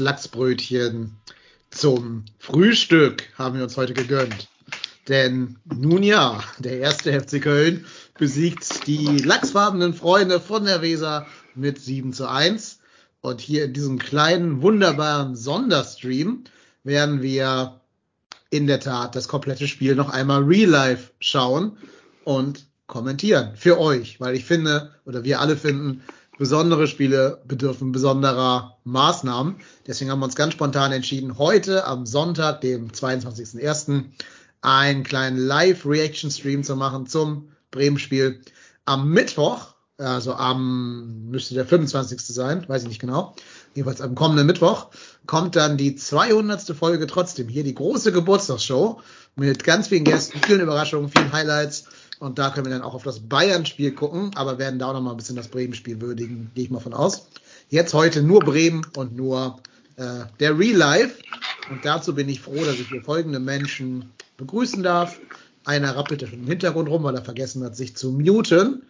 Lachsbrötchen zum Frühstück haben wir uns heute gegönnt. Denn nun ja, der erste FC Köln besiegt die lachsfarbenen Freunde von der Weser mit 7 zu 1. Und hier in diesem kleinen, wunderbaren Sonderstream werden wir in der Tat das komplette Spiel noch einmal real life schauen und kommentieren für euch, weil ich finde, oder wir alle finden, besondere Spiele bedürfen besonderer Maßnahmen. Deswegen haben wir uns ganz spontan entschieden, heute am Sonntag, dem 22.01., einen kleinen Live-Reaction-Stream zu machen zum Bremen-Spiel. Am Mittwoch, also am, müsste der 25. sein, weiß ich nicht genau, jedenfalls am kommenden Mittwoch, kommt dann die 200. Folge trotzdem hier, die große Geburtstagsshow mit ganz vielen Gästen, vielen Überraschungen, vielen Highlights und da können wir dann auch auf das Bayern-Spiel gucken, aber werden da auch noch mal ein bisschen das Bremen-Spiel würdigen, gehe ich mal von aus. Jetzt heute nur Bremen und nur äh, der Real Life. Und dazu bin ich froh, dass ich hier folgende Menschen begrüßen darf. Einer rappelt schon im Hintergrund rum, weil er vergessen hat, sich zu muten.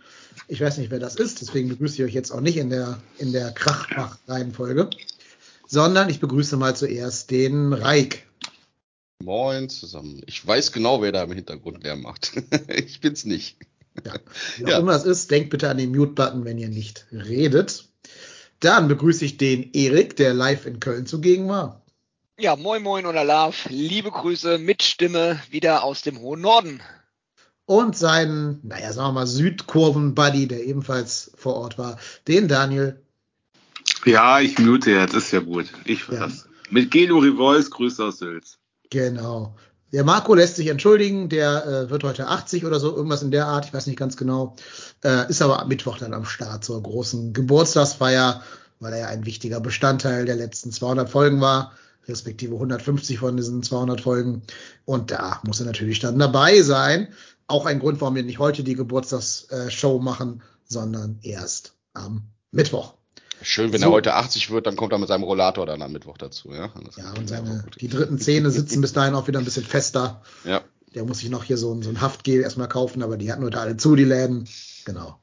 Ich weiß nicht, wer das ist, deswegen begrüße ich euch jetzt auch nicht in der, in der Krachbach-Reihenfolge, sondern ich begrüße mal zuerst den Reik. Moin zusammen. Ich weiß genau, wer da im Hintergrund Lärm macht. ich bin's nicht. Ja. Wie auch ja. immer es ist, denkt bitte an den Mute-Button, wenn ihr nicht redet. Dann begrüße ich den Erik, der live in Köln zugegen war. Ja, moin moin und Alaf. Liebe Grüße mit Stimme wieder aus dem hohen Norden. Und seinen, naja, sagen wir mal, Südkurven-Buddy, der ebenfalls vor Ort war, den Daniel. Ja, ich mute jetzt, ist ja gut. Ich ja. Mit Gelo Revols, Grüße aus Sülz. Genau. Der Marco lässt sich entschuldigen, der äh, wird heute 80 oder so, irgendwas in der Art, ich weiß nicht ganz genau. Äh, ist aber am Mittwoch dann am Start zur großen Geburtstagsfeier, weil er ja ein wichtiger Bestandteil der letzten 200 Folgen war, respektive 150 von diesen 200 Folgen. Und da muss er natürlich dann dabei sein. Auch ein Grund, warum wir nicht heute die Geburtstagsshow machen, sondern erst am Mittwoch. Schön, wenn so. er heute 80 wird, dann kommt er mit seinem Rollator dann am Mittwoch dazu, ja. Ja, und seine, die dritten Zähne sitzen bis dahin auch wieder ein bisschen fester. Ja. Der muss sich noch hier so, ein, so ein Haftgel erstmal kaufen, aber die hatten da alle zu, die Läden. Genau.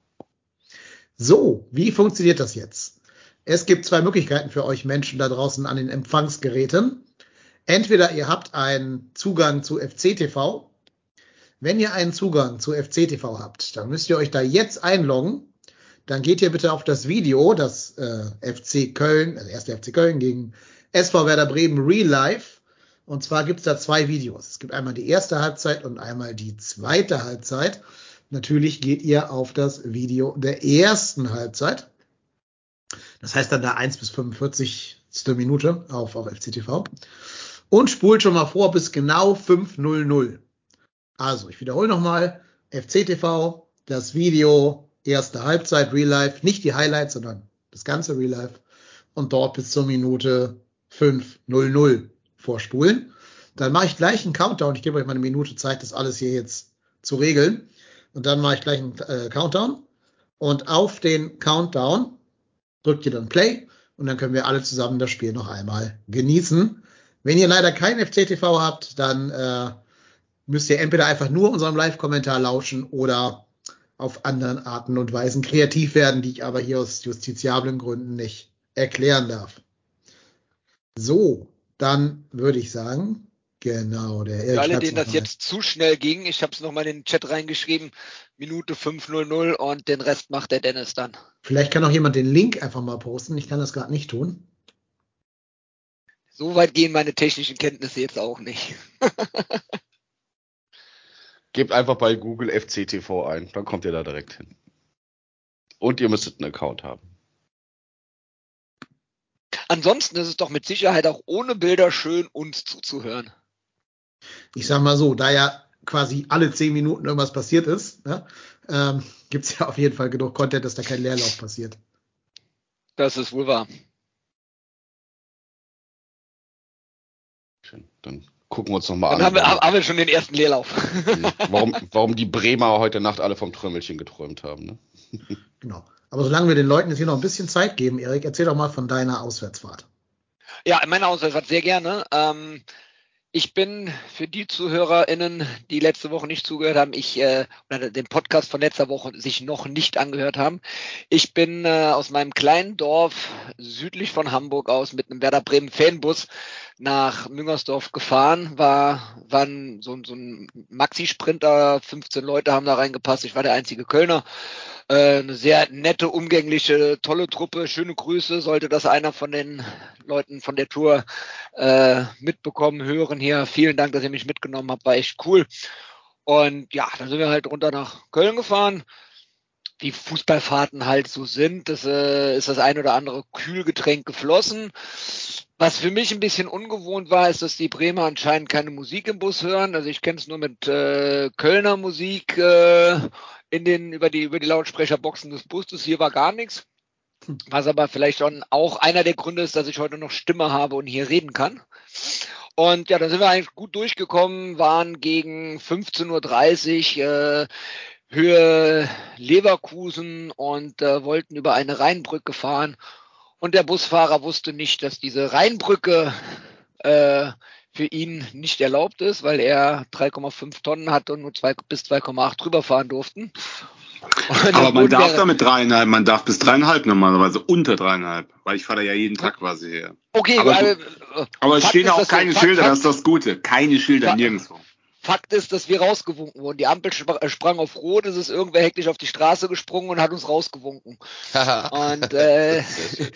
So, wie funktioniert das jetzt? Es gibt zwei Möglichkeiten für euch Menschen da draußen an den Empfangsgeräten. Entweder ihr habt einen Zugang zu FCTV. Wenn ihr einen Zugang zu FCTV habt, dann müsst ihr euch da jetzt einloggen dann geht ihr bitte auf das Video, das äh, FC Köln, also erste FC Köln gegen SV Werder Bremen Real Life. Und zwar gibt's da zwei Videos. Es gibt einmal die erste Halbzeit und einmal die zweite Halbzeit. Natürlich geht ihr auf das Video der ersten Halbzeit. Das heißt dann da 1 bis 45. Minute auf, auf FCTV. Und spult schon mal vor bis genau 5.00. Also, ich wiederhole nochmal. FCTV, das Video erste Halbzeit Real Life, nicht die Highlights, sondern das ganze Real Life und dort bis zur Minute 5.00 vorspulen. Dann mache ich gleich einen Countdown. Ich gebe euch mal eine Minute Zeit, das alles hier jetzt zu regeln. Und dann mache ich gleich einen äh, Countdown. Und auf den Countdown drückt ihr dann Play und dann können wir alle zusammen das Spiel noch einmal genießen. Wenn ihr leider kein FCTV habt, dann äh, müsst ihr entweder einfach nur unserem Live-Kommentar lauschen oder auf anderen Arten und Weisen kreativ werden, die ich aber hier aus justiziablen Gründen nicht erklären darf. So, dann würde ich sagen, genau, der Für alle, denen das jetzt zu schnell ging, ich habe es nochmal in den Chat reingeschrieben, Minute 5.00 und den Rest macht der Dennis dann. Vielleicht kann auch jemand den Link einfach mal posten, ich kann das gerade nicht tun. So weit gehen meine technischen Kenntnisse jetzt auch nicht. Gebt einfach bei Google FCTV ein, dann kommt ihr da direkt hin. Und ihr müsstet einen Account haben. Ansonsten ist es doch mit Sicherheit auch ohne Bilder schön, uns zuzuhören. Ich sag mal so, da ja quasi alle zehn Minuten irgendwas passiert ist, ne, ähm, gibt es ja auf jeden Fall genug Content, dass da kein Leerlauf passiert. Das ist wohl wahr. Schön, dann gucken wir uns nochmal an. Haben wir, haben wir schon den ersten Leerlauf. warum, warum die Bremer heute Nacht alle vom Trümmelchen geträumt haben. Ne? Genau. Aber solange wir den Leuten jetzt hier noch ein bisschen Zeit geben, Erik, erzähl doch mal von deiner Auswärtsfahrt. Ja, meine Auswärtsfahrt sehr gerne. Ähm, Ich bin für die ZuhörerInnen, die letzte Woche nicht zugehört haben, ich äh, oder den Podcast von letzter Woche sich noch nicht angehört haben. Ich bin äh, aus meinem kleinen Dorf südlich von Hamburg aus mit einem Werder Bremen Fanbus nach Müngersdorf gefahren. War, waren so, so ein Maxi-Sprinter, 15 Leute haben da reingepasst. Ich war der einzige Kölner. Äh, eine sehr nette, umgängliche, tolle Truppe. Schöne Grüße. Sollte das einer von den Leuten von der Tour äh, mitbekommen, hören hier. Vielen Dank, dass ihr mich mitgenommen habt. War echt cool. Und ja, dann sind wir halt runter nach Köln gefahren. Wie Fußballfahrten halt so sind, das äh, ist das ein oder andere Kühlgetränk geflossen. Was für mich ein bisschen ungewohnt war, ist, dass die Bremer anscheinend keine Musik im Bus hören. Also ich kenne es nur mit äh, Kölner Musik äh, in den über die über die Lautsprecherboxen des Busses. Hier war gar nichts. Was aber vielleicht schon auch einer der Gründe ist, dass ich heute noch Stimme habe und hier reden kann. Und ja, dann sind wir eigentlich gut durchgekommen, waren gegen 15.30 Uhr äh, Höhe Leverkusen und äh, wollten über eine Rheinbrücke fahren. Und der Busfahrer wusste nicht, dass diese Rheinbrücke äh, für ihn nicht erlaubt ist, weil er 3,5 Tonnen hat und nur zwei, bis 2,8 drüber fahren durften. Aber man darf da mit dreieinhalb, man darf bis dreieinhalb normalerweise, unter dreieinhalb, weil ich fahre da ja jeden Tag quasi her. Okay, aber, weil, äh, aber es stehen auch keine Schilder, Fakt, das ist das Gute. Keine Schilder Fakt, nirgendwo. Fakt ist, dass wir rausgewunken wurden. Die Ampel äh, sprang auf Rot, es ist irgendwer hektisch auf die Straße gesprungen und hat uns rausgewunken. und äh,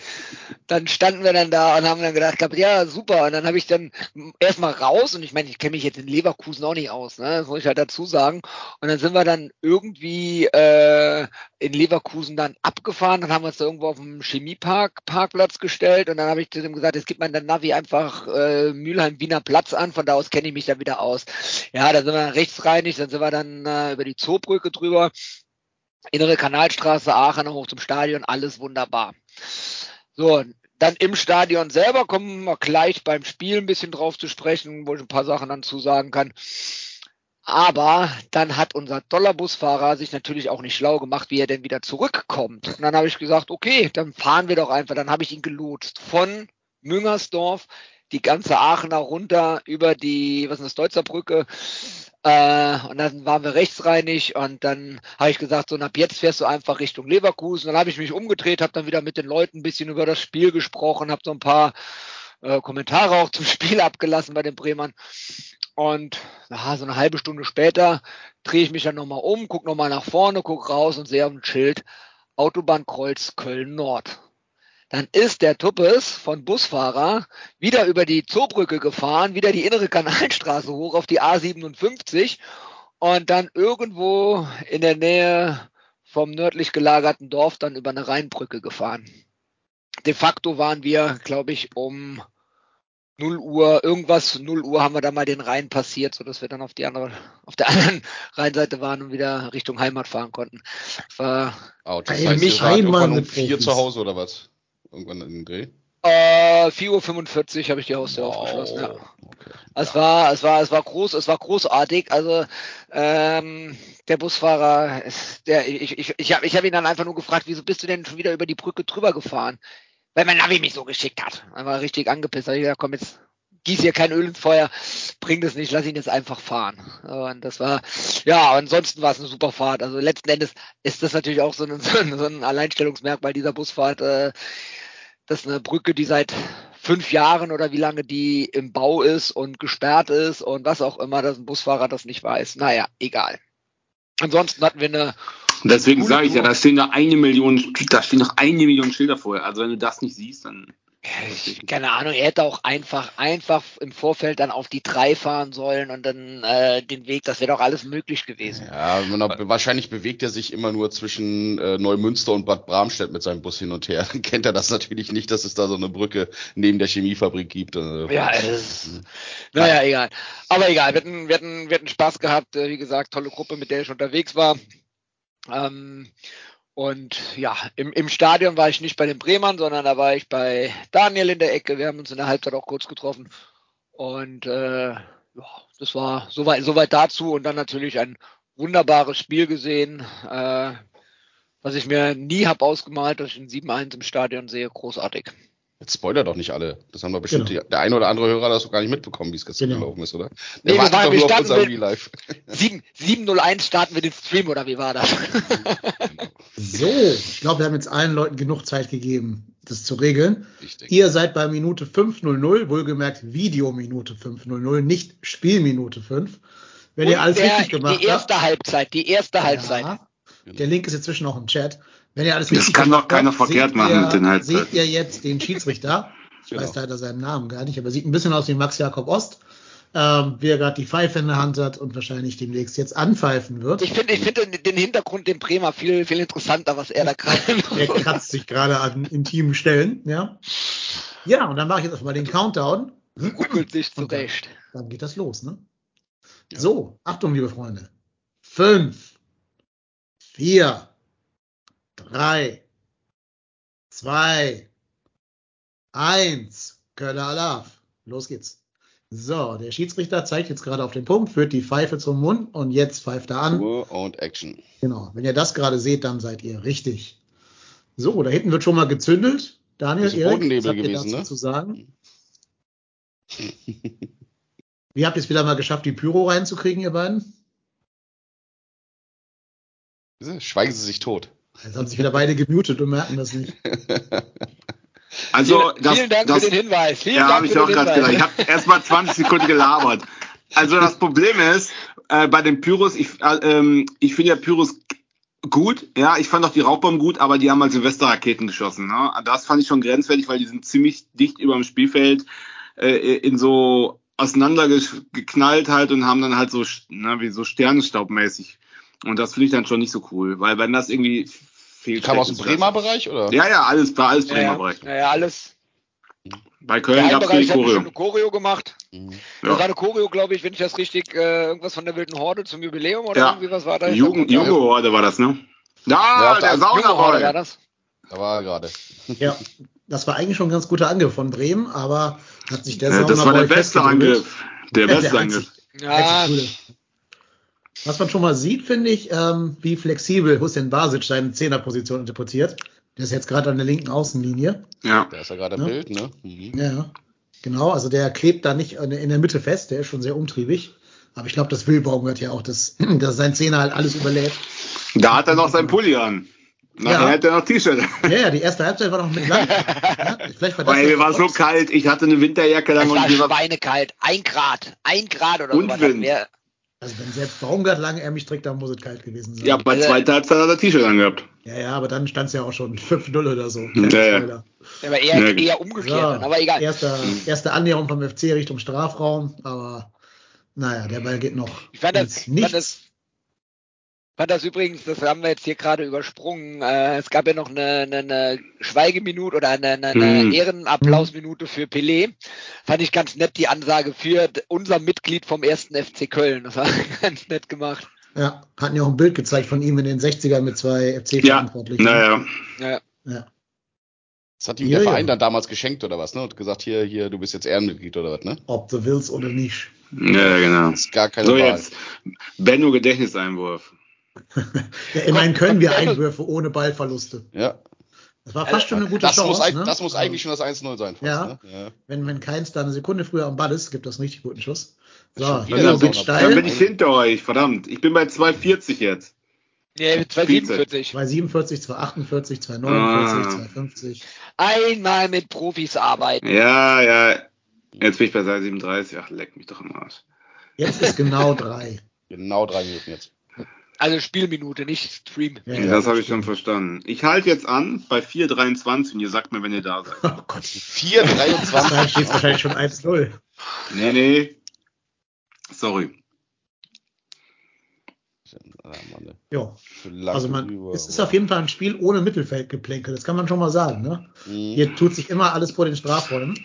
dann standen wir dann da und haben dann gedacht, ja, super. Und dann habe ich dann erstmal raus und ich meine, ich kenne mich jetzt in Leverkusen auch nicht aus, ne? Das muss ich halt dazu sagen. Und dann sind wir dann irgendwie äh, in Leverkusen dann abgefahren, dann haben wir uns da irgendwo auf dem Chemiepark Parkplatz gestellt und dann habe ich zu dem gesagt, jetzt gibt man dann Navi einfach äh, Mülheim Wiener Platz an, von da aus kenne ich mich dann wieder aus. Ja, ja, da sind wir dann rechtsreinig, dann sind wir dann äh, über die Zoobrücke drüber. Innere Kanalstraße, Aachen hoch zum Stadion, alles wunderbar. So, dann im Stadion selber kommen wir gleich beim Spiel ein bisschen drauf zu sprechen, wo ich ein paar Sachen dann zusagen kann. Aber dann hat unser Dollarbusfahrer sich natürlich auch nicht schlau gemacht, wie er denn wieder zurückkommt. Und dann habe ich gesagt, okay, dann fahren wir doch einfach. Dann habe ich ihn gelotst von Müngersdorf die ganze Aachener runter über die, was ist das, Deutzer Brücke. Äh, und dann waren wir rechtsreinig und dann habe ich gesagt, so ab jetzt fährst du einfach Richtung Leverkusen. Dann habe ich mich umgedreht, habe dann wieder mit den Leuten ein bisschen über das Spiel gesprochen, habe so ein paar äh, Kommentare auch zum Spiel abgelassen bei den Bremern. Und na, so eine halbe Stunde später drehe ich mich dann nochmal um, gucke nochmal nach vorne, gucke raus und sehe auf dem Schild Autobahnkreuz Köln Nord dann ist der Tuppes von Busfahrer wieder über die Zoobrücke gefahren, wieder die innere Kanalstraße hoch auf die A57 und dann irgendwo in der Nähe vom nördlich gelagerten Dorf dann über eine Rheinbrücke gefahren. De facto waren wir, glaube ich, um 0 Uhr, irgendwas, 0 Uhr haben wir da mal den Rhein passiert, sodass wir dann auf die andere, auf der anderen Rheinseite waren und wieder Richtung Heimat fahren konnten. War oh, das heißt, mich Heimat um vier zu Hause oder was? Irgendwann in den Dreh? Äh, 4.45 Uhr habe ich die Haustür wow. aufgeschlossen, ja. Okay. Es war, es war, es war groß, es war großartig. Also ähm, der Busfahrer, der, ich, ich, ich habe ich hab ihn dann einfach nur gefragt, wieso bist du denn schon wieder über die Brücke drüber gefahren? Weil mein Navi mich so geschickt hat. Er war richtig angepisst. Ich gesagt, komm jetzt, gieß hier kein Öl ins Feuer, bring das nicht, lass ihn jetzt einfach fahren. Und das war, ja, ansonsten war es eine super Fahrt. Also letzten Endes ist das natürlich auch so ein, so ein Alleinstellungsmerkmal dieser Busfahrt. Äh, das ist eine Brücke, die seit fünf Jahren oder wie lange die im Bau ist und gesperrt ist und was auch immer, dass ein Busfahrer das nicht weiß. Naja, egal. Ansonsten hatten wir eine. Und deswegen sage ich ja, da stehen noch eine Million, da stehen noch eine Million Schilder vorher. Also wenn du das nicht siehst, dann. Keine Ahnung, er hätte auch einfach, einfach im Vorfeld dann auf die drei fahren sollen und dann äh, den Weg, das wäre doch alles möglich gewesen. Ja, man, wahrscheinlich bewegt er sich immer nur zwischen äh, Neumünster und Bad Bramstedt mit seinem Bus hin und her. Dann kennt er das natürlich nicht, dass es da so eine Brücke neben der Chemiefabrik gibt. Also, ja, es ist, naja, egal. Aber egal, wir hatten, wir hatten, wir hatten Spaß gehabt. Äh, wie gesagt, tolle Gruppe, mit der ich unterwegs war. Ähm, und ja, im, im Stadion war ich nicht bei den Bremern, sondern da war ich bei Daniel in der Ecke. Wir haben uns in der Halbzeit auch kurz getroffen. Und äh, ja, das war soweit, soweit dazu. Und dann natürlich ein wunderbares Spiel gesehen, äh, was ich mir nie habe ausgemalt, dass ich ein 7-1 im Stadion sehe. Großartig. Jetzt spoiler doch nicht alle. Das haben wir bestimmt, genau. die, der eine oder andere Hörer das doch gar nicht mitbekommen, wie es gestern genau. gelaufen ist, oder? Nee, wir, waren, wir starten mit Live. 7, 701 starten wir den Stream, oder wie war das? so, ich glaube, wir haben jetzt allen Leuten genug Zeit gegeben, das zu regeln. Ihr seid bei Minute 5.00, wohlgemerkt Videominute 5.00, nicht Spielminute 5. Wenn Und ihr alles der, richtig gemacht habt. Die erste habt, Halbzeit, die erste Halbzeit. Ja, der Link ist inzwischen auch im Chat. Wenn ihr alles das kann doch keiner verkehrt machen ihr, mit den Halbzeiten. Seht ihr jetzt den Schiedsrichter? Ich genau. weiß leider seinen Namen gar nicht, aber sieht ein bisschen aus wie Max Jakob Ost. Ähm, wie er gerade die Pfeife in der Hand hat und wahrscheinlich demnächst jetzt anpfeifen wird. Ich finde ich finde den Hintergrund den Bremer viel, viel interessanter, was er da gerade Er kratzt sich gerade an intimen Stellen, ja. Ja, und dann mache ich jetzt erstmal den Countdown. Ruckelt sich zurecht. Dann, dann geht das los, ne? Ja. So, Achtung, liebe Freunde. Fünf, vier, drei, zwei, eins. Köller Alarv. Los geht's. So, der Schiedsrichter zeigt jetzt gerade auf den Punkt, führt die Pfeife zum Mund und jetzt pfeift er an. Ruhe und Action. Genau. Wenn ihr das gerade seht, dann seid ihr richtig. So, da hinten wird schon mal gezündelt. Daniel, das Erik, was habt ihr dazu ne? zu sagen? Wie habt ihr es wieder mal geschafft, die Pyro reinzukriegen, ihr beiden? Schweigen Sie sich tot. Jetzt haben sich wieder beide gemutet und merken das nicht. Also, vielen, das, vielen Dank das, für den Hinweis. Vielen ja, habe ich auch gerade gedacht. Ich habe erst mal 20 Sekunden gelabert. Also das Problem ist, äh, bei den Pyros, ich, äh, ähm, ich finde ja Pyros gut, ja, ich fand auch die Rauchbomben gut, aber die haben halt Silvesterraketen geschossen. Ne? Das fand ich schon grenzwertig, weil die sind ziemlich dicht über dem Spielfeld äh, in so auseinandergeknallt halt und haben dann halt so, ne, wie so Sternenstaubmäßig. Und das finde ich dann schon nicht so cool, weil wenn das irgendwie viel Kam aus dem Bremer Bereich, oder? Ja, ja, alles, war alles Bremer ja, Bereich. Ja, ja, alles. Bei Köln gab es viel Choreo. Eine Choreo gemacht. Mhm. Ja. Gerade Choreo, glaube ich, wenn ich das richtig, äh, irgendwas von der wilden Horde zum Jubiläum oder ja. irgendwie was war da? Jugend, Junge Horde war das, ne? Da, ja, der Saunahorde war das. Da war er gerade. Ja, das war eigentlich schon ein ganz guter Angriff von Bremen, aber hat sich der ja, Das war der beste Angriff. Der beste Angriff. Ja. Was man schon mal sieht, finde ich, ähm, wie flexibel Hussein Basic seine Zehnerposition interpretiert. Der ist jetzt gerade an der linken Außenlinie. Ja. Der ist ja gerade im ja. Bild, ne? Mhm. Ja, genau. Also der klebt da nicht in der Mitte fest. Der ist schon sehr umtriebig. Aber ich glaube, das will Baumgart ja auch, dass, dass sein Zehner halt alles überlebt. Da hat er noch sein Pulli an. Nachher ja. hat er noch T-Shirt. Ja, ja, die erste Halbzeit war noch mit Land. Ja, vielleicht war das Weil mir war so kalt, ich hatte eine Winterjacke lang. Es war und schweinekalt. Ein Grad. Ein Grad oder und so. Wind. Also wenn selbst Baumgart langärmig trägt, dann muss es kalt gewesen sein. Ja, bei also, zweiter Halbzeit hat er T-Shirt angehabt. Ja, ja, aber dann stand es ja auch schon 5-0 oder so. Ja, ja. aber eher, ja. eher umgekehrt, ja, aber egal. Erste, erste Annäherung vom FC Richtung Strafraum, aber naja, der Ball geht noch. Ich fand das, nichts. Fand das, fand das übrigens, das haben wir jetzt hier gerade übersprungen. Äh, es gab ja noch eine, eine, eine Schweigeminute oder eine, eine, eine mhm. Ehrenapplausminute für Pelé. Fand ich ganz nett die Ansage für unser Mitglied vom ersten FC Köln. Das war ganz nett gemacht. Ja, hatten ja auch ein Bild gezeigt von ihm in den 60ern mit zwei FC-Verantwortlichen. Ja, naja. ja. ja. Das hat ihm ja, der Verein ja. dann damals geschenkt oder was, ne? Und gesagt, hier, hier, du bist jetzt Ehrenmitglied oder was, ne? Ob du willst oder nicht. Ja, genau. Das ist gar keine so, Wahl. jetzt Benno Gedächtniseinwurf ja, immerhin können wir Einwürfe ohne Ballverluste. Ja. Das war fast schon eine gute das Chance. Muss, ne? Das muss eigentlich schon das 1-0 sein. Fast, ja. Ne? ja. Wenn, wenn Keins da eine Sekunde früher am Ball ist, gibt das einen richtig guten Schuss. So, hier geht steil. Dann bin ich hinter euch, verdammt. Ich bin bei 2,40 jetzt. Ja, 2,47. 2,47, 2,48, 2,49, ah. 2,50. Einmal mit Profis arbeiten. Ja, ja. Jetzt bin ich bei 2,37. Ach, leck mich doch im Arsch. Jetzt ist genau drei. genau drei Minuten jetzt. Also Spielminute, nicht Stream. Ja, das habe ich schon verstanden. Ich halte jetzt an bei 4,23 und ihr sagt mir, wenn ihr da seid. Oh Gott, 4,23. da steht wahrscheinlich schon 1-0. Nee, nee. Sorry. Ja, also man, es ist auf jeden Fall ein Spiel ohne Mittelfeldgeplänkel, das kann man schon mal sagen. Ne? Mhm. Hier tut sich immer alles vor den Strafräumen.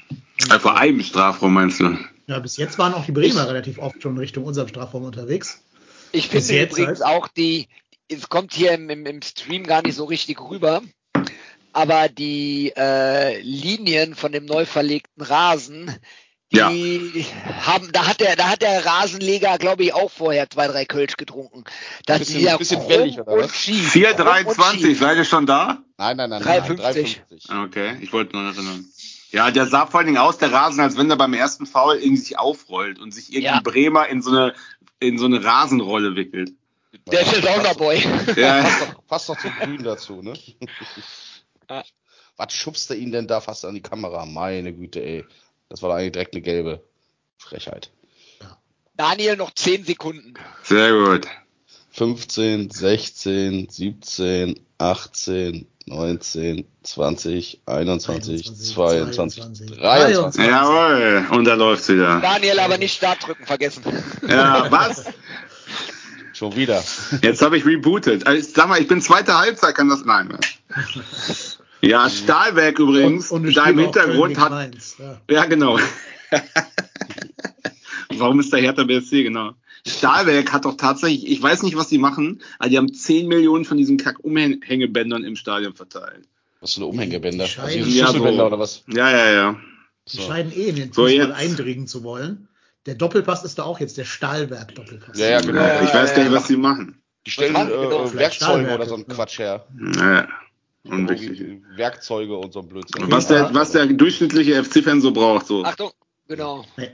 Also vor einem Strafraum meinst du? Ja, bis jetzt waren auch die Bremer relativ oft schon Richtung unserem Strafraum unterwegs. Ich finde übrigens halt. auch die, es kommt hier im, im, im, Stream gar nicht so richtig rüber, aber die äh, Linien von dem neu verlegten Rasen, die ja. haben, da hat der, da hat der Rasenleger, glaube ich, auch vorher zwei, drei Kölsch getrunken. Das ist ja bisschen wellig, oder was? 4,23, seid ihr schon da? Nein, nein, nein, 3,50. Okay, ich wollte nur erinnern. Ja, der sah vor allen Dingen aus, der Rasen, als wenn er beim ersten Foul irgendwie sich aufrollt und sich irgendwie Ja. Bremer in so eine, in so eine Rasenrolle wickelt. Der ist der Saunaboy. Ja. Passt doch, passt doch zum Grün dazu, ne? Was schubst er ihn denn da fast an die Kamera? Meine Güte, ey. Das war doch eigentlich direkt eine gelbe Frechheit. Daniel noch 10 Sekunden. Sehr gut. 15, 16, 17, 18, 19, 20, 21, 22, 23. Jawohl. Und da läuft's wieder. Daniel aber nicht Start drücken vergessen. Ja, was? Schon wieder. Jetzt habe ich rebootet. Also, sag mal, ich bin zweite Halbzeit, kann das nein. Ne? Ja, Stahlwerk übrigens, und, und da im Hintergrund hat. Mainz, ja. Ja, genau. Warum ist der Hertha BSC, genau. Stahlwerk hat doch tatsächlich, ich weiß nicht, was die machen, aber die haben 10 Millionen von diesen Kack-Umhängebändern im Stadion verteilt. Was für eine Umhängebänder? Die Also diese Ja, Schlüsselbänder so. oder was? Ja, ja, ja. Die So. scheinen eh in den So, Fußball jetzt. eindringen zu wollen. Der Doppelpass ist da auch jetzt der Stahlwerk-Doppelpass. Ja, ja, genau. Ja, Ich weiß gar nicht, was die machen. Die stellen äh, genau? Werkzeuge oder so einen ja. Quatsch her. Ja, unwichtig. Werkzeuge und so ein Blödsinn. Was der, was der durchschnittliche FC-Fan so braucht, so. Achtung, genau. Nee.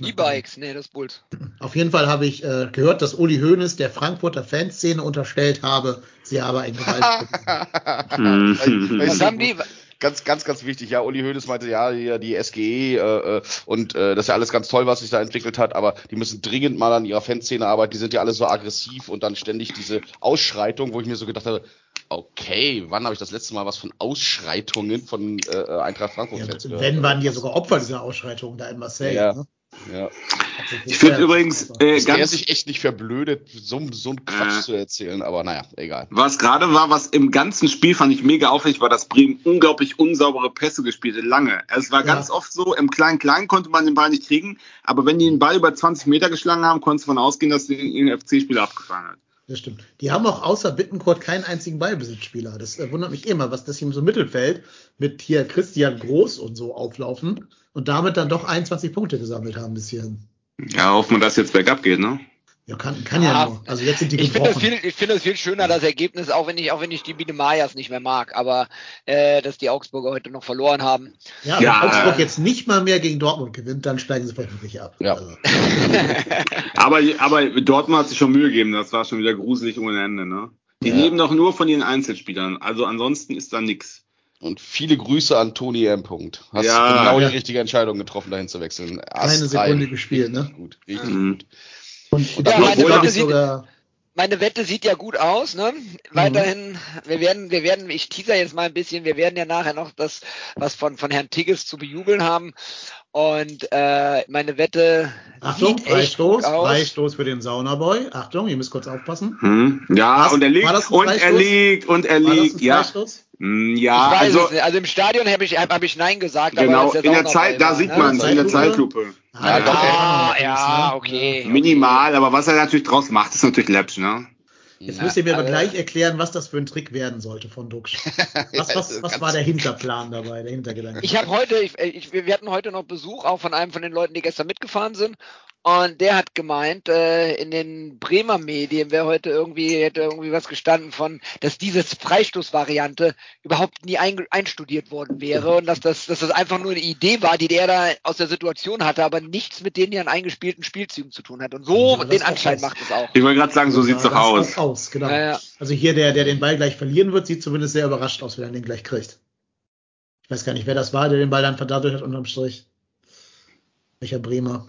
E-Bikes, nee, das ist Bulls. Auf jeden Fall habe ich äh, gehört, dass Uli Hoeneß der Frankfurter Fanszene unterstellt habe, sie habe ein Gewalt. Mhm. Was haben die? Ganz, ganz, ganz wichtig. Ja, Uli Hoeneß meinte, ja, hier die SGE äh, äh, und äh, das ist ja alles ganz toll, was sich da entwickelt hat, aber die müssen dringend mal an ihrer Fanszene arbeiten. Die sind ja alle so aggressiv und dann ständig diese Ausschreitung, wo ich mir so gedacht habe, okay, wann habe ich das letzte Mal was von Ausschreitungen von äh, Eintracht Frankfurt ja, wenn waren die ja sogar Opfer dieser Ausschreitungen da in Marseille. Ja. Ne? Ja. Ich finde übrigens, äh, Dass der ganz, sich echt nicht verblödet, so, so einen Quatsch Äh. zu erzählen, aber naja, egal. was gerade war, was im ganzen Spiel fand ich mega auffällig, war, dass Bremen unglaublich unsaubere Pässe gespielt hat, lange. Es war Ja. ganz oft so, im Klein-Klein konnte man den Ball nicht kriegen, aber wenn die den Ball über 20 Meter geschlagen haben, konntest du davon ausgehen, dass den FC-Spieler abgefangen hat. Das stimmt. Die haben auch außer Bittencourt keinen einzigen Ballbesitzspieler. Das äh, wundert mich immer, was das hier im so Mittelfeld mit hier Christian Groß und so auflaufen und damit dann doch 21 Punkte gesammelt haben bis hierhin. Ja, hoffen wir, dass jetzt bergab geht, ne? Ja, kann, kann ja, Ja. nur. Also jetzt sind die Ich finde das, viel, ich finde das viel schöner, das Ergebnis, auch wenn ich, auch wenn ich die Biene Mayas nicht mehr mag, aber äh, dass die Augsburger heute noch verloren haben. ja, Ja. wenn Augsburg jetzt nicht mal mehr gegen Dortmund gewinnt, dann steigen sie vermutlich ab. Ja. Also, Aber, aber Dortmund hat sich schon Mühe gegeben, das war schon wieder gruselig ohne Ende, ne? Die Ja. leben doch nur von ihren Einzelspielern, also ansonsten ist da nix. Und viele Grüße an Toni M. Punkt. Hast Ja. genau Ja. die richtige Entscheidung getroffen, dahin zu wechseln. Keine Sekunde gespielt, ne? Gut, richtig Mhm. gut. und und Ja, meine Wette sieht- Meine Wette sieht ja gut aus, ne? Weiterhin, wir werden, wir werden, ich teaser jetzt mal ein bisschen, wir werden ja nachher noch das, was von, von Herrn Tigges zu bejubeln haben. Und äh, meine Wette Achtung, sieht echt Freistoß, gut aus. Freistoß für den Saunaboy. Achtung, ihr müsst kurz aufpassen. Hm? Ja, Was? und er liegt, War das ein und er liegt, und er War das liegt, ein ja. Freistoß? Hm, Ich Ja, weiß also, es nicht. Also im Stadion habe ich, hab, hab ich Nein gesagt. aber genau, ist in der Zeit, da war, sieht ne? man in der Zeitlupe? Ja, Ah, der ja, okay. Minimal, aber was er natürlich draus macht, ist natürlich läppisch, ne? Jetzt müsst ihr mir aber aber- gleich erklären, was das für ein Trick werden sollte von Duxch. Was, was, was Ganz- war der Hinterplan dabei, der Hintergedanke? Ich habe heute, ich, ich, wir hatten heute noch Besuch auch von einem von den Leuten, die gestern mitgefahren sind. Und der hat gemeint, äh, in den Bremer Medien wäre heute irgendwie, hätte irgendwie was gestanden von, dass diese Freistoßvariante überhaupt nie ein, einstudiert worden wäre und dass das, dass das einfach nur eine Idee war, die der da aus der Situation hatte, aber nichts mit den ihren eingespielten Spielzügen zu tun hat. Und so So sah den Anschein macht es auch. Ich wollte gerade sagen, so sieht's sah doch aus. aus genau. Ja, ja. Also hier der, der den Ball gleich verlieren wird, sieht zumindest sehr überrascht aus, wenn er den gleich kriegt. Ich weiß gar nicht, wer das war, der den Ball dann verdadelt hat unterm Strich. Welcher Bremer?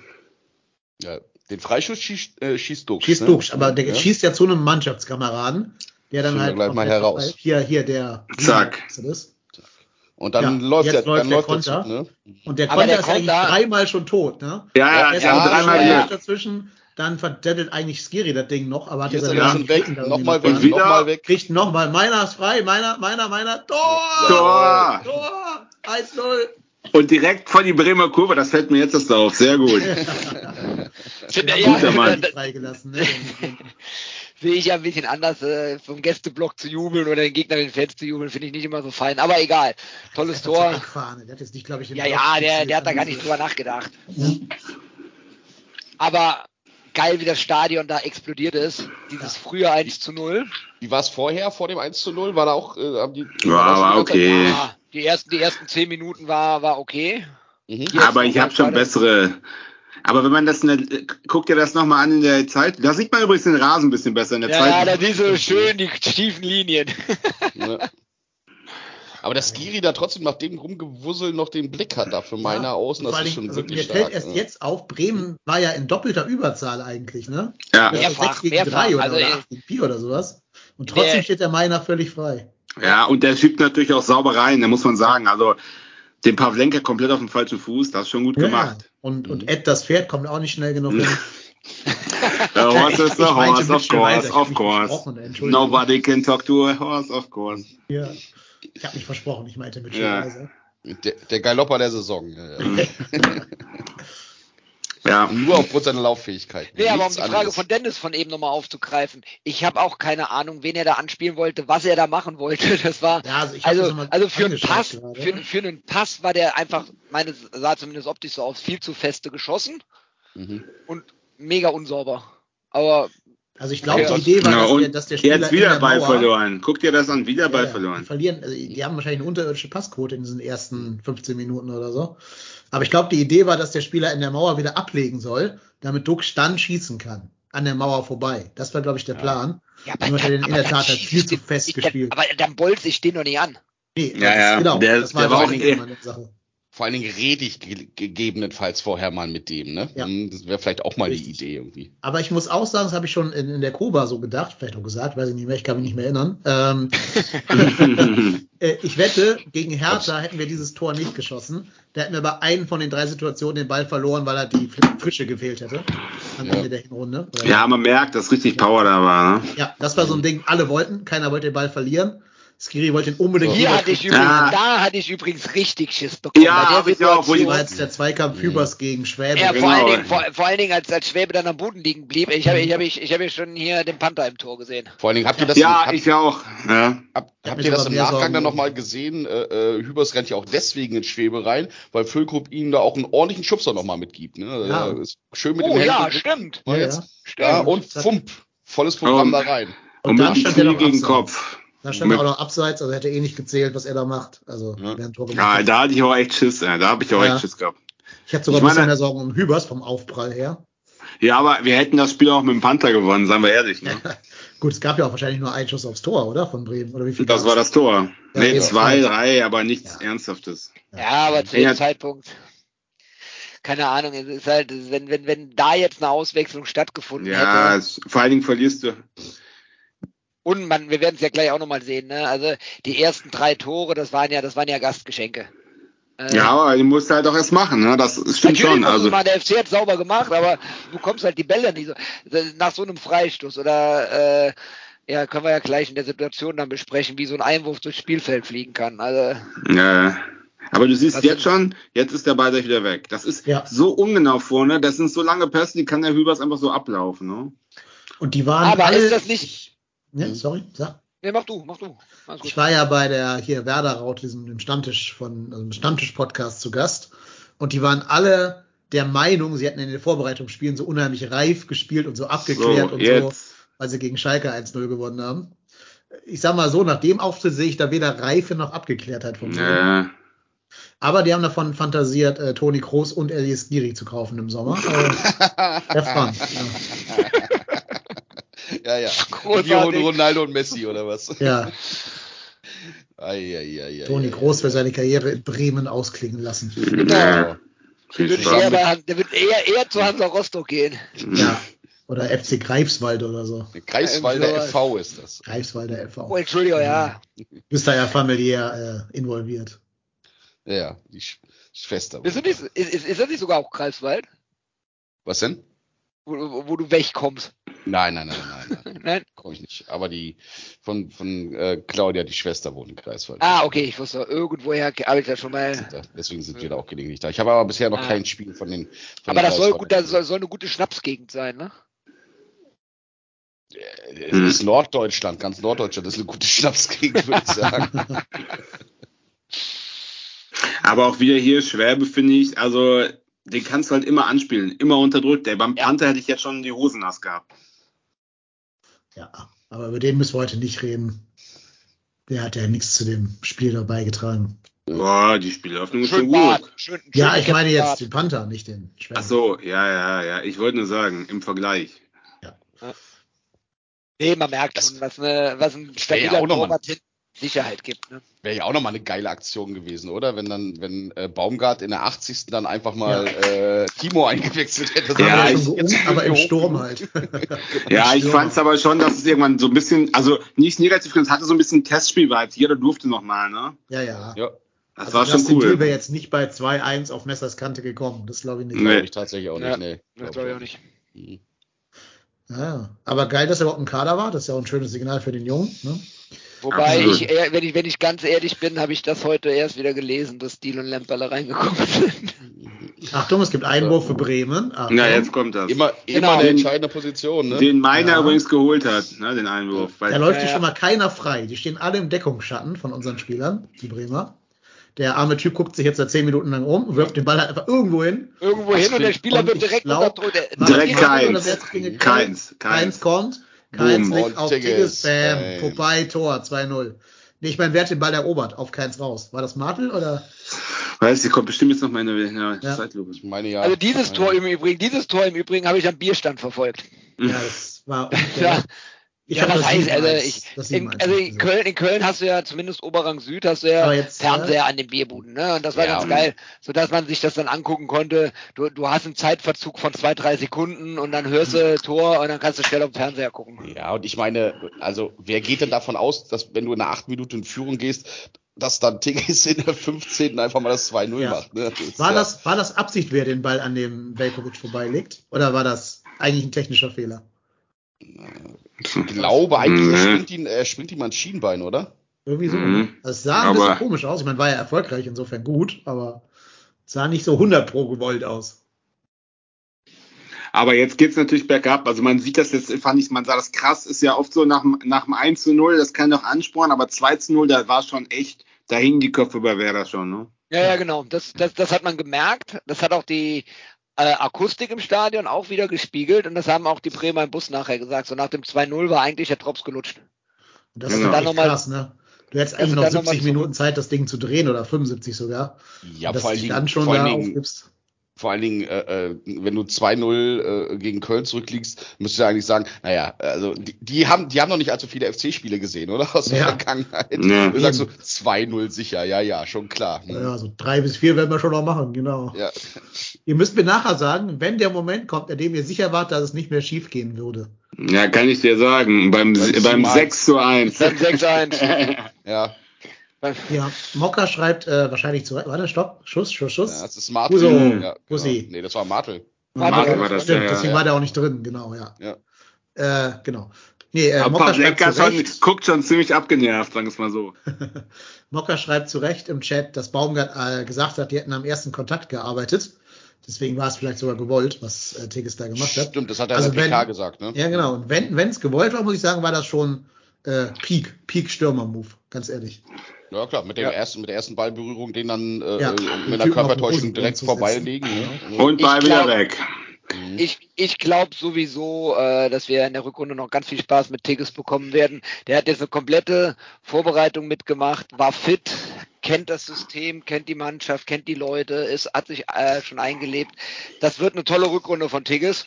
Ja, den Freischuss schießt, äh, schießt Dux. Schießt ne? Duxch, aber der ja? schießt ja zu einem Mannschaftskameraden, der dann halt gleich mal heraus. hier hier der Zack. Das? Und dann Ja, läuft jetzt der, läuft dann der läuft der Konter. Zug, ne? Und der Konter der ist eigentlich Konter- dreimal schon tot, ne? Ja, ja, ja, mal dreimal ja, dazwischen, dann verdettelt eigentlich Skiri das Ding noch, aber hat er schon weg, nochmal weg, nochmal weg. Kriegt nochmal, meiner ist frei, meiner, meiner, meiner, Tor! Tor! Tor! 1-0! Und direkt vor die Bremer Kurve, das fällt mir jetzt erst auf. Sehr gut. Finde, Ja, ja, guter Mann. freigelassen, ne? sehe ich ja ein bisschen anders, äh, vom Gästeblock zu jubeln oder den Gegner den Fans zu jubeln, finde ich nicht immer so fein. Aber egal. Tolles Tor. Eckfahne, der hat jetzt nicht, glaube ich, Ja, Block ja, der, der hat da gar nicht drüber nachgedacht. Aber geil, wie das Stadion da explodiert ist. Dieses frühe 1 zu 0. Wie war es vorher, vor dem 1 zu 0? War da auch, äh, haben die. Ja, war okay. Ja, Die ersten, die ersten zehn Minuten war, war okay. Mhm. Aber ich habe schon bessere. Aber wenn man das, in der, guckt ihr das nochmal an in der Zeit, da sieht man übrigens den Rasen ein bisschen besser in der ja, Zeit. Ja, da sind so schön die tiefen Linien. Ja. Aber dass Giri da trotzdem nach dem Rumgewussel noch den Blick hat da für meine ja, Außen, das ist schon also wirklich mir stark. Mir fällt erst ja. jetzt auf, Bremen war ja in doppelter Überzahl eigentlich, ne? Ja. Mehrfach, 6 gegen mehrfach. 3 oder, Also, oder 8 gegen 4 oder sowas. Und trotzdem steht der Meiner völlig frei. Ja, und der schiebt natürlich auch sauber rein, da muss man sagen. Also den Pavlenka komplett auf dem falschen Fuß, das ist schon gut ja, gemacht. Und, und Ed, das Pferd, kommt auch nicht schnell genug hin. The horse is the horse, of course, of course. Nobody can talk to a horse, of course. Ja. Ich habe mich versprochen, ich meinte mit Ja. Der, der Galopper der Saison. Ja. Nur aufgrund seiner Lauffähigkeit. Nee, aber um die Frage anderes. von Dennis von eben nochmal aufzugreifen. Ich habe auch keine Ahnung, wen er da anspielen wollte, was er da machen wollte. Das war, Ja, also ich hab das also, also für einen Pass, gerade. für, für einen Pass war der einfach, meines sah zumindest optisch so aus, viel zu feste geschossen Mhm. und mega unsauber. Aber Also ich glaube, Ja, die Idee war, Ja, dass, der, dass der Spieler jetzt in wieder der Ball Mauer, verloren. Guck dir das an, wieder Ball ja, Die verloren. verlieren, also die haben wahrscheinlich eine unterirdische Passquote in diesen ersten 15 Minuten oder so. Aber ich glaube, die Idee war, dass der Spieler in der Mauer wieder ablegen soll, damit Duck dann schießen kann. An der Mauer vorbei. Das war, glaube ich, der Plan. ja, Nur hat er den in der dann Tat halt viel zu den- fest gespielt. Aber dann bolze ich den doch nicht an. Nee, Ja, das, ja, genau. der- das war der war so auch eine Sache. Vor allen Dingen rede ich ge gegebenenfalls vorher mal mit dem, ne? Ja. Hm, Das wäre vielleicht auch mal Richtig. die Idee irgendwie. Aber ich muss auch sagen, das habe ich schon in, in der Kuba so gedacht, vielleicht auch gesagt, weiß ich nicht mehr, ich kann mich nicht mehr erinnern. Ähm, äh, ich wette, gegen Hertha hätten wir dieses Tor nicht geschossen. Da hätten wir bei einem von den drei Situationen den Ball verloren, weil er die Frische gefehlt hätte. Am Ja. Ende der Hinrunde. Oder- ja, man merkt, dass richtig Power da war. Ne? ja, das war so ein Ding, alle wollten, keiner wollte den Ball verlieren. Skiri wollte ihn unbedingt Hier hatte ich übrigens, Ja. da hatte ich übrigens richtig Schiss bekommen. Ja, Bei der hab ich auch, wo war Situation. jetzt der Zweikampf Hübers gegen Schwäbe. Ja, Genau. vor, allen Dingen, vor, vor allen Dingen, als, als Schwäbe dann am Boden liegen blieb. Ich habe ich hab, ich, ich hab ja schon hier den Panther im Tor gesehen. Vor allen Dingen, habt ihr das, Ja, habt, ich auch. Ja. hab habt ihr das im Nachgang Sorgen dann nochmal gesehen? Äh, äh, Hübers rennt ja auch deswegen in Schwebe rein, weil Füllkrug ihm da auch einen ordentlichen Schubser nochmal mitgibt. Ne? Also Ja. er ist schön mit Oh den Händen. ja, stimmt. Ja, jetzt. ja. Stimmt. Ja, und Fump. Volles Programm Und- da rein. Und, Und mit dann dem stand er Knie noch gegen. Kopf. Da stand er auch noch abseits, also hätte eh nicht gezählt, was er da macht. Also, Ja. ein Tor gemacht Ja, da hatte ich auch echt Schiss. Ja. Da habe ich auch Ja. echt Schiss gehabt. Ich habe sogar Ich ein bisschen meine- mehr Sorgen um Hübers vom Aufprall her. Ja, aber wir hätten das Spiel auch mit dem Panther gewonnen, seien wir ehrlich. Ne? Gut, es gab ja auch wahrscheinlich nur einen Schuss aufs Tor, oder? Von Bremen. Oder wie viel Das war das Tor. Ja, nee, zwei, drei, aber nichts Ja. Ernsthaftes. Ja, aber zu Ja. dem Zeitpunkt, keine Ahnung, es ist halt, wenn, wenn, wenn da jetzt eine Auswechslung stattgefunden Ja, hätte. es, vor allen Dingen verlierst du. Und man, wir werden es ja gleich auch nochmal sehen, ne? Also die ersten drei Tore, das waren ja, das waren ja Gastgeschenke. Äh, Ja, aber du musst halt auch erst machen. Ne? Das stimmt Natürlich schon. Also, mal, der FC hat sauber gemacht, aber du kommst halt die Bälle nicht so. Nach so einem Freistoß oder äh, ja, können wir ja gleich in der Situation dann besprechen, wie so ein Einwurf durchs Spielfeld fliegen kann. Also ja. Aber du siehst jetzt schon, jetzt ist der Ball gleich wieder weg. Das ist Ja. so ungenau vorne. Das sind so lange Pässe, die kann der Hübers einfach so ablaufen. Ne? Und die waren Aber alle, ist das nicht- Ich, ne, sorry, sag. nee, mach du, mach du. Ich war ja bei der hier Werder Raut, diesem dem Stammtisch von also Stammtisch-Podcast zu Gast. Und die waren alle der Meinung, sie hätten in den Vorbereitungsspielen so unheimlich reif gespielt und so abgeklärt So, und so, jetzt. weil sie gegen Schalke 1-0 gewonnen haben. Ich sag mal so, nach dem Auftritt sehe ich da weder Reife noch Abgeklärtheit vom Team. Ja. Aber die haben davon fantasiert, äh, Toni Kroos und Elias Giri zu kaufen im Sommer. Äh, erfahren. Ja, ja. Großartig. Wir holen Ronaldo und Messi oder was? Ja, ja Eieieiei. Toni Kroos für seine Karriere in Bremen ausklingen lassen. Ja. Würde ich Spaß. eher bei, der wird eher, eher zu Hansa Rostock gehen. Ja. Oder FC Greifswald oder so. Kreiswalder Ja, FV ist das. Greifswalder FV. Oh, Entschuldigung, ja. Du bist da ja familiär äh, involviert. Ja, ja, die Sch Schwester. Ist, das nicht, ist, ist, das nicht sogar auch Kreiswald, Was denn? Wo, wo, du wegkommst? Nein, nein, nein, nein, nein. Nein? Komm ich nicht. Aber die von, von äh, Claudia, die Schwester, wohnt in Greifswald. Ah, okay, ich wusste, irgendwoher habe ich das schon mal. Da- Deswegen sind wir da auch gelegentlich da. Ich habe aber bisher noch Ah. kein Spiel von den. Von Aber den das soll, gut, das soll, soll eine gute Schnapsgegend sein, ne? gesehen. Es ist Norddeutschland, ganz Norddeutschland. Das ist eine gute Schnapsgegend, würde ich sagen. Aber auch wieder hier Schwäbe, finde ich, also den kannst du halt immer anspielen, immer unterdrückt. Ey. Beim Ja. Panther hätte ich jetzt schon die Hosen nass gehabt. Ja, aber über den müssen wir heute nicht reden. Der hat ja nichts zu dem Spiel da beigetragen. Boah, die Spielhoffnung ist schon Schön gut. Bart. Schön, Ja, schön ich meine jetzt den Panther, nicht den Schwämme. Ach so, ja, ja, ja. Ich wollte nur sagen, im Vergleich. Nee, man merkt Das- schon, was, eine, was ein ja stabiler auch noch mal- Torwart hinten Sicherheit gibt. Ne? Wäre ja auch nochmal eine geile Aktion gewesen, oder? Wenn dann, wenn äh, Baumgart in der 80. dann einfach mal äh, Timo eingewechselt hätte. Haben Ja, ja ich- geungt, aber im Sturm halt. Ja, ich Stürmer. fand's aber schon, dass es irgendwann so ein bisschen, also nicht negativ, es hatte so ein bisschen Testspiel-Vibes. Jeder durfte nochmal, ne? Ja, ja. Ja, Das Also war schon Justin cool. wäre jetzt nicht bei 2-1 auf Messers Kante gekommen. Das glaube ich nicht. Nee. glaube ich tatsächlich auch nicht. Ja, nee, Das glaube ich auch nicht. Mhm. Ja, aber geil, dass er überhaupt im Kader war. Das ist ja auch ein schönes Signal für den Jungen. Ne? Wobei Absolut. ich, wenn ich, wenn ich ganz ehrlich bin, habe ich das heute erst wieder gelesen, dass Deal und Lemperle reingekommen sind. Achtung, es gibt Einwurf für Bremen. Achtung. Ja, jetzt kommt das. Immer, immer Genau. eine entscheidende Position, ne? Den Meiner Ja. übrigens geholt hat, ne, den Einwurf. Da läuft Ja, schon mal keiner frei. Die stehen alle im Deckungsschatten von unseren Spielern, die Bremer. Der arme Typ guckt sich jetzt seit zehn Minuten lang um, wirft den Ball halt einfach irgendwo hin. Irgendwo hin und der Spieler wird direkt glaub, unter der, War Direkt Keins, Keins keins. kommt. Keins Boom. legt auf Tigges. Bam, Bam. vorbei, Tor, 2-0. Nee, ich meine, wer hat den Ball erobert? Auf keins raus. War das Martel oder? weiß ich, kommt bestimmt jetzt noch mal eine ja, Ja. Zeitlupe. Ich meine ja. Also dieses meine, Tor im Übrigen, dieses Tor im Übrigen habe ich am Bierstand verfolgt. Ja, das war. Ja. Ich ja, das heißt, also 7-1, ich, das in, 7-1 also in. Köln, in Köln hast du ja zumindest Oberrang Süd hast du ja jetzt, Fernseher an den Bierbuden, ne? Und das war Ja. ganz geil, sodass man sich das dann angucken konnte. Du, du hast einen Zeitverzug von zwei, drei Sekunden und dann hörst du Tor und dann kannst du schnell auf den Fernseher gucken. Ja, und ich meine, also wer geht denn davon aus, dass wenn du in einer 8 Minuten in Führung gehst, dass dann Tigges in der 15. einfach mal das 2-0 Ja. macht. Ne? ist War ja, das, war das Absicht, wer den Ball an dem Velkovic vorbeilegt? Oder war das eigentlich ein technischer Fehler? Ich glaube, eigentlich Mhm. er springt ihn, springt ihm ans Schienbein, oder? Irgendwie so. Mhm. es sah ein Aber- bisschen komisch aus. Ich meine, war ja erfolgreich, insofern gut, aber es sah nicht so 100 pro gewollt aus. Aber jetzt geht's natürlich bergab. Also man sieht das jetzt, fand ich, man sah das krass, ist ja oft so nach, dem- nach dem 1 zu 0, das kann doch anspornen, aber 2 zu 0, da war schon echt, da hingen die Köpfe bei Werder schon, ne? Ja, ja, genau. Das, das, das hat man gemerkt. Das hat auch die äh, Akustik im Stadion auch wieder gespiegelt und das haben auch die Bremer im Bus nachher gesagt. So nach dem 2-0 war eigentlich der Drops gelutscht. Und das Genau. ist Dann echt noch mal- krass, ne? Du hättest Also eigentlich noch dann noch mal 70 zurück. Minuten Zeit, das Ding zu drehen oder 75 sogar. Ja, vor allen Dingen, dann schon vor da allen Dingen, aufgibst. Vor allen Dingen äh, äh, wenn du 2-0 äh, gegen Köln zurückliegst, müsstest du eigentlich sagen, naja, also die, die haben die haben noch nicht allzu viele FC-Spiele gesehen, oder? Aus der Ja. Vergangenheit. Ja. Du sagst so 2-0 sicher, ja, ja, schon klar. Hm. Ja, so drei bis vier werden wir schon noch machen, genau. Ja. Ihr müsst mir nachher sagen, wenn der Moment kommt, an dem ihr sicher wart, dass es nicht mehr schief gehen würde. Ja, kann ich dir sagen. Beim, Beim beim 7-1. 6 zu 1. Dann 6-1. Ja, Ja, Mokka schreibt äh, wahrscheinlich zu. Warte, stopp. Schuss, Schuss, Schuss. ja, das ist Martel. Uso. Ja, genau. Nee, das war Martel. Martel war das, Stimmt, ja, ja, deswegen ja. war der auch nicht drin, genau, ja. Ja. Äh, genau. Nee, äh, Aber Mokka schreibt, schon, Recht, guckt schon ziemlich abgenervt, sagen wir es mal so. Mokka schreibt zu Recht im Chat, dass Baumgart äh, gesagt hat, die hätten am ersten Kontakt gearbeitet. Deswegen war es vielleicht sogar gewollt, was äh, Tigges da gemacht hat. Stimmt, das hat er Also in der PK wenn- gesagt, ne? Ja, genau. Und wenn es gewollt war, muss ich sagen, war das schon äh, Peak, Peak Stürmer-Move, ganz ehrlich. Ja klar, mit dem Ja. ersten, mit der ersten Ballberührung, den dann äh, Ja, äh, mit einer Körpertäuschung direkt vorbeilegen. Ne? Und Ball Ich wieder glaub- weg. Mhm. Ich, ich glaube sowieso, äh, dass wir in der Rückrunde noch ganz viel Spaß mit Tigges bekommen werden. Der hat jetzt eine komplette Vorbereitung mitgemacht, war fit, kennt das System, kennt die Mannschaft, kennt die Leute, ist, hat sich äh, schon eingelebt. Das wird eine tolle Rückrunde von Tigges.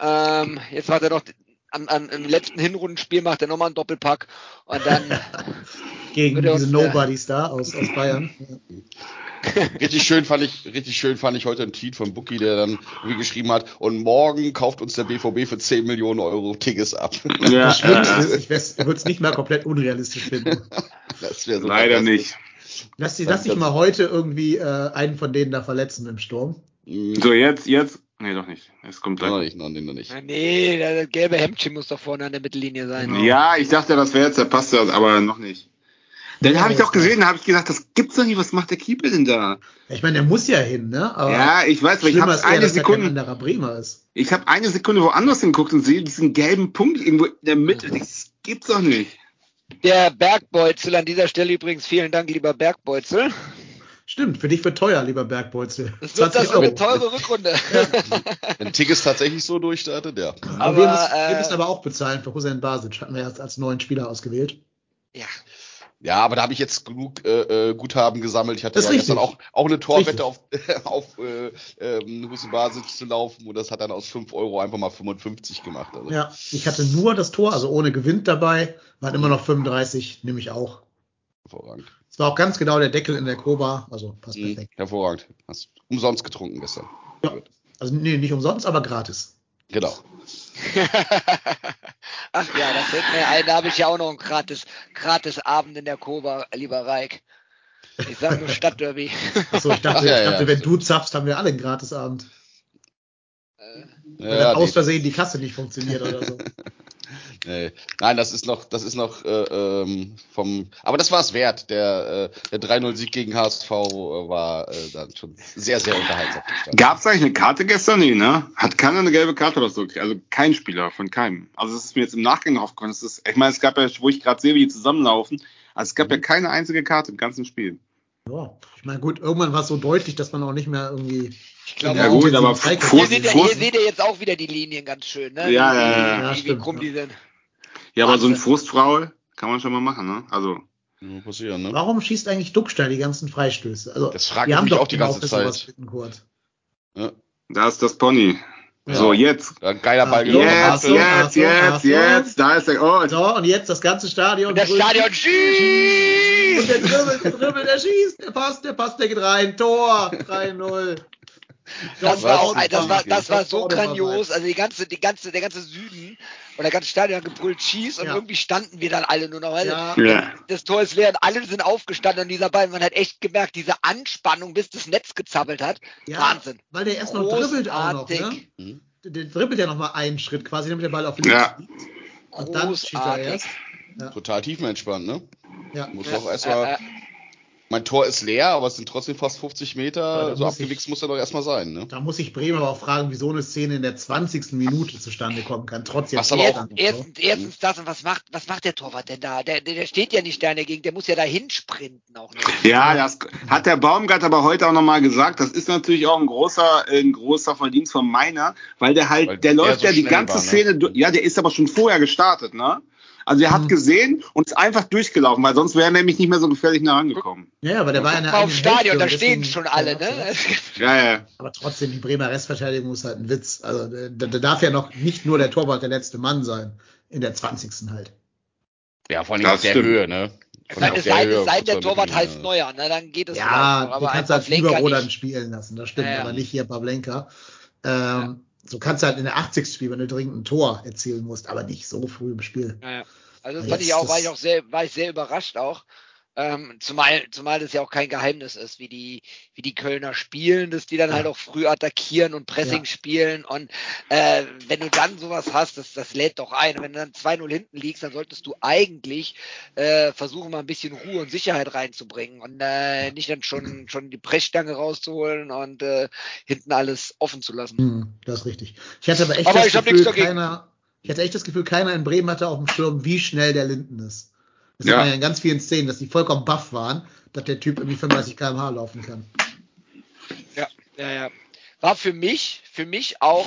Ähm, jetzt macht er noch am, am, im letzten Hinrundenspiel macht er nochmal einen Doppelpack und dann Gegen diese uns, Nobodies da aus, aus Bayern. Richtig schön fand ich, richtig schön fand ich heute einen Tweet von Bookie, der dann irgendwie geschrieben hat, und morgen kauft uns der BVB für 10 Millionen Euro Tickets ab. Ja, äh, ich würde es nicht mal komplett unrealistisch finden. Das wäre so leider fantastisch. nicht. Lass, die, lass dich mal heute irgendwie äh, einen von denen da verletzen im Sturm. So, jetzt, jetzt. Nee, doch nicht. Es kommt gleich. nicht, noch nicht, noch nicht. nee, das gelbe Hemdchen muss doch vorne an der Mittellinie sein. Ja, ich dachte, das wäre jetzt, da passt das, aber noch nicht. Dann habe ich doch gesehen, da habe ich gedacht, das gibt's doch nicht, was macht der Keeper denn da? Ich meine, der muss ja hin, ne? Aber Ja, ich weiß, aber ich habe eine dass kein Sekunde, anderer Bremer ist. ich habe eine Sekunde woanders hingeguckt und sehe diesen gelben Punkt irgendwo in der Mitte. Das gibt's doch nicht. Der Bergbeutzel, an dieser Stelle übrigens vielen Dank, lieber Bergbeutzel. Stimmt, für dich wird teuer, lieber Bergbeutzel. Das wird eine teure Rückrunde. Wenn Tickets tatsächlich so durchstartet, ja. Aber, Aber, wir, müssen, wir äh, müssen aber auch bezahlen für Hussein Basic. Hatten wir erst als neuen Spieler ausgewählt. Ja. Ja, aber da habe ich jetzt genug äh, äh, Guthaben gesammelt. Ich hatte Das ja ist gestern auch, auch eine Torwette Richtig. auf, auf äh, ähm, Husenbasis zu laufen und das hat dann aus 5 Euro einfach mal 55 gemacht. Also. Ja, ich hatte nur das Tor, also ohne Gewinn dabei, waren immer noch 35, nehme ich auch. Hervorragend. Es war auch ganz genau der Deckel in der Koba, also passt Mhm, perfekt. hervorragend. Hast umsonst getrunken gestern. Ja. Also nee, nicht umsonst, aber gratis. Genau. Ach ja, da fällt mir ein, da habe ich ja auch noch einen gratis, gratis Abend in der Koba, lieber Reik. Ich sag nur Stadtderby. Achso, ich dachte, Ach, ja, ich dachte ja. wenn du zapfst, haben wir alle einen Gratisabend. Äh, Wenn Ja, dann aus Versehen die Kasse nicht funktioniert oder so. nee. Nein, das ist noch, das ist noch äh, ähm, vom. Aber das war es wert. Der, äh, der 3-0-Sieg gegen HSV äh, war äh, dann schon sehr, sehr unterhaltsam. Gab es eigentlich eine Karte gestern? Nee, ne? Hat keiner eine gelbe Karte oder so gekriegt? Also kein Spieler von keinem. Also das ist mir jetzt im Nachgang aufgefallen. Das ist, ich meine, es gab ja, wo ich gerade sehe, wie die zusammenlaufen, also es gab ja keine einzige Karte im ganzen Spiel. Ja, ich meine, gut, irgendwann war es so deutlich, dass man auch nicht mehr irgendwie. Ich glaube, Ja, gut, aber Zweikampf- hier, seht ihr, hier seht ihr jetzt auch wieder die Linien ganz schön, ne? Ja, wie, ja, ja, wie, ja, wie, krumm die sind. Ja, aber so ein. Frustfaul kann man schon mal machen, ne? Also, Nur passieren, ne? Warum schießt eigentlich Duckstein die ganzen Freistöße? Also, Das fragt wir haben mich doch auch die genau ganze Zeit. Bittenkurt. da ist das Pony. Ja. So, jetzt. Ja, geiler Ball Ah, genommen. jetzt. Achtung, Jetzt, Achtung, jetzt, Achtung. jetzt. Da ist der. Oh, So, und jetzt das ganze Stadion. Und das grün. Stadion Und schießt! der dribbelt, der dribbelt, der schießt, der passt, der passt, der geht rein. Tor, 3-0. Das Was war auch, das war, das war Das so grandios. Also die ganze, die ganze, der ganze Süden und der ganze Stadion hat gebrüllt schieß und Ja. irgendwie standen wir dann alle nur noch. Weil Ja. Das Tor ist leer und alle sind aufgestanden und dieser Ball, man hat echt gemerkt, diese Anspannung, bis das Netz gezappelt hat. ja, Wahnsinn. Weil der erst noch dribbelt auch noch, ne? Großartig. Mhm. Der, dribbelt ja noch mal einen Schritt quasi, damit der Ball auf links Ja. liegt. Und dann schießt er Großartig. erst. Total tiefenentspannt, ne? Ja. Muss Ja, auch erstmal. Mein Tor ist leer, aber es sind trotzdem fast 50 Ja, Meter. da so muss abgewichst ich- muss er doch erstmal sein, ne? Da muss ich Bremen aber auch fragen, wie so eine Szene in der 20. Minute zustande kommen kann, trotz jetzt Was aber Erst, auch- erstens, erstens das und was macht, was macht der Torwart denn da? Der, der, steht ja nicht da in der Gegend, der muss ja da hinsprinten auch noch. Ja, das hat der Baumgart aber heute auch nochmal gesagt. Das ist natürlich auch ein großer, ein großer Verdienst von meiner, weil der halt, Weil der läuft so ja die ganze war, ne? Szene, durch- ja, der ist aber schon vorher gestartet, ne? Also er hat Mhm. gesehen und ist einfach durchgelaufen, weil sonst wäre er nämlich nicht mehr so gefährlich nah rangekommen. Ja, aber der war ja in der eigenen Stadion, da stehen schon alle, Ja, ne? Ja, ja. Aber trotzdem, die Bremer Restverteidigung ist halt ein Witz. Also da, da darf ja noch nicht nur der Torwart der letzte Mann sein. In der 20. halt. Ja, vor allem Das auf der stimmt. Höhe, ne? Auf der sei, Höhe es sei denn, der muss man Torwart ja. Neuer, ne? Dann geht es Ja, noch, du aber kannst halt Flenker Überrodern nicht. spielen lassen, das stimmt, Ja, ja. aber nicht hier Pavlenka. Ähm, So kannst du halt in der 80. Spiel, wenn du dringend ein Tor erzielen musst, aber nicht so früh im Spiel. Ja, ja. Also das fand ich auch, war ich auch sehr, war ich sehr überrascht auch. Ähm, zumal, zumal das ja auch kein Geheimnis ist, wie die, wie die Kölner spielen, dass die dann Ja. halt auch früh attackieren und Pressing Ja. spielen. Und äh, wenn du dann sowas hast, das, das lädt doch ein. Wenn du dann 2-0 hinten liegst, dann solltest du eigentlich äh, versuchen, mal ein bisschen Ruhe und Sicherheit reinzubringen und äh, nicht dann schon, schon die Pressstange rauszuholen und äh, hinten alles offen zu lassen. Hm, das ist richtig. Ich hatte aber echt Aber das Gefühl, keiner, ich hatte echt das Gefühl, keiner in Bremen hatte auf dem Schirm, wie schnell der Linden ist. Das Ja. sieht man ja in ganz vielen Szenen, dass die vollkommen baff waren, dass der Typ irgendwie 35 km/h laufen kann. Ja, ja, ja. War für mich, für mich auch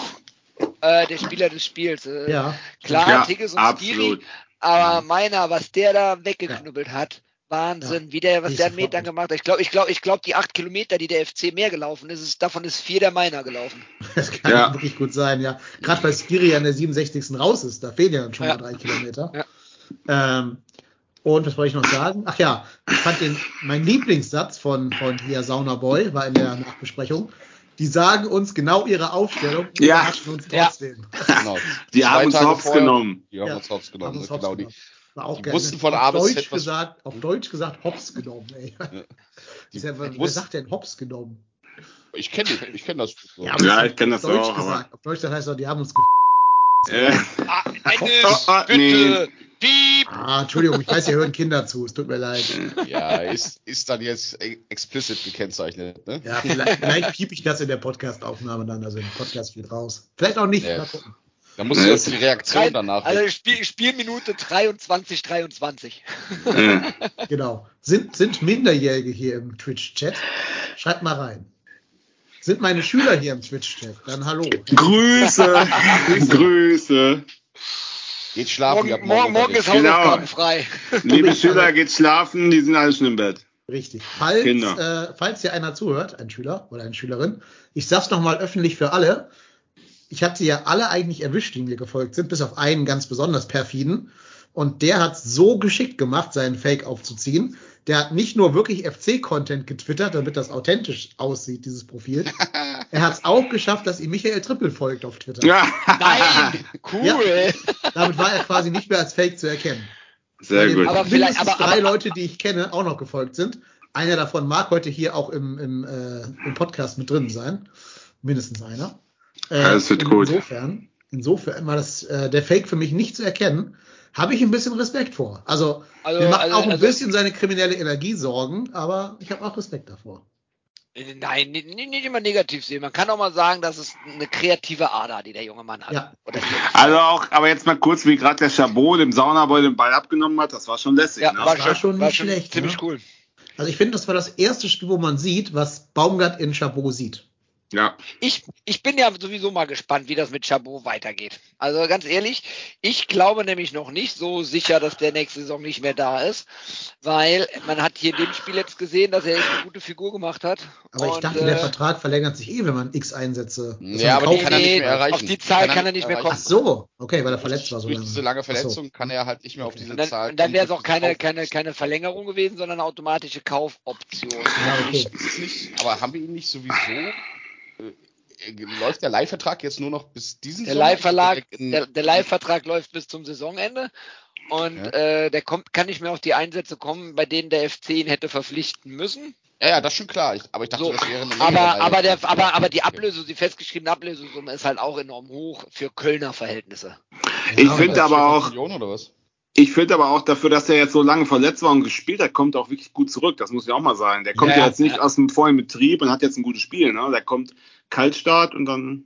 äh, der Spieler des Spiels. Äh, Ja. Klar, Ja, Tigges und absolut. Skiri, aber meiner, was der da weggeknüppelt hat, Wahnsinn, wie der, was der an Metern gemacht hat. Ich glaube, ich glaube, ich glaube, die acht Kilometer, die der FC mehr gelaufen ist, ist davon ist vier der meiner gelaufen. Das kann Ja. wirklich gut sein, ja. Gerade weil Skiri an der 67. raus ist, da fehlen ja dann schon Ja. mal drei Kilometer. Ja. Ähm, und was wollte ich noch sagen? Ach ja, ich fand den, mein Lieblingssatz von, von hier Sauna Boy war in der Nachbesprechung. Die sagen uns genau ihre Aufstellung, wir Ja. überraschen uns Ja. trotzdem. Genau. Die Zwei haben uns Tage hops vorher- genommen. Die haben Ja. uns hops genommen. Uns ne? hops genau, die, genommen. War auch die geil. wussten von auf A bis Deutsch Z, gesagt, auf Deutsch gesagt, hops genommen, ey. die Ist ja, wer wussten- sagt denn hops genommen? ich kenne ich kenn das. So. Ja, ist ich kenn auf das Deutsch auch, aber- Gesagt. Auf Deutsch das heißt doch, die haben uns ge Äh, Ah, Dennis, oh, bitte! Piep! Ah, Entschuldigung, ich weiß, hier hören Kinder zu, es tut mir leid. Ja, ist, ist dann jetzt e- explicit gekennzeichnet, ne? Ja, vielleicht, vielleicht piep ich das in der Podcast-Aufnahme dann, also im Podcast geht raus. Vielleicht auch nicht, Ja. mal gucken. Da muss ich jetzt die Reaktion Drei, danach. also Spiel, Spielminute 23, 23. äh. Genau. Sind, sind Minderjährige hier im Twitch-Chat? Schreibt mal rein. Sind meine Schüler hier im Twitch-Chat? Dann hallo. Grüße, Grüße. Geht schlafen. Morgen, morgen, morgen ist Genau. Hausaufgaben frei. Liebe Schüler, geht schlafen, die sind alle schon im Bett. Richtig. Falls, äh, falls hier einer zuhört, ein Schüler oder eine Schülerin, ich sag's nochmal öffentlich für alle. Ich habe sie ja alle eigentlich erwischt, die mir gefolgt sind, bis auf einen ganz besonders perfiden. Und der hat so geschickt gemacht, seinen Fake aufzuziehen. Der hat nicht nur wirklich FC-Content getwittert, damit das authentisch aussieht, dieses Profil. er hat es auch geschafft, dass ihm Michael Trippel folgt auf Twitter. Ja. Nein, cool. Damit war er quasi nicht mehr als Fake zu erkennen. Sehr gut. Aber vielleicht- mindestens aber- drei aber- Leute, die ich kenne, auch noch gefolgt sind. Einer davon mag heute hier auch im, im, äh, im Podcast mit drin sein. Mindestens einer. Äh, Ja, das wird gut. Insofern, insofern war das äh, der Fake für mich nicht zu erkennen. Habe ich ein bisschen Respekt vor. Also, Also- mir macht also- auch ein also- bisschen seine kriminelle Energie Sorgen, aber ich habe auch Respekt davor. Nein, nicht, nicht immer negativ sehen. Man kann auch mal sagen, dass es eine kreative Ader, die der junge Mann hat. Ja. Also auch, aber jetzt mal kurz, wie gerade der Chabot dem Saunaboy den Ball abgenommen hat, das war schon lässig. ja, ne? war, war schon, schon war nicht schon schlecht, ziemlich ne? cool. Also ich finde, das war das erste Spiel, wo man sieht, was Baumgart in Chabot sieht. Ja. Ich, ich bin ja sowieso mal gespannt, wie das mit Chabot weitergeht. Also ganz ehrlich, ich glaube nämlich noch nicht so sicher, dass der nächste Saison nicht mehr da ist, weil man hat hier in dem Spiel jetzt gesehen, dass er echt eine gute Figur gemacht hat. Aber ich Und, dachte, äh, der Vertrag verlängert sich eh, wenn man X Einsätze. Ja, aber die kann er nicht nee, mehr erreichen. auf die Zahl kann er nicht mehr erreichen. Ach so, okay, weil er verletzt war so Durch lange. diese lange Ach so. Verletzung kann er halt nicht mehr auf diese Und dann, Zahl und dann wäre es kommen. auch keine, keine, keine Verlängerung gewesen, sondern eine automatische Kaufoption. Ja, okay. Nicht, aber haben wir ihn nicht sowieso? Äh, läuft der Leihvertrag jetzt nur noch bis diesen Der In- der, der Leihvertrag läuft bis zum Saisonende und Ja. äh, der kommt, kann nicht mehr auf die Einsätze kommen, bei denen der FC ihn hätte verpflichten müssen. Ja, ja, das ist schon klar. Ich, aber ich dachte, So, das wäre eine aber, längere aber, der, Leihvertrag. aber, aber die Ablöse, die festgeschriebene Ablösesumme ist halt auch enorm hoch für Kölner Verhältnisse. Ich Ja, finde aber 40 auch, ich finde aber auch dafür, dass er jetzt so lange verletzt war und gespielt hat, kommt er auch wirklich gut zurück. Das muss ich auch mal sagen. Der kommt ja, Ja, jetzt nicht ja. aus dem vollen Betrieb und hat jetzt ein gutes Spiel. Ne? Der kommt Kaltstart und dann.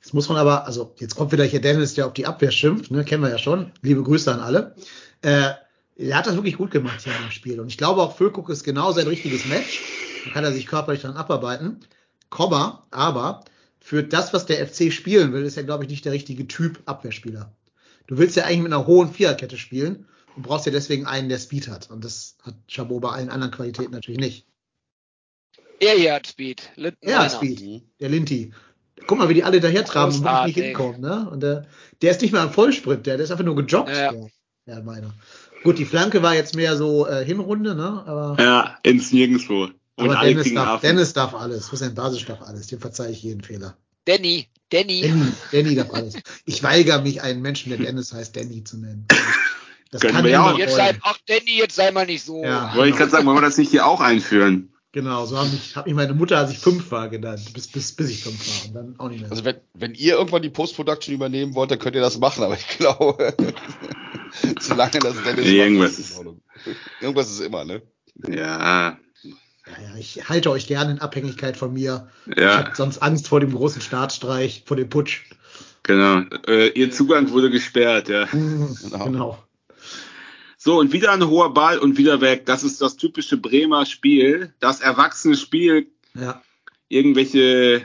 Jetzt muss man aber, also jetzt kommt wieder hier Dennis, der auf die Abwehr schimpft, ne, kennen wir ja schon. Liebe Grüße an alle. Äh, er hat das wirklich gut gemacht hier im Spiel. Und ich glaube auch, Füllkuck ist genau sein richtiges Match. Da kann er sich körperlich dann abarbeiten. Komma, aber für das, was der FC spielen will, ist er, glaube ich, nicht der richtige Typ Abwehrspieler. Du willst ja eigentlich mit einer hohen Viererkette spielen und brauchst ja deswegen einen, der Speed hat. Und das hat Chabot bei allen anderen Qualitäten natürlich nicht. Er hier hat Speed. Linden hat Meiner. Speed. Der Linti. Guck mal, wie die alle daher traben und nicht hinkommen, ne? Und der, der ist nicht mal im Vollsprint, der, der ist einfach nur gejoggt. Ja. Der, der meiner. Gut, die Flanke war jetzt mehr so äh, Hinrunde, ne? Aber, Ja, ins Nirgendwo. Und aber alle Dennis, darf. Dennis darf alles. Hussein Basic darf alles. Dem verzeihe ich jeden Fehler. Danny, Danny. Danny, Danny darf alles. Ich weigere mich, einen Menschen, der Dennis heißt, Danny zu nennen. Das Können kann wir ja auch. Jetzt sei, ach Danny, jetzt sei mal nicht so. Ja. Wollte ich gerade sagen, wollen wir das nicht hier auch einführen? Genau, so hat mich, hat mich meine Mutter, als ich fünf war, genannt. Bis, bis, bis ich fünf war. Und dann auch nicht mehr. Also wenn, wenn ihr irgendwann die Post-Production übernehmen wollt, dann könnt ihr das machen, aber ich glaube, solange das Dennis Irgendwas macht, ist. Irgendwas ist immer, ne? Ja, ja, ja, ich halte euch gerne in Abhängigkeit von mir. Ich ja, habe sonst Angst vor dem großen Staatsstreich, vor dem Putsch. genau. Äh, ihr Zugang wurde gesperrt, ja. Genau. genau. So, und wieder ein hoher Ball und wieder weg. Das ist das typische Bremer Spiel. Das erwachsene Spiel, Ja. irgendwelche.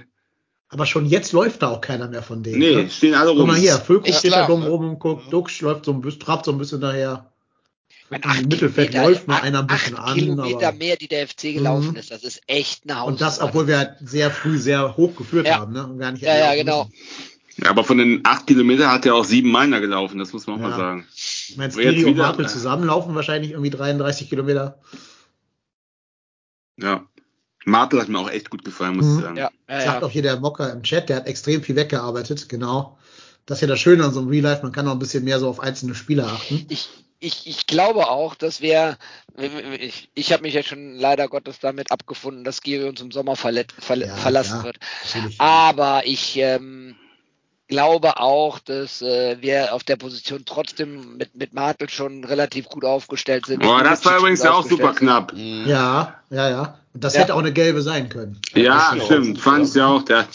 Aber schon jetzt läuft da auch keiner mehr von denen. Nee, ne? stehen alle Guck rum. mal hier, Völko steht klar, da dumm ne? rum und guckt, Duxch läuft so ein bisschen, trabt so ein bisschen daher. Mein Im Mittelfeld läuft mal einer ein bisschen acht an, Kilometer aber- mehr, die der FC gelaufen Mhm. ist. Das ist echt eine Hausnummer. Und das, obwohl wir halt sehr früh sehr hoch geführt Ja. haben, ne? Und gar nicht Ja, ja, genau. müssen. Ja, aber von den acht Kilometern hat er auch sieben Meiler gelaufen, das muss man auch Ja. mal sagen. Ich meine, Skiri und Martel zusammenlaufen wahrscheinlich irgendwie 33 Kilometer. Ja. Martel hat mir auch echt gut gefallen, muss Mhm. ich sagen. Ja, ja, Sagt ja. auch hier der Mocker im Chat, der hat extrem viel weggearbeitet, genau. Das ist ja das Schöne an so einem Real Life, man kann auch ein bisschen mehr so auf einzelne Spieler achten. Ich, ich, ich glaube auch, dass wir, ich, ich habe mich ja schon leider Gottes damit abgefunden, dass Giri uns im Sommer verlet, verle, Ja, verlassen ja. wird. Natürlich. Aber ich ähm, glaube auch, dass äh, wir auf der Position trotzdem mit, mit Martel schon relativ gut aufgestellt sind. Boah, das war übrigens ja auch super aufgestellt knapp. Ja, ja, ja. Und das Ja. hätte auch eine gelbe sein können. Ja, stimmt. Fand ich ja auch. Der,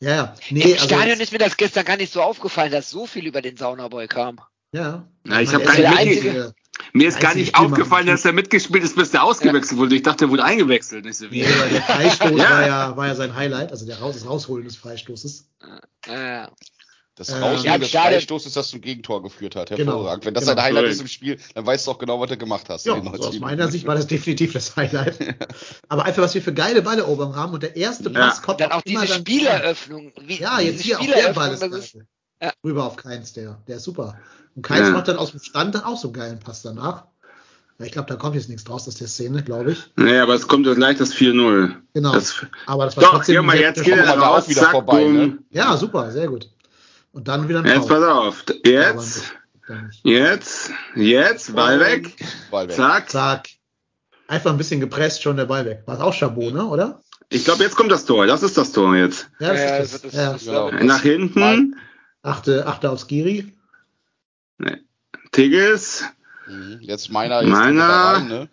Ja, ja. Im Nee, also, Stadion ist mir das gestern gar nicht so aufgefallen, dass so viel über den Saunaboy kam. ja. Ja, ich meine, hab mir ist gar nicht aufgefallen, dass er mitgespielt ist, bis der ausgewechselt wurde. Ich dachte, er wurde eingewechselt. Nicht so wie. Nee, weil der Freistoß Ja. war, ja, war ja sein Highlight, also der Raus, das Rausholen des Freistoßes. Äh, Das Ähm, Rausnehmen ja, des Freistoßes, das zum Gegentor geführt hat. Genau. Hervorragend. Wenn das Genau. dein Highlight ist im Spiel, dann weißt du auch genau, was du gemacht hast. Ja, so 90 aus meiner Sicht war das definitiv das Highlight. Aber einfach, was wir für geile Balleroberungen haben und der erste Ja. Pass kommt Dann auch immer diese Spieleröffnung. Wie, Ja, jetzt diese hier auch der Ball ist. Ja. Rüber auf Keins, der, der ist super. Und Keins Ja. macht dann aus dem Stand dann auch so einen geilen Pass danach. Ich glaube, da kommt jetzt nichts draus aus der Szene, glaube ich. Nee, aber es kommt ja gleich das 4-0. Genau. Das, Aber das war doch, trotzdem guck mal, jetzt geht er raus, wieder zack, vorbei, ne? Ja, super, sehr gut. Und dann wieder ein Jetzt pass auf. Jetzt, jetzt, jetzt, Ball weg. Ball weg. Zack. Zack. Einfach ein bisschen gepresst, schon der Ball weg. War es auch Chabot, ne, oder? Ich glaube, jetzt kommt das Tor. Das ist das Tor jetzt. Ja, das Ja, ist das das. ist- Ja. Genau. Nach hinten. Achte, achte aufs Giri. Tigges. Mhm. Jetzt meiner jetzt Meiner. da rein, ne?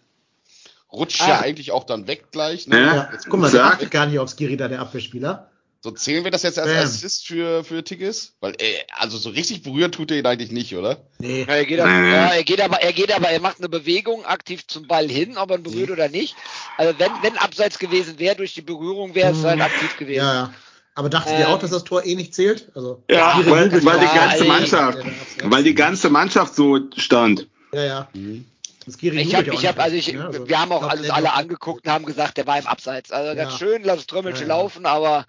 Rutscht Ah. ja eigentlich auch dann weg gleich. Ne? Ja. Ja, jetzt guck mal, der achtet gar nicht aufs Giri, da der Abwehrspieler. So zählen wir das jetzt als Bam. Assist für, für Tigges? Weil, äh, also so richtig berühren tut er ihn eigentlich nicht, oder? Nee. Ja, er, geht aber, Nee. ja, er geht aber, er geht aber, er macht eine Bewegung aktiv zum Ball hin, ob er ihn berührt oder nicht. Also wenn, wenn abseits gewesen wäre durch die Berührung, wäre es halt aktiv gewesen. Ja, ja. Aber dachtet ihr Ähm. auch, dass das Tor eh nicht zählt? Also, Ja, weil, weil die ja, ganze ey. Mannschaft, weil die ganze Mannschaft so stand. Ja, ja. Mhm. Ich habe, ja ich habe, also ich, richtig, ne? Also, wir haben auch glaub, alles alle angeguckt und haben gesagt, der war im Abseits. Also ganz Ja. schön, lass das Trümmelchen Ja, ja. laufen, aber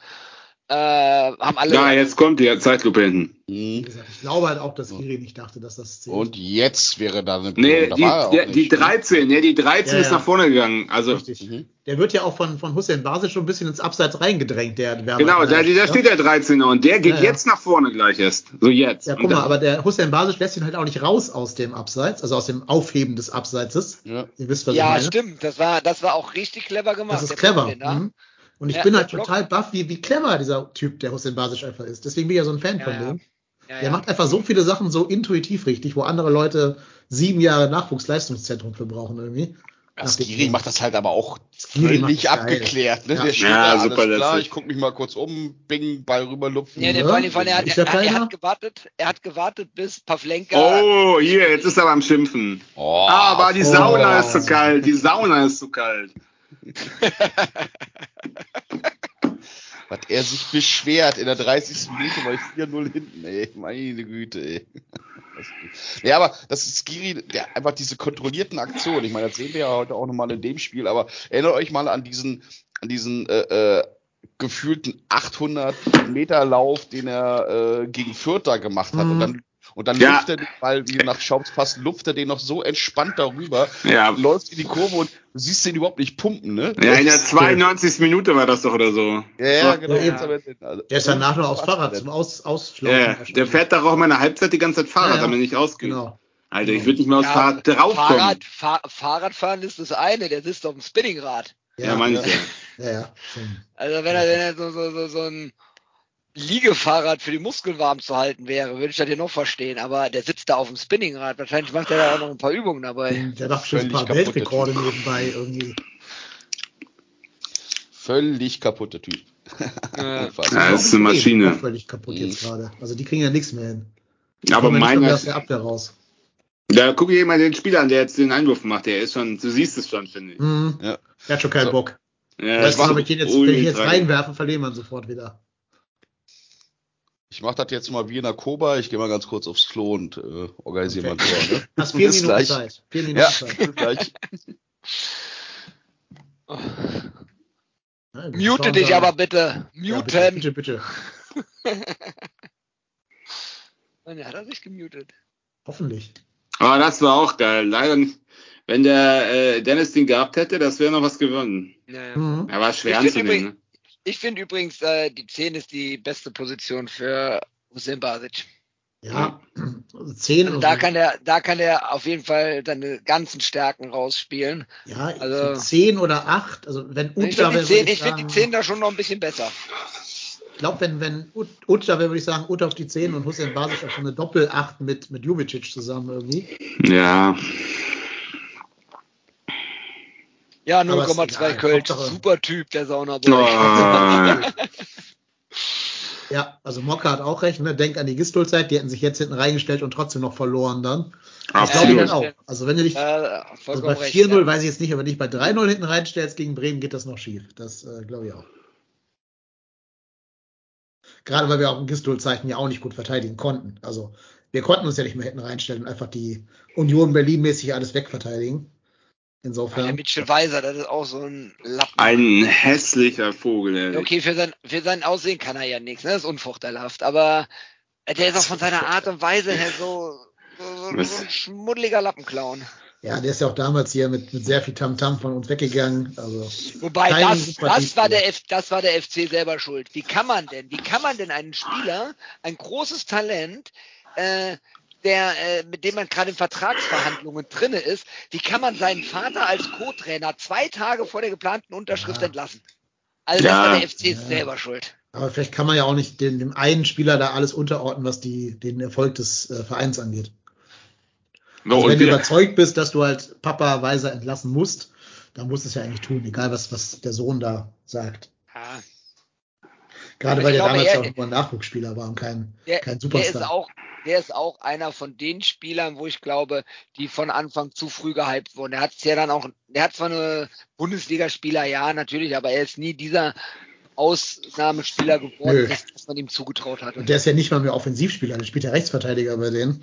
äh, haben alle. Ja, jetzt kommt die Zeitlupe hinten. Wie Mhm. gesagt, ich glaube halt auch, dass Giri nicht dachte, dass das zählt. Und jetzt wäre da eine Nee, die, er der, die nicht, ne? 13, nee, die 13 Ja, ist ja. nach vorne gegangen. Also, Richtig. Mhm. Der wird ja auch von, von Hussein Basic schon ein bisschen ins Abseits reingedrängt, der Werber. genau, da, da ja? steht der 13er und der geht Ja, ja. jetzt nach vorne gleich erst. So jetzt. Ja, Und guck mal, aber der Hussein Basic lässt ihn halt auch nicht raus aus dem Abseits, also aus dem Aufheben des Abseitses. Ja. Ihr wisst, was ich ja, meine. stimmt. Das war, das war auch richtig clever gemacht. Das ist clever. Mhm. Und ich Ja, bin halt total baff, wie, wie clever dieser Typ, der Hussein Basic einfach ist. Deswegen bin ich ja so ein Fan Ja, von ja. dem. Ja, Der ja. macht einfach so viele Sachen so intuitiv richtig, wo andere Leute sieben Jahre Nachwuchsleistungszentrum für brauchen irgendwie. Nachdem- Skiri macht das halt aber auch Skiri völlig abgeklärt. Ne? Ja. Der steht Ja, da, alles super klar, ich guck mich mal kurz um, bing, Ball rüberlupfen. Ja, der Ja, vor allem, er, hat, der er, er hat gewartet, er hat gewartet, bis Pavlenka. Oh, hier, jetzt ist er beim Schimpfen. Oh, Ah, aber die oh. Sauna ist zu kalt. Die Sauna ist zu kalt. was er sich beschwert in der 30. Minute bei 4-0 hinten, ey. Meine Güte, ey. Ja, aber das ist Skiri, der einfach diese kontrollierten Aktionen. Ich meine, das sehen wir ja heute auch nochmal in dem Spiel, aber erinnert euch mal an diesen, an diesen äh, äh, gefühlten 800 Meter Lauf, den er äh, gegen Fürth da gemacht hat. Mhm. Und dann, und dann Ja. luft er den Ball, wie nach Schaubs Pass, luft er den noch so entspannt darüber, Ja. läuft in die Kurve und du siehst den überhaupt nicht pumpen, ne? Ja, in der 92. Minute war das doch oder so. Ja, ja, genau. Ja. Also, Der ist danach noch aufs Fahrrad zum Aus Ausschlagen. Ja, der fährt doch auch immer eine Halbzeit die ganze Zeit Fahrrad, Ja, ja. damit nicht ausgeht. Genau. Alter, ich würde nicht mehr aufs Ja, Fahrrad draufkommen. Fahrrad, Fahr, Fahrradfahren ist das eine, der sitzt auf dem Spinningrad. Ja, Ja, ja. Also wenn er, wenn er so, so, so, so ein Liegefahrrad für die Muskeln warm zu halten wäre, würde ich das hier noch verstehen. Aber der sitzt da auf dem Spinningrad. Wahrscheinlich macht er da auch noch ein paar Übungen dabei. Der macht schon ein Völlig paar Weltrekorde Typ. nebenbei irgendwie. Völlig kaputter Typ. Ja. Ja, das ist eine Maschine. völlig kaputt Mhm. jetzt gerade. Also die kriegen ja nichts mehr hin. Aber nicht mehr meiner, aus der Abwehr raus. da gucke ich mal den Spieler an, der jetzt den Einwurf macht. Der ist schon, du siehst es schon, finde ich. Mhm. Ja. Der hat schon keinen So. Bock. Ja, Weißt du, das ob ich den jetzt, wenn ich ihn jetzt reinwerfe, verlieren wir ihn sofort wieder. Ich mach das jetzt mal wie in der Koba. Ich gehe mal ganz kurz aufs Klo und äh, organisiere Okay. mal ein Tor. Ne? Hast vier Bis Minuten gleich. Zeit. Vier Minuten Ja, Zeit. bis gleich. Ja, wir Mute dich aber bitte. Ja, Muten. bitte, bitte, bitte. Mann, hat er sich gemutet. Hoffentlich. Aber das war auch geil. Leider nicht. Wenn der äh, Dennis den gehabt hätte, das wäre noch was gewonnen. Ja, ja. Mhm. Er war schwer anzunehmen. Ich finde übrigens, äh, die 10 ist die beste Position für Hussein Basic. Ja, also zehn. Also und da so. kann er, da kann er auf jeden Fall seine ganzen Stärken rausspielen. ja, also- so zehn oder acht. Also wenn Ich Uta finde wäre, die, 10 ich find die sagen- 10 da schon noch ein bisschen besser. Ich glaube, wenn, wenn Ut- Uta wäre, würde ich sagen, Uta auf die 10 und Hussein Basic auf so eine Doppel-8 mit, mit Jubicic zusammen irgendwie. Ja. Ja, Aber ist 0,2 egal. Kölsch. Hauptsache- Super Typ, der Saunaboy. Oh, Ja, also Mokka hat auch recht, ne? Denk an die Gistol-Zeit, die hätten sich jetzt hinten reingestellt und trotzdem noch verloren dann. Das glaube ich Ja, dann auch. Also wenn du dich Äh, also bei recht. 4-0 ja. weiß ich jetzt nicht, aber dich bei 3-0 hinten reinstellst gegen Bremen, geht das noch schief. Das äh, glaube ich auch. Gerade weil wir auch in Gistol-Zeiten ja auch nicht gut verteidigen konnten. Also wir konnten uns ja nicht mehr hinten reinstellen und einfach die Union Berlin-mäßig alles wegverteidigen. Insofern. Der Mitchell Weiser, das ist auch so ein Lappen. Ein hässlicher Vogel, ehrlich. Okay, für sein, für sein Aussehen kann er ja nichts, ne? Das ist unvorteilhaft. Aber der ist auch von seiner Art und Weise her so, so, so, so ein schmuddeliger Lappenclown. Ja, der ist ja auch damals hier mit, mit sehr viel Tamtam -Tam von uns weggegangen. Also Wobei das, das war der F, das war der FC selber schuld. Wie kann man denn, wie kann man denn einen Spieler, ein großes Talent, äh, der, äh, mit dem man gerade in Vertragsverhandlungen drinne ist, wie kann man seinen Vater als Co-Trainer zwei Tage vor der geplanten Unterschrift ja. entlassen? Also ja. das war der FC ja. selber schuld. Aber vielleicht kann man ja auch nicht den, dem einen Spieler da alles unterordnen, was die, den Erfolg des äh, Vereins angeht. No, also wenn du überzeugt bist, dass du halt Papa Weiser entlassen musst, dann musst du es ja eigentlich tun, egal was, was der Sohn da sagt. Ja. Gerade weil der glaube, damals er, auch nur ein Nachwuchsspieler war und kein, der, kein Superstar. Der ist, auch, der ist auch einer von den Spielern, wo ich glaube, die von Anfang zu früh gehypt wurden. Der hat ja dann auch, der hat zwar eine Bundesligaspieler, ja, natürlich, aber er ist nie dieser Ausnahmespieler geworden, das man ihm zugetraut hat. Und der ist ja nicht mal mehr Offensivspieler, der spielt ja Rechtsverteidiger bei denen.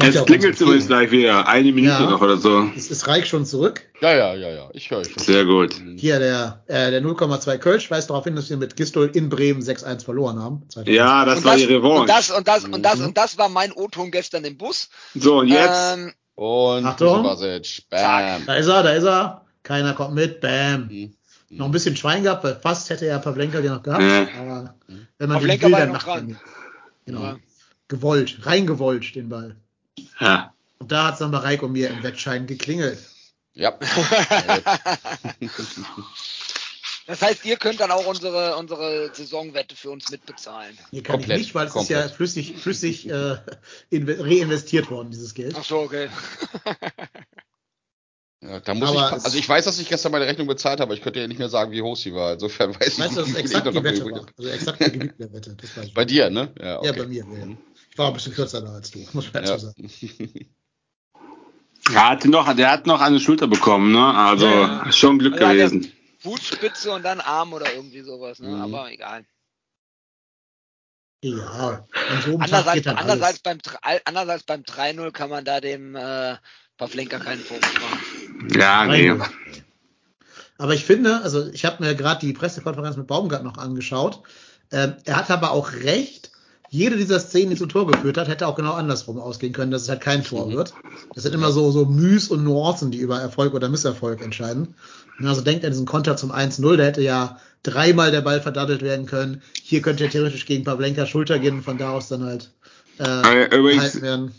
Ja klingelt es übrigens gleich wieder. Eine Minute ja. noch oder so. Ist, ist Reich schon zurück? Ja, ja, ja, ja. Ich höre schon. Sehr gut. Hier der, äh, der 0,2 Kölsch weist darauf hin, dass wir mit Gistol in Bremen 6-1 verloren haben. 2000. Ja, das und war das, die Revanche. Und das, und das, und das, und das war mein O-Ton gestern im Bus. So, und jetzt. Ähm, und Achtung. Bam. Da ist er, da ist er. Keiner kommt mit. Bam. Mhm. Noch ein bisschen Schwein gehabt, weil fast hätte er Pavlenka den noch gehabt. Mhm. Aber wenn man Pavlenka den Bilder macht, dran. genau. Ja. Gewollt, reingewollt den Ball. Ja. Und da hat es dann bei Reiko mir im Wettschein geklingelt. Ja. das heißt, ihr könnt dann auch unsere, unsere Saisonwette für uns mitbezahlen. Hier kann komplett, ich nicht, weil es ist ja flüssig, flüssig äh, reinvestiert worden, dieses Geld. Ach so, okay. Ja, da muss aber ich, also ich weiß, dass ich gestern meine Rechnung bezahlt habe, ich könnte ja nicht mehr sagen, wie hoch sie war. Insofern weiß ich nicht. Weißt du, das exakt die Wette war. Also exakt die Gebiet der Wette. Bei dir, ne? Ja, okay. ja bei mir. Ja. War ein bisschen kürzer da als du, muss man ja. sagen. Er hatte noch, der hat noch eine Schulter bekommen, ne? Also ja. schon Glück also gewesen. Fußspitze und dann Arm oder irgendwie sowas, ne? Mhm. Aber egal. Ja, so andererseits, andererseits, beim, andererseits beim 3-0 kann man da dem äh, Pavlenka keinen Vorwurf machen. Ja, nee. Aber ich finde, also ich habe mir gerade die Pressekonferenz mit Baumgart noch angeschaut. Ähm, er hat aber auch recht, jede dieser Szenen, die zum Tor geführt hat, hätte auch genau andersrum ausgehen können, dass es halt kein Tor mhm. wird. Das sind immer so, so Müs und Nuancen, die über Erfolg oder Misserfolg entscheiden. Also denkt an diesen Konter zum 1-0, da hätte ja dreimal der Ball verdattelt werden können. Hier könnte er theoretisch gegen Pavlenka Schulter gehen und von da aus dann halt äh, übrigens, werden.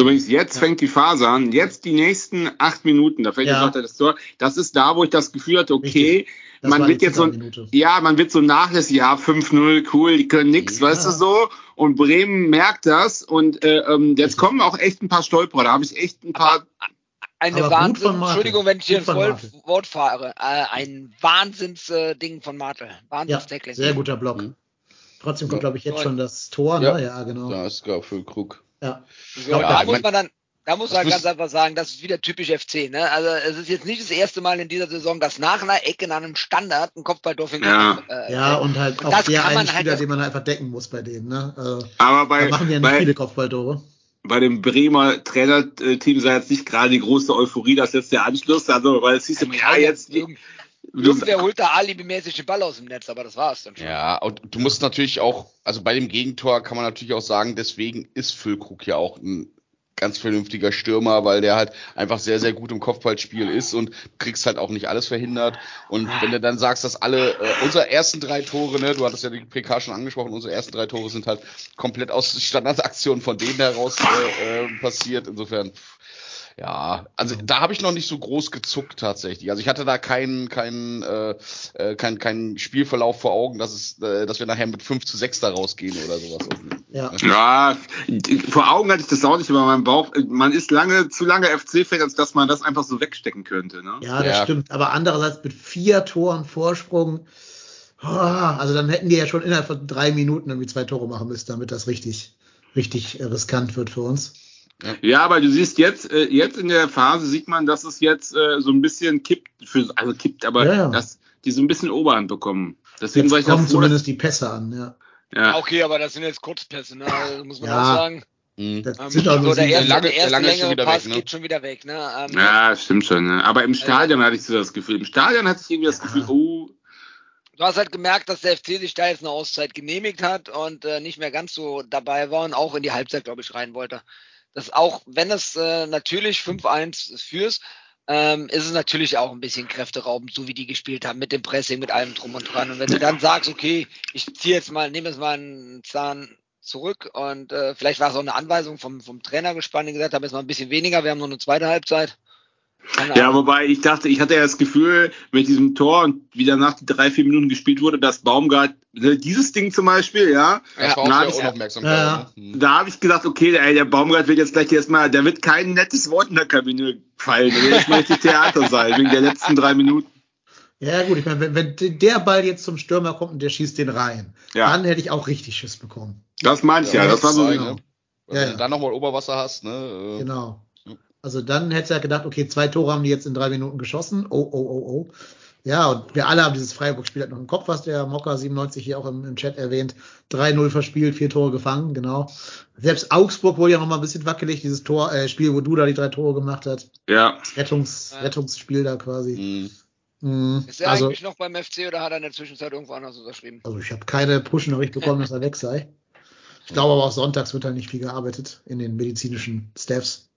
Übrigens, jetzt ja. fängt die Phase an. Jetzt die nächsten acht Minuten, da fällt ja. jetzt noch das Tor. Das ist da, wo ich das Gefühl hatte, okay, Richtig man wird jetzt so, ja, man wird so nachlässig, ja, 5-0, cool, die können nix, ja. weißt du so. Und Bremen merkt das und äh, ähm, jetzt kommen auch echt ein paar Stolperer. Da habe ich echt ein paar. eine Wahnsinn, Entschuldigung, wenn ich hier ein Wort fahre, äh, ein Wahnsinns-Ding äh, von Martel. Wahnsinns-Tackling. Ja, sehr guter Block. Mhm. Trotzdem kommt, glaube ich, jetzt schon das Tor, ne? Ja, genau. Da ist gar für Krug. Ja. ja da muss man dann, da muss man ganz einfach sagen, das ist wieder typisch FC. Ne? Also es ist jetzt nicht das erste Mal in dieser Saison, dass nach einer Ecke, nach einem Standard ein Kopfballtor für ja. Äh, ja, und halt und auch der eine halt Spieler, halt den man einfach decken muss bei denen. Ne? Also, Aber bei, da machen ja nicht bei, viele Kopfballtore. Bei dem Bremer Trainerteam sei jetzt nicht gerade die große Euphorie, dass jetzt der Anschluss, also weil es hieß ja, ja jetzt... Irgendwer holt da alibimäßig den Ball aus dem Netz, aber das war es dann schon. Ja, und du musst natürlich auch, also bei dem Gegentor kann man natürlich auch sagen, deswegen ist Füllkrug ja auch ein ganz vernünftiger Stürmer, weil der halt einfach sehr, sehr gut im Kopfballspiel ist und kriegst halt auch nicht alles verhindert. Und wenn du dann sagst, dass alle, äh, unsere ersten drei Tore, ne, du hattest ja die PK schon angesprochen, unsere ersten drei Tore sind halt komplett aus Standardaktionen von denen heraus äh, äh, passiert. Insofern, ja, also da habe ich noch nicht so groß gezuckt tatsächlich. Also ich hatte da keinen keinen äh, äh, kein, kein Spielverlauf vor Augen, dass es, äh, dass wir nachher mit 5 zu 6 da rausgehen oder sowas. Ja. ja, vor Augen hatte ich das auch nicht, aber mein Bauch, man ist lange zu lange FC-Fan, als dass man das einfach so wegstecken könnte. Ne? Ja, das ja. stimmt. Aber andererseits mit vier Toren Vorsprung, oh, also dann hätten die ja schon innerhalb von drei Minuten irgendwie zwei Tore machen müssen, damit das richtig, richtig riskant wird für uns. Ja. ja, aber du siehst jetzt, äh, jetzt in der Phase sieht man, dass es jetzt äh, so ein bisschen kippt, für, also kippt, aber ja, ja. dass die so ein bisschen Oberhand bekommen. Deswegen Jetzt war ich kommen froh, zumindest die Pässe an, ja. ja. Okay, aber das sind jetzt Kurzpässe, ne? Also, muss man Ja. auch sagen. Mhm. Das Ähm, sind auch so der erste, lange- erste lange wieder Pass weg, ne? geht schon wieder weg, ne? Ähm, ja, stimmt schon. Ne? Aber im Stadion hatte ich so das Gefühl. Im Stadion hatte ich irgendwie das. Gefühl, oh, Du hast halt gemerkt, dass der FC sich da jetzt eine Auszeit genehmigt hat und äh, nicht mehr ganz so dabei war und auch in die Halbzeit, glaube ich, rein wollte. Das auch, wenn es äh, natürlich 5-1 führst, ähm, ist es natürlich auch ein bisschen kräfteraubend, so wie die gespielt haben, mit dem Pressing, mit allem drum und dran. Und wenn du dann sagst, okay, ich ziehe jetzt mal, nehme jetzt mal einen Zahn zurück und äh, vielleicht war es auch eine Anweisung vom, vom Trainer gespannt, die gesagt haben, jetzt mal ein bisschen weniger, wir haben noch eine zweite Halbzeit. Ja, wobei ich dachte, ich hatte ja das Gefühl, mit diesem Tor und wie danach die drei, vier Minuten gespielt wurde, dass Baumgart, ne, dieses Ding zum Beispiel, ja, Das Ja, war auch na, sehr ich-. Ja, ja. ne? Mhm. da habe ich gedacht, okay, der, ey, der Baumgart wird jetzt gleich erstmal, der wird kein nettes Wort in der Kabine fallen, der wird jetzt mal richtig Theater sein, wegen der letzten drei Minuten. Ja, gut, ich meine, wenn, wenn der Ball jetzt zum Stürmer kommt und der schießt den rein, Ja. dann hätte ich auch richtig Schiss bekommen. Das meinte ich ja, Ja, das war so, genau. ne? Ja, Wenn ja. du dann nochmal Oberwasser hast, ne? äh, Genau. Also dann hätte er gedacht, okay, zwei Tore haben die jetzt in drei Minuten geschossen. Oh, oh, oh, oh. Ja, und wir alle haben dieses Freiburg-Spiel halt noch im Kopf, was der Mocker 97 hier auch im, im Chat erwähnt. 3-0 verspielt, vier Tore gefangen, genau. Selbst Augsburg wurde ja noch mal ein bisschen wackelig, dieses Tor, äh, Spiel, wo du da die drei Tore gemacht hast. ja. Rettungs, Ja. Rettungsspiel da quasi. mh. Mhm. Ist er Also, eigentlich noch beim FC oder hat er in der Zwischenzeit irgendwo anders unterschrieben? also ich habe keine Push-Nachricht bekommen, dass er weg sei. Ich glaube aber auch sonntags wird halt nicht viel gearbeitet in den medizinischen Staffs.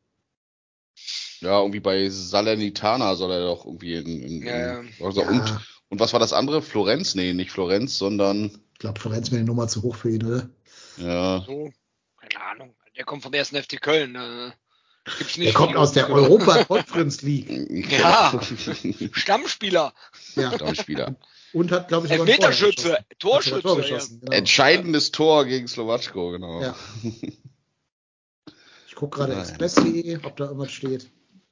Ja, irgendwie bei Salernitana soll er doch irgendwie in, in, Ja, in also, Ja. und, und was war das andere? Florenz? Nee, nicht Florenz, sondern Ich glaube, Florenz wäre die Nummer zu hoch für ihn, oder? ja. So, keine Ahnung. Der kommt vom ersten FC Köln. Äh, gibt's nicht Der kommt aus der. Europa Conference League. Ja. Stammspieler, Ja. Stammspieler. Und hat, glaube ich, sogar Elfmeterschütze, Torschütze. Tor ja. geschossen, genau. Entscheidendes Tor gegen Slowatschko, genau. Ja. Ich gucke gerade express.de, ob da irgendwas steht.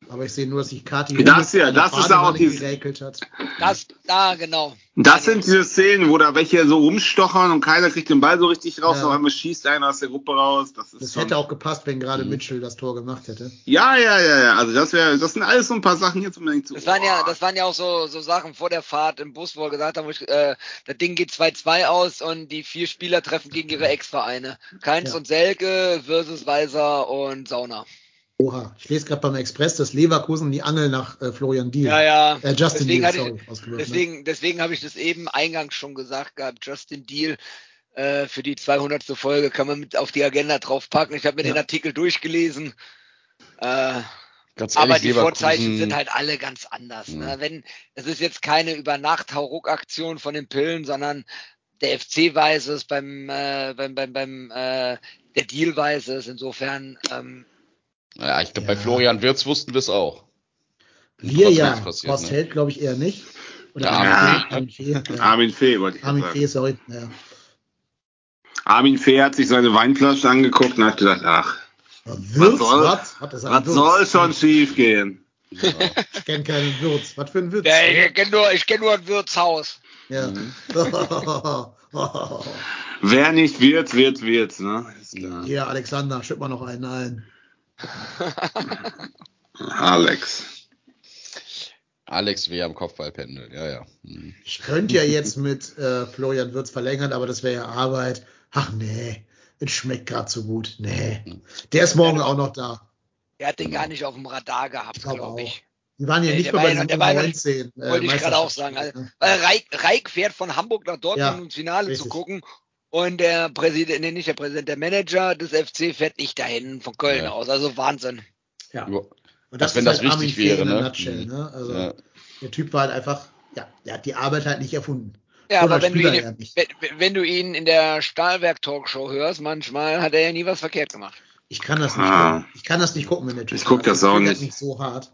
Aber ich sehe nur, dass sich Kati Das hier, das ist auch dieses- geräkelt hat. Das, da, genau. Das sind diese Szenen, wo da welche so rumstochern und keiner kriegt den Ball so richtig raus, Ja. auf einmal schießt einer aus der Gruppe raus. Das ist Das schon, hätte auch gepasst, wenn gerade Mhm. Mitchell das Tor gemacht hätte. Ja, ja, ja, ja. Also das wäre, das sind alles so ein paar Sachen jetzt unbedingt so. Das waren ja, das waren ja auch so, so Sachen vor der Fahrt im Bus, wo wir gesagt haben, ich, äh, das Ding geht 2-2 aus und die vier Spieler treffen gegen ihre Ex-Vereine. Keins Ja. und Selke versus Weiser und Sauna. Oha, ich lese gerade beim Express, dass Leverkusen die Angel nach äh, Florian Deal. Ja, ja. Äh, Justin deswegen Deal, sorry, ich, ausgelöst. ne? deswegen, deswegen habe ich das eben eingangs schon gesagt gehabt. Justin Deal äh, für die 200. Folge kann man mit auf die Agenda draufpacken. Ich habe mir Ja. den Artikel durchgelesen. Äh, Ganz aber ehrlich, die Leverkusen- Vorzeichen sind halt alle ganz anders. Ne? Wenn es ist jetzt keine über Nacht Hauruck-Aktion von den Pillen, sondern der FC weiß es, beim äh, beim beim, beim äh, der Deal weiß es. Insofern ähm, Ja, ich glaube, Ja. bei Florian Wirtz wussten wir es auch. Trotzdem ja, Horst ne? Held glaube ich eher nicht. Oder Ja, Armin Armin Fee. Ja. Armin Fee, wollte ich Armin gerade Fee, sagen. sorry. Ja. Armin Fee hat sich seine Weinflasche angeguckt und hat gesagt, ach, Würz, soll- was? Hat das was Würz? soll schon schief gehen? Ja. Ich kenne keinen Würz. Was für ein Würz? der, ich kenne nur, ich kenn nur ein Wirtshaus. Ja. Mhm. Wer nicht wird, wird, wird, ne? Hier, Alexander, schütt mal noch einen ein. Alex. Alex W. am Kopfballpendel, ja, ja. Mhm. Ich könnte ja jetzt mit äh, Florian Würz verlängern, aber das wäre ja Arbeit. Ach nee, es schmeckt gerade so gut. Nee. Der ist morgen auch noch da. Der hat den gar nicht auf dem Radar gehabt, Glaub glaube auch. ich. Die waren ja Nee, nicht der mehr war bei ja- den der war ja- 19. äh, Wollte ich gerade auch sagen. Also, Reik, Reik fährt von Hamburg nach Dortmund, Ja, um ins Finale richtig. zu gucken. Und der Präsident, nee, nicht der Präsident, der Manager des FC fährt nicht dahin von Köln Ja. aus. Also Wahnsinn. Ja. Und das Als wenn ist das halt wichtig wäre, ne? Nutshell, ne? Also Ja. der Typ war halt einfach, ja, der hat die Arbeit halt nicht erfunden. Ja, aber wenn du, ihn, ja nicht. wenn, wenn du ihn in der Stahlwerk-Talkshow hörst, manchmal hat er ja nie was verkehrt gemacht. Ich kann das nicht Ah. gucken. Ich kann das nicht gucken, wenn der Typ Ich guck das auch nicht. mich so hart.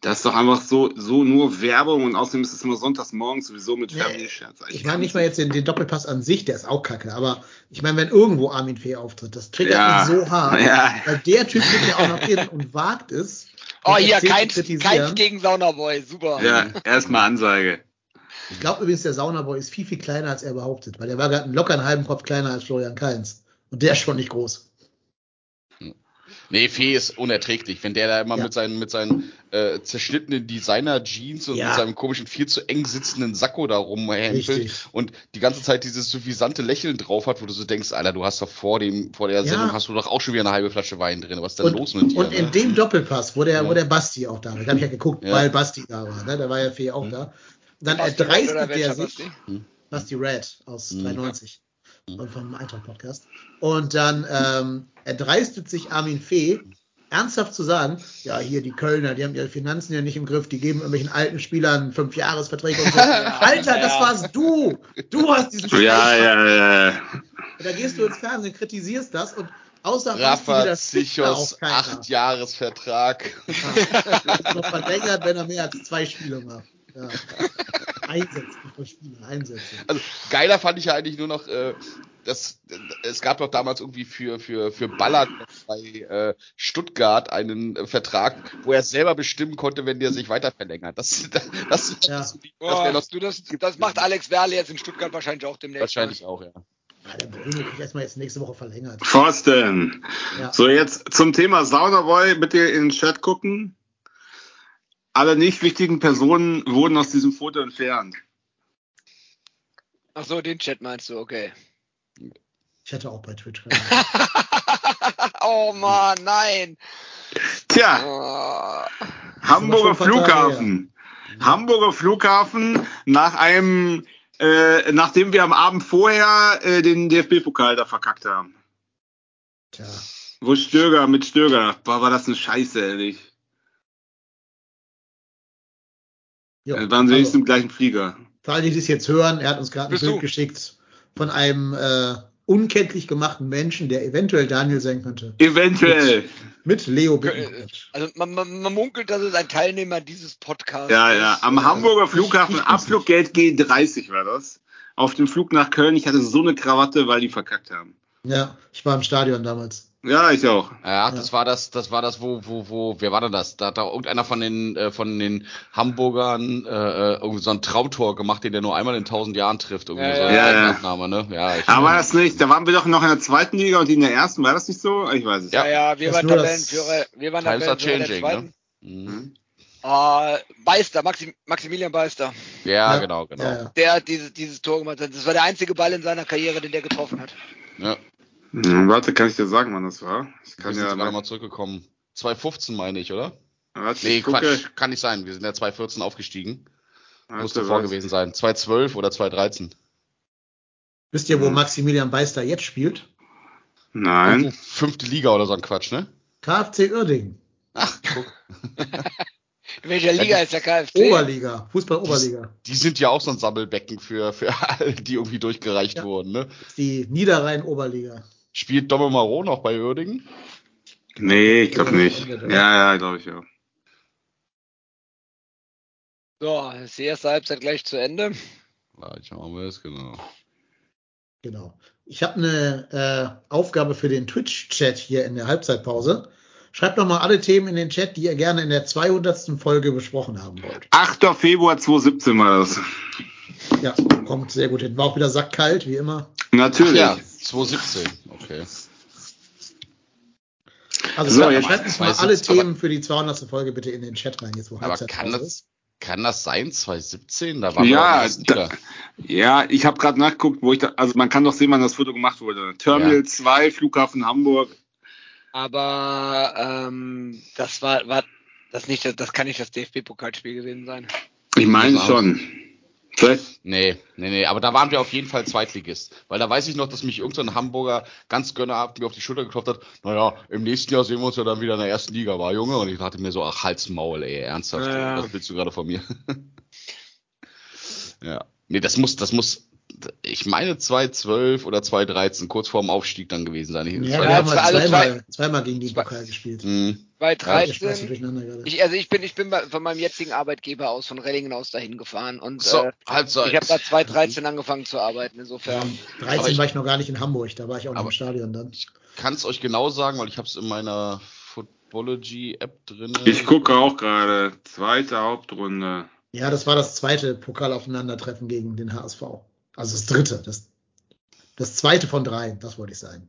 Das ist doch einfach so, so nur Werbung und außerdem ist es immer sonntags morgens sowieso mit Nee, Fernsehscherz. Ich meine nicht mal jetzt den, den Doppelpass an sich, der ist auch kacke, aber ich meine, wenn irgendwo Armin Fee auftritt, das triggert Ja. mich so hart, Ja. weil der Typ geht ja auch noch hin und wagt es. Oh, hier, zu keins, keins gegen Saunaboy. Super. Ja, erstmal Ansage. Ich glaube übrigens, der Saunaboy ist viel, viel kleiner, als er behauptet, weil der war gerade locker einen halben Kopf kleiner als Florian Kainz. Und der ist schon nicht groß. Nee, Fee ist unerträglich. Wenn der da immer Ja. mit seinen, mit seinen äh, zerschnittenen Designer-Jeans und Ja. mit seinem komischen, viel zu eng sitzenden Sakko da rumhämpelt und die ganze Zeit dieses suffisante Lächeln drauf hat, wo du so denkst, Alter, du hast doch vor dem, vor der Ja. Sendung hast du doch auch schon wieder eine halbe Flasche Wein drin. Was ist denn Und, los mit dir? und in ne? dem Doppelpass, wo der, Ja. wo der Basti auch da war, da habe ich ja geguckt, Ja. weil Basti da war, ne? da war ja Fee auch da. Dann erdreistet der sich, Basti? Basti Red aus Mhm. 93 und vom Eintracht-Podcast. Und dann ähm, erdreistet sich Armin Fee, ernsthaft zu sagen, ja, hier die Kölner, die haben ihre Finanzen ja nicht im Griff, die geben irgendwelchen alten Spielern fünf Jahresverträge und so. Alter, das warst du! Du hast diesen Scheiß. Ja, ja, ja. ja. Und Da gehst du ins Fernsehen, kritisierst das und außer Rafa Zichos, acht Jahresvertrag. Ja. Ist noch verlängert, wenn er mehr als zwei Spiele macht. Ja. Spiele, Einsätze. Also geiler fand ich ja eigentlich nur noch, äh, das, es gab doch damals irgendwie für, für, für Ballack bei äh, Stuttgart einen äh, Vertrag, wo er selber bestimmen konnte, wenn der sich weiter verlängert. Das, das, das, Ja. das, das Boah, du, das, das macht Alex Werle jetzt in Stuttgart wahrscheinlich auch demnächst. wahrscheinlich auch, ja. Ja, der Bruno kriegt erstmal jetzt nächste Woche verlängert. Forsten. Ja. So, jetzt zum Thema Saunaboy, bitte in den Chat gucken. Alle nicht wichtigen Personen wurden aus diesem Foto entfernt. Ach so, den Chat meinst du, okay. Ich hätte auch bei Twitch. oh Mann, nein. Tja, Oh. Hamburger Flughafen. Hamburger Flughafen nach einem, äh, nachdem wir am Abend vorher äh, den DFB-Pokal da verkackt haben. Tja. Wo Stöger mit Stöger. Boah, war das eine Scheiße, ehrlich. Jo, Dann waren sie also, im gleichen Flieger. für alle, die das jetzt hören, er hat uns gerade ein Bild du? geschickt von einem äh, unkenntlich gemachten Menschen, der eventuell Daniel sein könnte. Eventuell. Mit Leo Äh, Bittencourt. Also man, man, man munkelt, dass es ein Teilnehmer dieses Podcasts Ja, ist. ja. Am Hamburger Flughafen Abfluggate G30 war das. Auf dem Flug nach Köln. Ich hatte so eine Krawatte, weil die verkackt haben. Ja, ich war im Stadion damals. Ja, ich auch. Ja, das war das, das war das, wo, wo, wo, wer war denn das? Da hat da irgendeiner von den, äh, von den Hamburgern äh, äh, irgendwie so ein Traumtor gemacht, den der nur einmal in tausend Jahren trifft. Irgendwie Ja, so ja. eine Ja, ja. Ne? Ja, ich, Aber war das nicht, da waren wir doch noch in der zweiten Liga und in der ersten, war das nicht so? Ich weiß es. Ja. Ja, ja, wir waren Tabellenführer, wir waren Times are Tabellenführer der changing, zweiten. ne? Mhm. Ah, Beister, Maxim, Maximilian Beister, Ja, Ja. genau, genau. Ja, ja. der hat dieses, dieses Tor gemacht. Das war der einzige Ball in seiner Karriere, den der getroffen hat. Ja. Hm, warte, kann ich dir sagen, wann das war? Ich Wir kann sind ja jetzt gerade mal zurückgekommen. 2015 meine ich, oder? Warte, Nee, ich gucke. Quatsch, kann nicht sein. Wir sind ja 2014 aufgestiegen. Warte, Muss davor was? gewesen sein. 2012 oder 2013. Wisst ihr, wo Hm. Maximilian Beister jetzt spielt? Nein. Irgendwo Fünfte Liga oder so ein Quatsch, ne? KfC Uerdingen. Ach, guck. In welcher Liga ist der KfC? Oberliga. Fußball-Oberliga. Die sind ja auch so ein Sammelbecken für, für alle, die irgendwie durchgereicht Ja. wurden, ne? Die Niederrhein-Oberliga. Spielt Domme Maro noch bei Uerdingen? Nee, ich glaube nicht. Ja, ja, glaube ich auch. So, ist die erste Halbzeit gleich zu Ende. Gleich haben wir es, genau. Genau. Ich habe eine äh, Aufgabe für den Twitch-Chat hier in der Halbzeitpause. Schreibt doch mal alle Themen in den Chat, die ihr gerne in der 200. Folge besprochen haben wollt. 8. Februar 2017 war das. Ja, kommt sehr gut hin. War auch wieder sackkalt, wie immer. Natürlich. Ja, 2017. Okay. Also So, schreibt, jetzt schreibt uns mal 217, alle aber- Themen für die 200. Folge bitte in den Chat rein, jetzt wo Aber Halbzeitpause kann das, ist. kann das sein, 2017? Da waren wir Ja, da, ja, ich habe gerade nachgeguckt, wo ich da, also man kann doch sehen, wann das Foto gemacht wurde. Terminal Ja. 2, Flughafen Hamburg. Aber ähm, das war, war das nicht, das, kann nicht das DFB-Pokalspiel gewesen sein. Ich meine auch. schon. Vielleicht, Nee, nee, nee, aber da waren wir auf jeden Fall Zweitligist. Weil da weiß ich noch, dass mich irgendein Hamburger ganz gönnerhaft mir auf die Schulter geklopft hat. Naja, im nächsten Jahr sehen wir uns ja dann wieder in der ersten Liga, war Junge. Und ich dachte mir so, ach, halt's Maul, ey, ernsthaft, Ja. was willst du gerade von mir? ja. Nee, das muss, das muss, ich meine 2012 oder 2013, kurz vorm Aufstieg dann gewesen sein. Ich- Ja, wir haben zwei- alle zweimal, zweimal gegen den Pokal gespielt. Hm, Bei Ich schmeiß 13, durcheinander gerade. ich, also ich bin, ich bin von meinem jetzigen Arbeitgeber aus, von Rellingen aus dahin gefahren und so, äh, halt so. ich habe da 2013 angefangen zu arbeiten, insofern. 13 Aber ich- war ich noch gar nicht in Hamburg, da war ich auch noch im Stadion dann. kann es euch genau sagen, weil ich habe es in meiner Footballogy-App drin. ich gucke auch gerade. Zweite Hauptrunde. Ja, das war das zweite Pokalaufeinandertreffen gegen den HSV. Also das dritte. Das, das zweite von drei, das wollte ich sagen.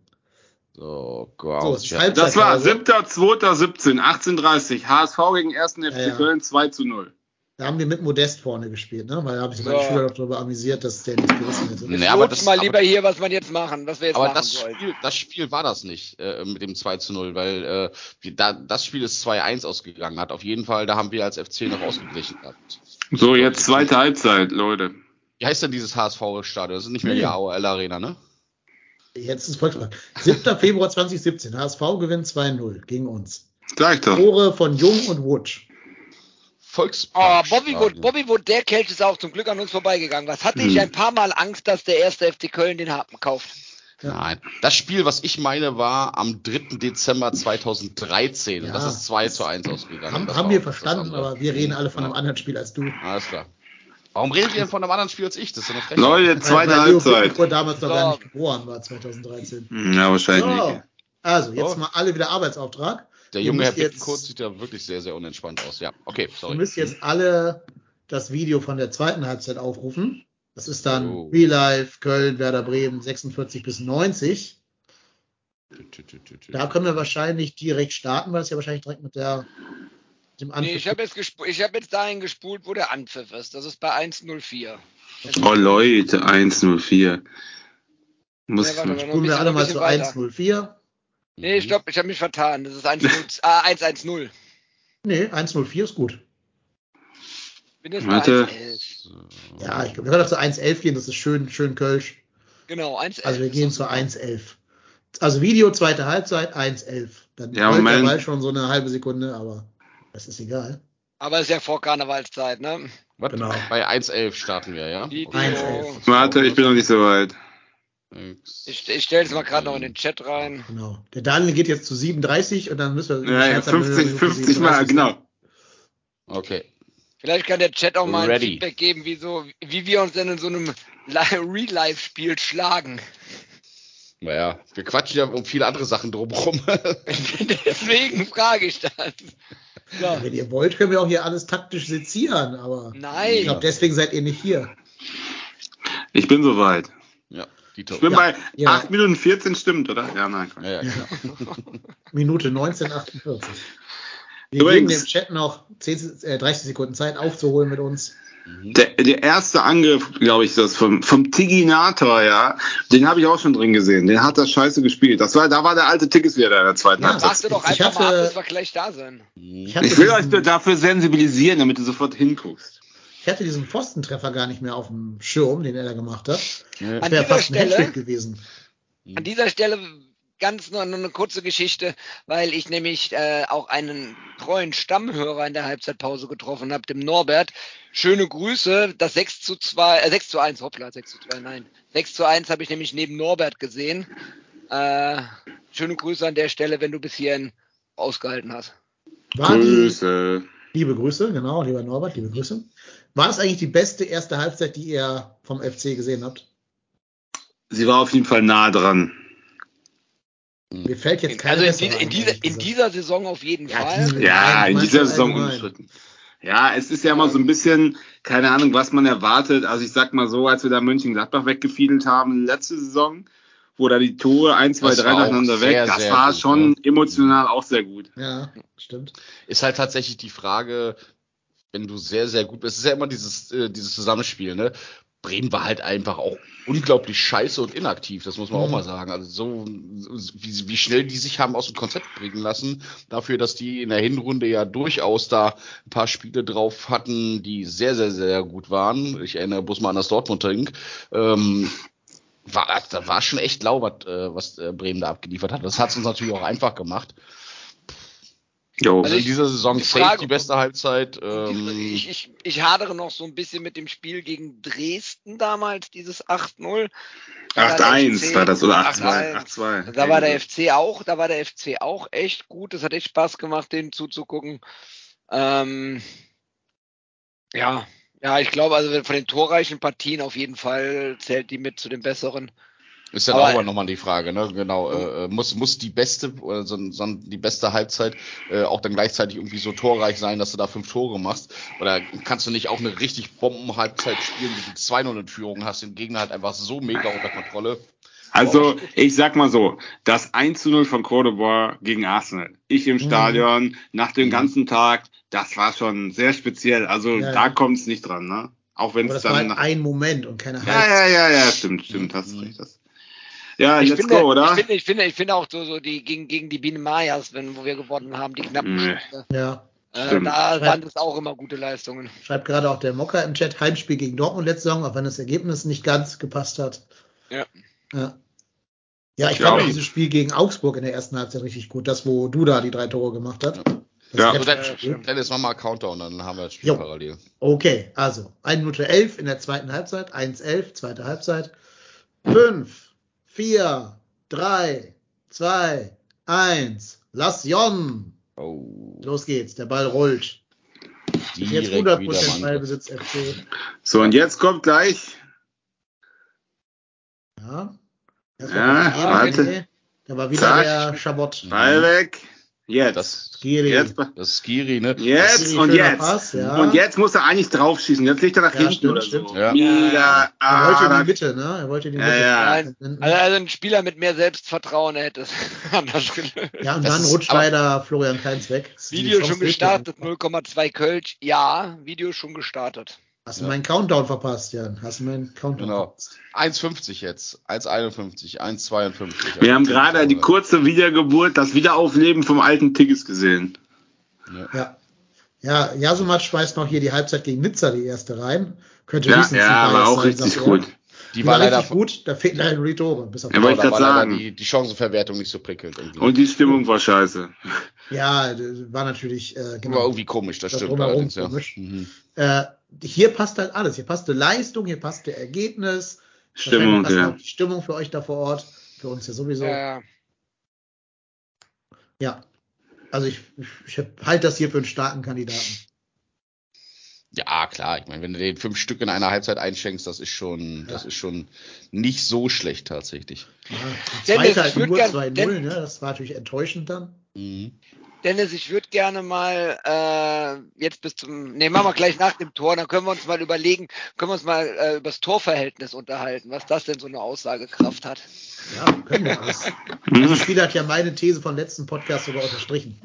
So, Gott. So, es ist ja. Halbzeit- Das war Pause. 7.2.17, 18.30 HSV gegen 1. FC Ja, ja. Köln 2 zu 0. Da haben wir mit Modest vorne gespielt, ne? Weil da habe ich meine Schüler noch darüber amüsiert, dass der nicht gerissen hätte. Nee, aber das- mal aber- lieber hier, was man jetzt machen, was wir jetzt Aber machen das sollen. Spiel, das Spiel war das nicht äh, mit dem 2 zu 0, weil äh, da, das Spiel ist 2-1 ausgegangen hat. Auf jeden Fall, da haben wir als FC noch ausgeglichen gehabt. So, jetzt zweite Halbzeit, Leute. Wie heißt denn dieses HSV-Stadion? Das ist nicht mehr die Nee. AOL Arena, ne? Jetzt ist Volkspark. 7. Februar 2017. HSV gewinnt 2-0 gegen uns. Sag doch. Tore von Jung und Wutsch. Oh, Volkspark. Bobbywood, Bobbywood, der Kelch ist auch zum Glück an uns vorbeigegangen. Was hatte ich Hm. ein paar Mal Angst, dass der erste FC Köln den Haken kauft? Nein. Das Spiel, was ich meine, war am 3. Dezember 2013. Ja. Das ist 2 zu 1 ausgegangen. Haben, haben wir verstanden, aber wir reden alle von einem anderen Spiel als du. Alles klar. Warum redet ihr denn von einem anderen Spiel als ich? Das ist ja eine Frechheit. Leute, zweite Weil Halbzeit. Bittencourt damals noch So. gar nicht geboren war, 2013. Hm, Ja, wahrscheinlich So, nicht. also jetzt Oh. mal alle wieder Arbeitsauftrag. Der Ihr junge Herr Bittencourt sieht ja wirklich sehr, sehr unentspannt aus. Ja, okay, Ihr sorry. müsst jetzt alle das Video von der zweiten Halbzeit aufrufen. Das ist dann Oh. Real Life, Köln, Werder Bremen 46 bis 90. Da können wir wahrscheinlich direkt starten, weil es ja wahrscheinlich direkt mit der Nee, Anpfiff ich habe jetzt, gespu- ich hab jetzt dahin gespult, wo der Anpfiff ist. Das ist bei 104. Oh Leute, 104. Muss Ja, warte. Spulen wir alle mal zu weiter. 104. Nee, stopp, ich habe mich vertan. Das ist 1-0 ah, 110. Nee, 104 ist gut. Bin jetzt Warte. bei 111. Ja, ich, wir können auch zu 111 gehen, das ist schön, schön Kölsch. Genau, 111. Also wir gehen zu super. 111. Also Video, zweite Halbzeit, 111. Dann Ja. Ball schon so eine halbe Sekunde, aber das ist egal. Aber ist ja vor Karnevalszeit, ne? Was? Genau. Bei 1.11 starten wir, ja? Video. 1,11. Warte, ich bin noch nicht so weit. Ich, ich stelle es mal gerade noch in den Chat rein. Genau. Der Daniel geht jetzt zu 37 und dann müssen wir Ja, ja, Bescheid sagen, wenn wir 50, Minute 50 Mal, 37 genau. Okay. Vielleicht kann der Chat auch mal ein Ready. Feedback geben, wie, so, wie wir uns denn in so einem Real-Life-Spiel schlagen. Naja, wir quatschen ja um viele andere Sachen drumherum. Deswegen frage ich das. Ja, wenn ihr wollt, können wir auch hier alles taktisch sezieren, aber ich Nein. glaube, deswegen seid ihr nicht hier. Ich bin so weit. ja, Dito. Ich bin Ja, bei ja. 8 Minuten 14 stimmt, oder? Ja, nein. Ja, ja, klar. Minute 1948. Wir Übrigens- geben dem Chat noch 10, äh, 30 Sekunden Zeit aufzuholen mit uns. Der, der erste Angriff, glaube ich, das vom, vom Tiginator, ja, den habe ich auch schon drin gesehen. Den hat das scheiße gespielt. Das war, da war der alte Tickets wieder in der zweiten Ja, Halbzeit. Warte doch Ich einfach mal hatte- ab, bis wir gleich da sind. Ich Ich will euch diesen, dafür sensibilisieren, damit du sofort hinguckst. ich hatte diesen Pfostentreffer gar nicht mehr auf dem Schirm, den er da gemacht hat. Ja. An dieser fast ein Stelle- gewesen. An dieser Stelle ganz nur, nur eine kurze Geschichte, weil ich nämlich äh, auch einen treuen Stammhörer in der Halbzeitpause getroffen habe, dem Norbert. Schöne Grüße, das 6 zu 2, äh, 6 zu 1, hoppla, 6 zu 2, nein. 6 zu 1 habe ich nämlich neben Norbert gesehen. Äh, schöne Grüße an der Stelle, wenn du bis hierhin ausgehalten hast. War die, Grüße. liebe Grüße, genau, lieber Norbert, liebe Grüße. War das eigentlich die beste erste Halbzeit, die ihr vom FC gesehen habt? Sie war auf jeden Fall nah dran. Mir fällt jetzt keine Also in, die, in, dieser, in dieser Saison auf jeden Ja, Fall. diese- Ja, Nein, in dieser meinst Saison unbestritten. Ja, es ist ja immer so ein bisschen, keine Ahnung, was man erwartet. Also ich sag mal so, als wir da Mönchengladbach weggefiedelt haben, letzte Saison, wo da die Tore 1, 2, Das 3 war auch nacheinander weg, sehr, das sehr war gut, schon ne? emotional auch sehr gut. Ja, stimmt. Ist halt tatsächlich die Frage, wenn du sehr, sehr gut bist, es ist ja immer dieses, äh, dieses Zusammenspiel, ne? Bremen war halt einfach auch unglaublich scheiße und inaktiv, das muss man auch Mhm. mal sagen. Also so, wie, wie schnell die sich haben aus dem Konzept bringen lassen, dafür, dass die in der Hinrunde ja durchaus da ein paar Spiele drauf hatten, die sehr, sehr, sehr gut waren. Ich erinnere bloß mal an das Dortmund-Ring. Ähm, war, da war schon echt laubert, äh, was äh, Bremen da abgeliefert hat. Das hat es uns natürlich auch einfach gemacht. Jo. Also in dieser Saison die safe die beste Halbzeit. Ähm, ich, ich, ich hadere noch so ein bisschen mit dem Spiel gegen Dresden damals, dieses 8-0. Da war der 8-1 FC war das, oder 8-1. 8-2. 8-2. Da war der FC auch, da war der FC auch echt gut. Das hat echt Spaß gemacht, denen zuzugucken. Ähm, ja, ja, ich glaube, also von den torreichen Partien auf jeden Fall zählt die mit zu den besseren. Ist dann Aber- auch mal nochmal die Frage, ne? Genau. Äh, muss, muss die beste, oder so, so die beste Halbzeit äh, auch dann gleichzeitig irgendwie so torreich sein, dass du da fünf Tore machst? Oder kannst du nicht auch eine richtig Bomben-Halbzeit spielen, die du 2-0 in Führung hast, den Gegner halt einfach so mega unter Kontrolle? Also, ich sag mal so, das 1 zu 0 von Cordoba gegen Arsenal, ich im Mhm. Stadion, nach dem Mhm. ganzen Tag, das war schon sehr speziell. Also, Ja, da ja. kommt's nicht dran, ne? Auch wenn es das war dann halt nach. ein Moment und keine Ja, Halbzeit. ja, ja, ja, stimmt, stimmt, hast Mhm. recht. Das. Ja, Ich let's finde, go, oder? ich finde, ich finde, ich finde auch so, so die gegen, gegen die Bienen Mayas, wenn, wo wir gewonnen haben, die knappen Nee. Schüsse. Ja. Äh, da waren das auch immer gute Leistungen. Schreibt gerade auch der Mocker im Chat, Heimspiel gegen Dortmund letzte Saison, auch wenn das Ergebnis nicht ganz gepasst hat. Ja. Ja, ja ich Ja, fand auch dieses Spiel gegen Augsburg in der ersten Halbzeit richtig gut, das, wo Duda die drei Tore gemacht hat. Das Ja. Dann, Headspiel. Dennis, mach mal Countdown, dann haben wir das Spiel Jo. parallel. Okay, also 1 Minute 11 in der zweiten Halbzeit, 1-11, zweite Halbzeit. 5, 4, 3, 2, 1. Lass Jon. Oh, Los geht's, der Ball rollt. Jetzt direkt 100% Mann. Ballbesitz FC. So, und jetzt kommt gleich. Ja. Das Ja, warte. okay. Da war wieder Zack. der Schabott. Ball weg. Jetzt. Das, Giri. Jetzt, das ist Skiri, ne? jetzt und jetzt. Pass, ja. Und jetzt muss er eigentlich draufschießen. Jetzt liegt er nach Ja, hinten stimmt, oder stimmt. so. Ja. Mega. Er wollte in da- die Mitte, ne? Er wollte in die Ja, Mitte. ja. Nein. Also, also ein Spieler mit mehr Selbstvertrauen hätte es anders gelöst. Ja, und Das dann rutscht leider Florian Kainz weg. Video schon gestartet, mehr. 0,2 Kölsch. Ja, Video schon gestartet. Hast du meinen Countdown verpasst, Jan? Hast du meinen Countdown Genau. verpasst? 1,50 jetzt. 1,51, 1,52. Wir haben gerade die kurze Wiedergeburt, das Wiederaufleben vom alten Tigges gesehen. Ja. Ja, Jasumat schmeißt noch hier die Halbzeit gegen Nizza die erste rein. Könnte Ja, ja, war auch sein, richtig er. gut. Die Die war war leider, gut, da fehlen leider nur die Tore. Bis auf Ja, wollte ich da war sagen. die, die Chancenverwertung nicht so prickelnd irgendwie. Und die Stimmung war scheiße. ja, war natürlich, äh, war genau. irgendwie komisch, das, Das stimmt allerdings, ja. Mhm. Äh, hier passt halt alles. Hier passte Leistung, hier passte Ergebnis. Stimmung, passt ja. die Stimmung für euch da vor Ort. Für uns ja sowieso. Ja, Ja. Also ich, ich, ich halte das hier für einen starken Kandidaten. Ja, klar. Ich meine, wenn du den fünf Stück in einer Halbzeit einschenkst, das ist schon, das ist schon nicht so schlecht tatsächlich. Ja, Dennis, halt nur gern- 2-0, Den- ne? Das war natürlich enttäuschend dann. Mhm. Dennis, ich würde gerne mal äh, jetzt bis zum, nee, machen wir gleich nach dem Tor, dann können wir uns mal überlegen, können wir uns mal äh, über das Torverhältnis unterhalten, was das denn so eine Aussagekraft hat. Ja, können wir alles. Mhm. Also Spieler hat ja meine These vom letzten Podcast sogar unterstrichen.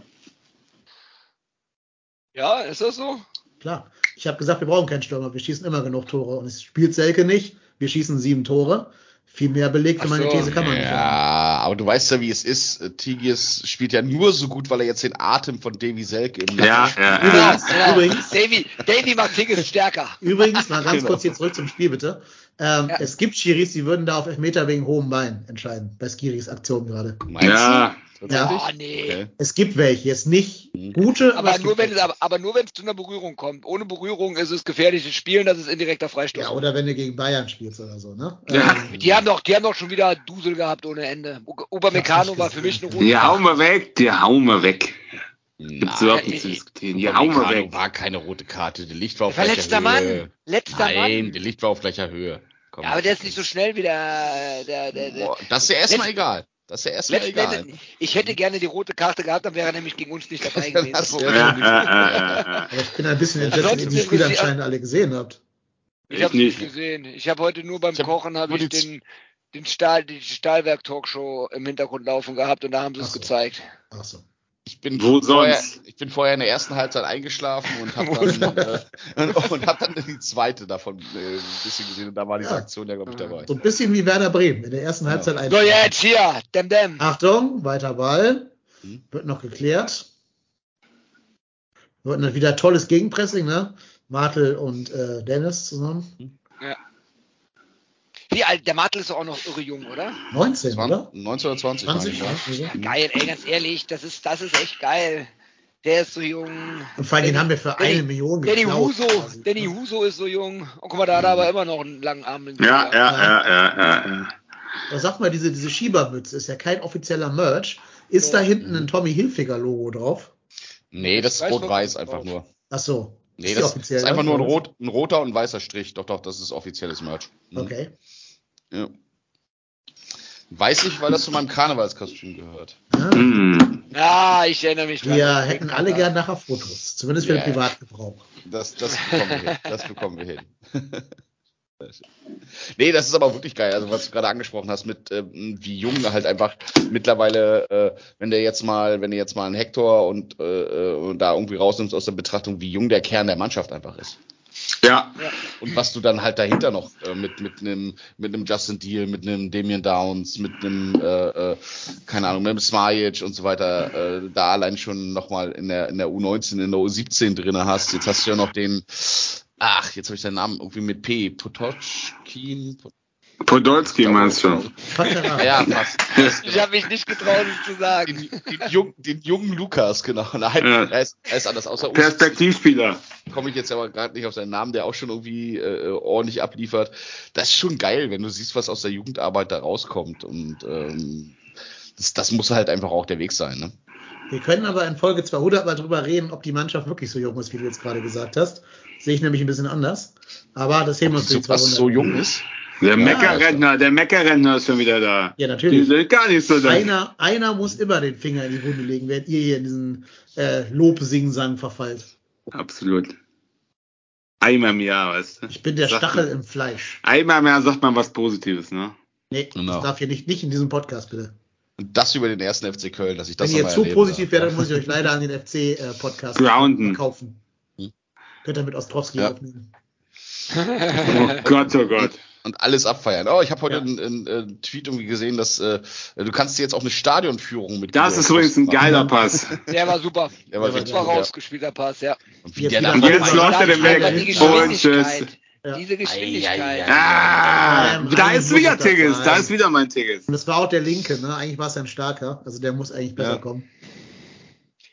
Ja, ist das so? Klar. Ich habe gesagt, wir brauchen keinen Stürmer, wir schießen immer genug Tore. Und es spielt Selke nicht. Wir schießen sieben Tore. Viel mehr Beleg für meine so. These kann man nicht haben. Ja, aber du weißt ja, wie es ist. Tigges spielt ja nur so gut, weil er jetzt den Atem von Davy Selke im Nacken Ja, hat. ja, Genau, ja. Übrigens- Davy, Davy macht Tigges stärker. Übrigens, mal ganz Genau. kurz hier zurück zum Spiel, bitte. Ähm, Ja. Es gibt Schiris, die würden da auf Elfmeter wegen hohem Bein entscheiden. Bei Skiris Aktion gerade. Meinst Ja. du? Tatsächlich? Oh, nee. Okay. Es gibt welche. Jetzt nicht Mhm. gute, Aber es nur wenn es, aber, aber nur wenn es zu einer Berührung kommt. Ohne Berührung ist es gefährliches Spielen, das ist indirekter Freistoß. Ja, oder wenn du gegen Bayern spielst oder so, ne? Ja. Ähm, Die haben doch, die haben doch schon wieder Dusel gehabt ohne Ende. Nicht war für mich eine rote Die hauen wir weg, die hauen wir weg. Gibt's Nein, überhaupt nicht zu diskutieren. Die hauen wir weg. war keine rote Karte. Der Licht war auf Verletzter gleicher Höhe. Mann. Letzter Nein, Mann. der Licht war auf gleicher Höhe. Komm. Ja, aber der ist nicht so schnell wie der, der, der, der Boah, das ist ja erstmal egal. Das ist ja erstmal egal. Ich hätte gerne die rote Karte gehabt, dann wäre er nämlich gegen uns nicht dabei gewesen. Das- Ja, ja, ja, ja. aber ich bin ein bisschen entsetzt, dass ihr die Spiele anscheinend alle gesehen habt. Ich Ich habe nicht nicht. gesehen. Ich habe heute nur beim Ich hab Kochen habe ich den, den Stahl, die Stahlwerk-Talkshow im Hintergrund laufen gehabt und da haben sie es so. gezeigt. Ach so. Ich bin, Wo vorher, sonst? ich bin vorher in der ersten Halbzeit eingeschlafen und habe dann, äh, und, hab dann die zweite davon äh, ein bisschen gesehen und da war diese Ja. Aktion ja, glaube ich, dabei. So ein bisschen wie Werder Bremen in der ersten Ja. Halbzeit ein. So, jetzt hier, dem dem. Achtung, weiter Ball. Mhm. Wird noch geklärt. Wird wieder tolles Gegenpressing, ne? Martel und äh, Dennis zusammen. Wie alt? Der Martel ist doch auch noch irre jung, oder? 19, oder? 19 oder 20, 20, meine ich, ja. ja. Geil, ey, ganz ehrlich, das ist, das ist echt geil. Der ist so jung. Und vor allem, den haben wir für Danny- eine Million Danny geklaut. Huso, quasi. Danny Huso ist so jung. Und guck mal, da hat er aber immer noch einen langen Arm. Ja, ja, ja, ja, ja, ja. Aber sag mal, diese, diese Schiebermütze ist ja kein offizieller Merch. Ist Ja. da hinten ein Tommy Hilfiger Logo drauf? Nee, das ist Weiß rot-weiß einfach drauf. nur. Ach so. Nee, die das offiziell, ist einfach nur ein, rot, ein roter und weißer Strich. Doch, doch, das ist offizielles Merch. Mhm. Okay. Ja. Weiß ich, weil das zu meinem Karnevalskostüm gehört. Ja. Hm. Ja, ich erinnere mich dran. Wir hätten alle gern nachher Fotos. Zumindest für Ja, den ja. Privatgebrauch. Das, das bekommen wir hin. Das bekommen wir hin. Nee, das ist aber wirklich geil. Also was du gerade angesprochen hast, mit ähm, wie jung halt einfach mittlerweile, äh, wenn der jetzt mal, wenn du jetzt mal einen Hector und, äh, äh, und da irgendwie rausnimmst aus der Betrachtung, wie jung der Kern der Mannschaft einfach ist. Ja. Und was du dann halt dahinter noch äh, mit mit einem mit einem Justin Deal, mit einem Damian Downs, mit einem äh, äh, keine Ahnung, mit einem Smajic und so weiter, äh, da allein schon nochmal in der in der U19, in der U17 drinne hast. Jetzt hast du ja noch den Ach, jetzt habe ich seinen Namen irgendwie mit P. Potoczkin. Podolski meinst du? Ja, fast. Ich habe mich nicht getraut, es zu sagen. Den, den, jung, den jungen Lukas, genau. Nein, Ja. er, ist, er ist anders. Außer uns Perspektivspieler. komme ich jetzt aber gerade nicht auf seinen Namen, der auch schon irgendwie äh, ordentlich abliefert. Das ist schon geil, wenn du siehst, was aus der Jugendarbeit da rauskommt. Und ähm, das, das muss halt einfach auch der Weg sein. Ne? Wir können aber in Folge 200 mal drüber reden, ob die Mannschaft wirklich so jung ist, wie du jetzt gerade gesagt hast. Sehe ich nämlich ein bisschen anders. Aber das heben wir uns für So, die was 200. so jung ist. Der Meckerrentner, der Meckerrentner ist schon wieder da. Ja, natürlich. Die sind gar nicht so da. Einer, einer muss immer den Finger in die Wunde legen, während ihr hier in diesen äh, Lobsingsang verfallt. Absolut. Einmal im Jahr, weißt du? Ich bin der Sagt Stachel man- im Fleisch. Einmal im Jahr sagt man was Positives, ne? Nee, Genau. das darf hier nicht, nicht in diesem Podcast, bitte. Und das über den ersten FC Köln, dass ich das Wenn ihr zu positiv werdet, dann muss ich euch leider an den FC-Podcast Grounden. verkaufen. Hm. Könnt ihr mit Ostrowski Ja. aufnehmen. Oh Gott, oh Gott. Und alles abfeiern. Oh, ich habe heute Ja. einen, einen, äh, Tweet irgendwie gesehen, dass äh, du kannst dir jetzt auch eine Stadionführung mit Das ist übrigens ein geiler Pass. Der war super. Der war Der war rausgespielter Pass, ja. Und wie Jetzt der dann Und jetzt läuft er den Weg. Und tschüss. Ja. Diese Geschwindigkeit. Ei, ei, ei. Ah, da ist wieder Tigges. Da ist wieder mein Tigges. Und das war auch der Linke, ne? Eigentlich war es ein starker. Also der muss eigentlich besser Ja. kommen.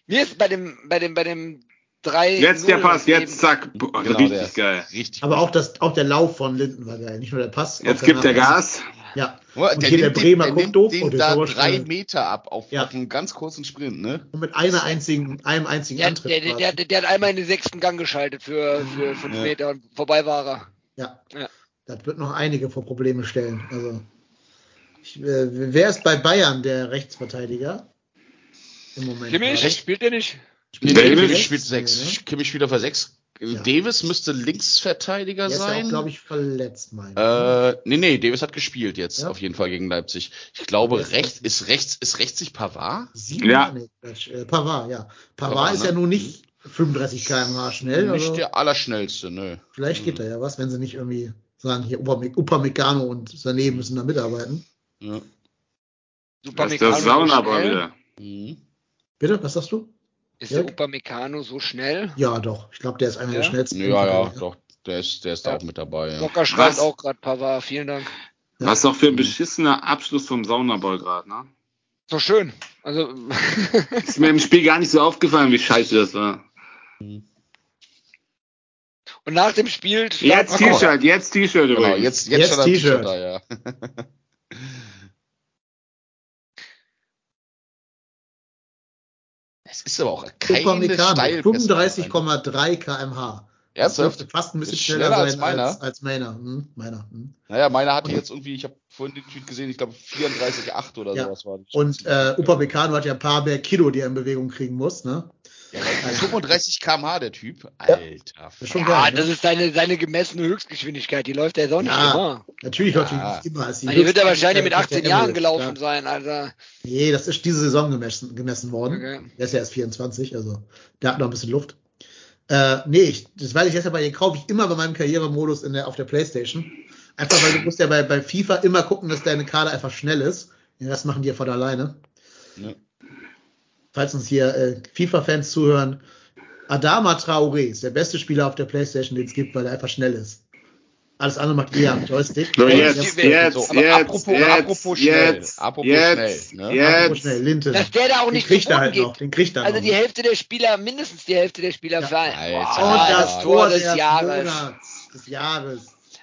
Mir ist bei dem, bei dem, bei dem 3 Jetzt der Pass, jetzt zack. Boah, Genau, richtig der- geil. richtig. Aber auch, das, auch der Lauf von Linden war geil. Nicht nur der Pass. Jetzt gibt der. Gas. Ja. Oh, Und hier der nimmt den- Bremer der guckt nimmt doof den und der da drei. Meter ab auf, Ja. auf einen ganz kurzen Sprint, ne? Und mit einer einzigen, einem einzigen Der, Antritt. der, der, der, der hat einmal in den sechsten Gang geschaltet für, für fünf Ja. Meter und vorbei war er. Ja. Ja. Das wird noch einige vor Probleme stellen. Also, ich, äh, wer ist bei Bayern der Rechtsverteidiger? Im Moment. Kimmich, spielt der nicht? Spielt Davis? er Kimmich spielt sechs. Nee, ne? Kimmich spielt auf der sechs. Ja. Davis müsste Linksverteidiger Der ist ja sein. auch, glaube ich, verletzt, meine ich. Äh, nee, nee, Davis hat gespielt jetzt, Ja. auf jeden Fall gegen Leipzig. Ich glaube, ist rechts, ist rechts, ist rechts nicht Pavard? Sieben? Ja. Nee, äh, Pavard, ja. Pavard Pavard, ist ne? ja nun nicht 35 km/h schnell. Nicht Also der Allerschnellste, nö. vielleicht geht da ja was, wenn sie nicht irgendwie sagen, hier Upame- Upamecano und Sané müssen da mitarbeiten. Ja. Super Das ist der Saunaball wieder. Mhm. Bitte, was sagst du? Ist der Upamecano so schnell? Ja, doch. Ich glaube, der ist einer Ja? der schnellsten. Ja, ja, doch. Der ist, der ist da Ja. auch mit dabei. Ja. Docker schreibt auch gerade Pavard. Vielen Dank. Ja. Was doch für ein beschissener Abschluss vom Saunaball gerade, ne? So schön. Also, Ist mir im Spiel gar nicht so aufgefallen, wie scheiße das war. und nach dem Spiel. Jetzt. T-Shirt, jetzt T-Shirt Genau, übrigens. jetzt, jetzt, Jetzt schon ein T-Shirt. T-Shirt da, ja. Ist aber auch keine Steilpässe. 35,3 km/h. Das Ernsthaft? dürfte fast ein bisschen schneller, schneller als sein meiner? als, als meiner. Hm, meiner. Hm. Naja, meiner hatte jetzt irgendwie, ich habe vorhin den Tweet gesehen, ich glaube 34,8 oder Ja. sowas war Und äh, Upamecano hat ja ein paar mehr Kilo, die er in Bewegung kriegen muss. Ne? Ja, weil 35 km/h der Typ. Alter. Das ist schon Ja, geil. das Ne? ist seine, seine gemessene Höchstgeschwindigkeit. Die läuft ja jetzt auch nicht Ja. immer. Natürlich läuft die Ja. nicht immer. Als Die, die wird er wahrscheinlich mit Höchstgeschwindigkeit 18 der Jahren gelaufen sein, Alter. Nee, das ist diese Saison gemessen, gemessen worden. Okay. Der ist ja erst 24, also der hat noch ein bisschen Luft. Äh, nee, ich, das weiß ich jetzt aber, den kaufe ich immer bei meinem Karrieremodus in der, auf der Playstation. Einfach weil du musst ja bei, bei FIFA immer gucken, dass deine Karte einfach schnell ist. Ja, das machen die ja von alleine. Ja. Falls uns hier äh, FIFA-Fans zuhören, Adama Traoré ist der beste Spieler auf der Playstation, den es gibt, weil er einfach schnell ist. Alles andere macht ihr am Joystick. So, Ja, jetzt, die- jetzt, so, aber jetzt, apropos- jetzt, apropos schnell, jetzt, apropos jetzt, schnell, ne? Apropos jetzt. schnell, Linte. Dass der da auch den nicht kriegt zu er halt geht. noch. Den kriegt er Also noch. die Hälfte der Spieler, mindestens die Hälfte der Spieler Ja. fallen. Alter. Und das das Tor des des Jahres. Monats, des Jahres.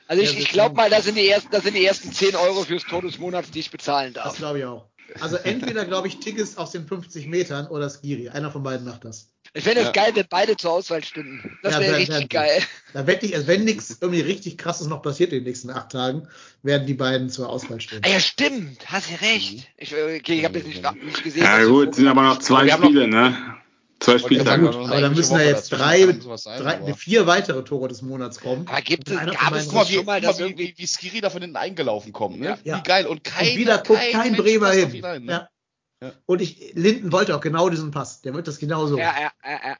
Also ich, ich das glaube mal, das sind, die ersten, das sind die ersten 10 Euro fürs Tor des Monats, die ich bezahlen Das darf. glaube ich auch. Also entweder, glaube ich, Tigges aus den 50 Metern oder Skiri. Einer von beiden macht das. Ich fände es Ja. geil, wenn beide zur Auswahl stünden. Das Ja, wäre wär- richtig wär- geil. Da wette ich, also wenn nichts irgendwie richtig krasses noch passiert in den nächsten acht Tagen, werden die beiden zur Auswahl stehen. Ah ja, stimmt. Hast du recht. Ich, äh, okay, ich habe jetzt nicht, nicht gesehen. Ja gut, sind aber noch zwei haben noch- Spiele, ne? Zwei Zwölf Spieltage. Aber dann müssen da jetzt drei, drei vier weitere Tore des Monats kommen. Aber gibt es, gab es mal, schon mal, dass irgendwie wie, Skiri da von hinten eingelaufen kommt, ne? Ja. Wie geil. Und kein, und wieder guckt kein, Mensch Bremer hin. ihn ein, ne? ja. Ja. Und ich, Linden wollte auch genau diesen Pass. Der wird das genauso. Ja, ja, ja, ja.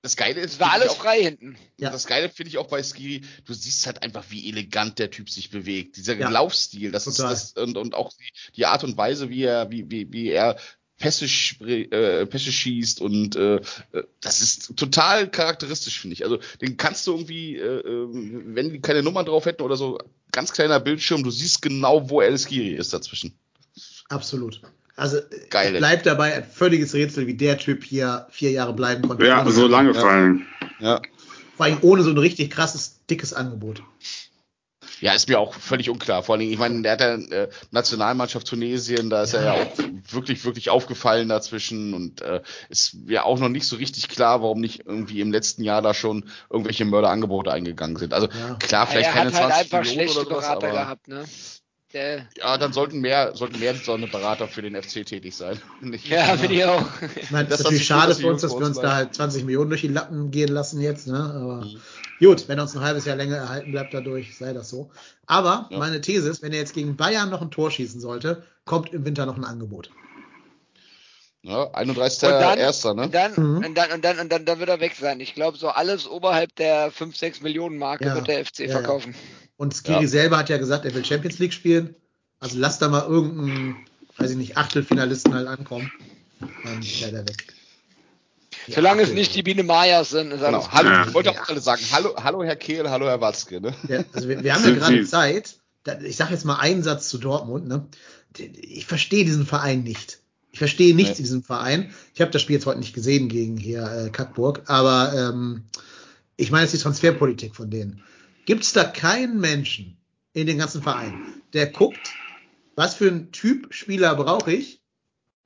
Das Geile ist, Es war alles auch, frei hinten. Ja. Das Geile finde ich auch bei Skiri, du siehst halt einfach, wie elegant der Typ sich bewegt. Dieser Ja. Laufstil, das Total. ist das und, und auch die, die Art und Weise, wie er, wie, wie, wie er Pässe, äh, Pässe schießt und äh, äh, das ist total charakteristisch, finde ich. Also den kannst du irgendwie, äh, äh, wenn die keine Nummern drauf hätten oder so, ganz kleiner Bildschirm, du siehst genau, wo El Skiri ist dazwischen. Absolut. Also Geil. bleibt dabei ein völliges Rätsel, wie der Typ hier vier Jahre bleiben konnte. Ja, so lange fallen. Ja. Vor allem ohne so ein richtig krasses, dickes Angebot. Ja, ist mir auch völlig unklar. Vor allen Dingen, ich meine, der hat ja äh, Nationalmannschaft Tunesien, da ist er ja auch wirklich, wirklich aufgefallen dazwischen und äh, ist ja auch noch nicht so richtig klar, warum nicht irgendwie im letzten Jahr da schon irgendwelche Mörderangebote eingegangen sind. Also Ja. klar, vielleicht er keine hat halt 20 einfach Millionen schlechte oder sowas, Berater aber gehabt, ne? Der, ja, dann sollten mehr, sollten mehr so eine Berater für den FC tätig sein. Nicht- ja, finde ich auch. Ich meine, Das das ist natürlich schade für uns, dass wir uns da halt 20 Millionen durch die Lappen gehen lassen jetzt, ne? Aber Mhm. Gut, wenn er uns ein halbes Jahr länger erhalten bleibt dadurch, sei das so. Aber Ja. meine These ist, wenn er jetzt gegen Bayern noch ein Tor schießen sollte, kommt im Winter noch ein Angebot. Ja, 31. Und dann, Erster, ne? und dann, Mhm. und dann, und dann, und dann, dann wird er weg sein. Ich glaube, so alles oberhalb der 5, 6 Millionen Marke Ja. wird der FC Ja, ja. verkaufen. Und Skiri Ja. selber hat ja gesagt, er will Champions League spielen. Also lass da mal irgendeinen, weiß ich nicht, Achtelfinalisten halt ankommen. Dann wäre der weg. Ja, Solange es nicht die Biene Mayas sind, ist alles Genau. Hallo, Ja. ich wollte auch alle sagen, hallo, hallo Herr Kehl, hallo Herr Watzke, ne? Ja, also wir, wir haben ja gerade. Zeit. Ich sage jetzt mal einen Satz zu Dortmund. Ne? Ich verstehe diesen Verein nicht. Ich verstehe nichts Nee. in diesem Verein. Ich habe das Spiel jetzt heute nicht gesehen gegen hier äh, Kackburg, aber ähm, ich meine jetzt die Transferpolitik von denen. Gibt es da keinen Menschen in den ganzen Verein, der guckt, was für ein Typ Spieler brauche ich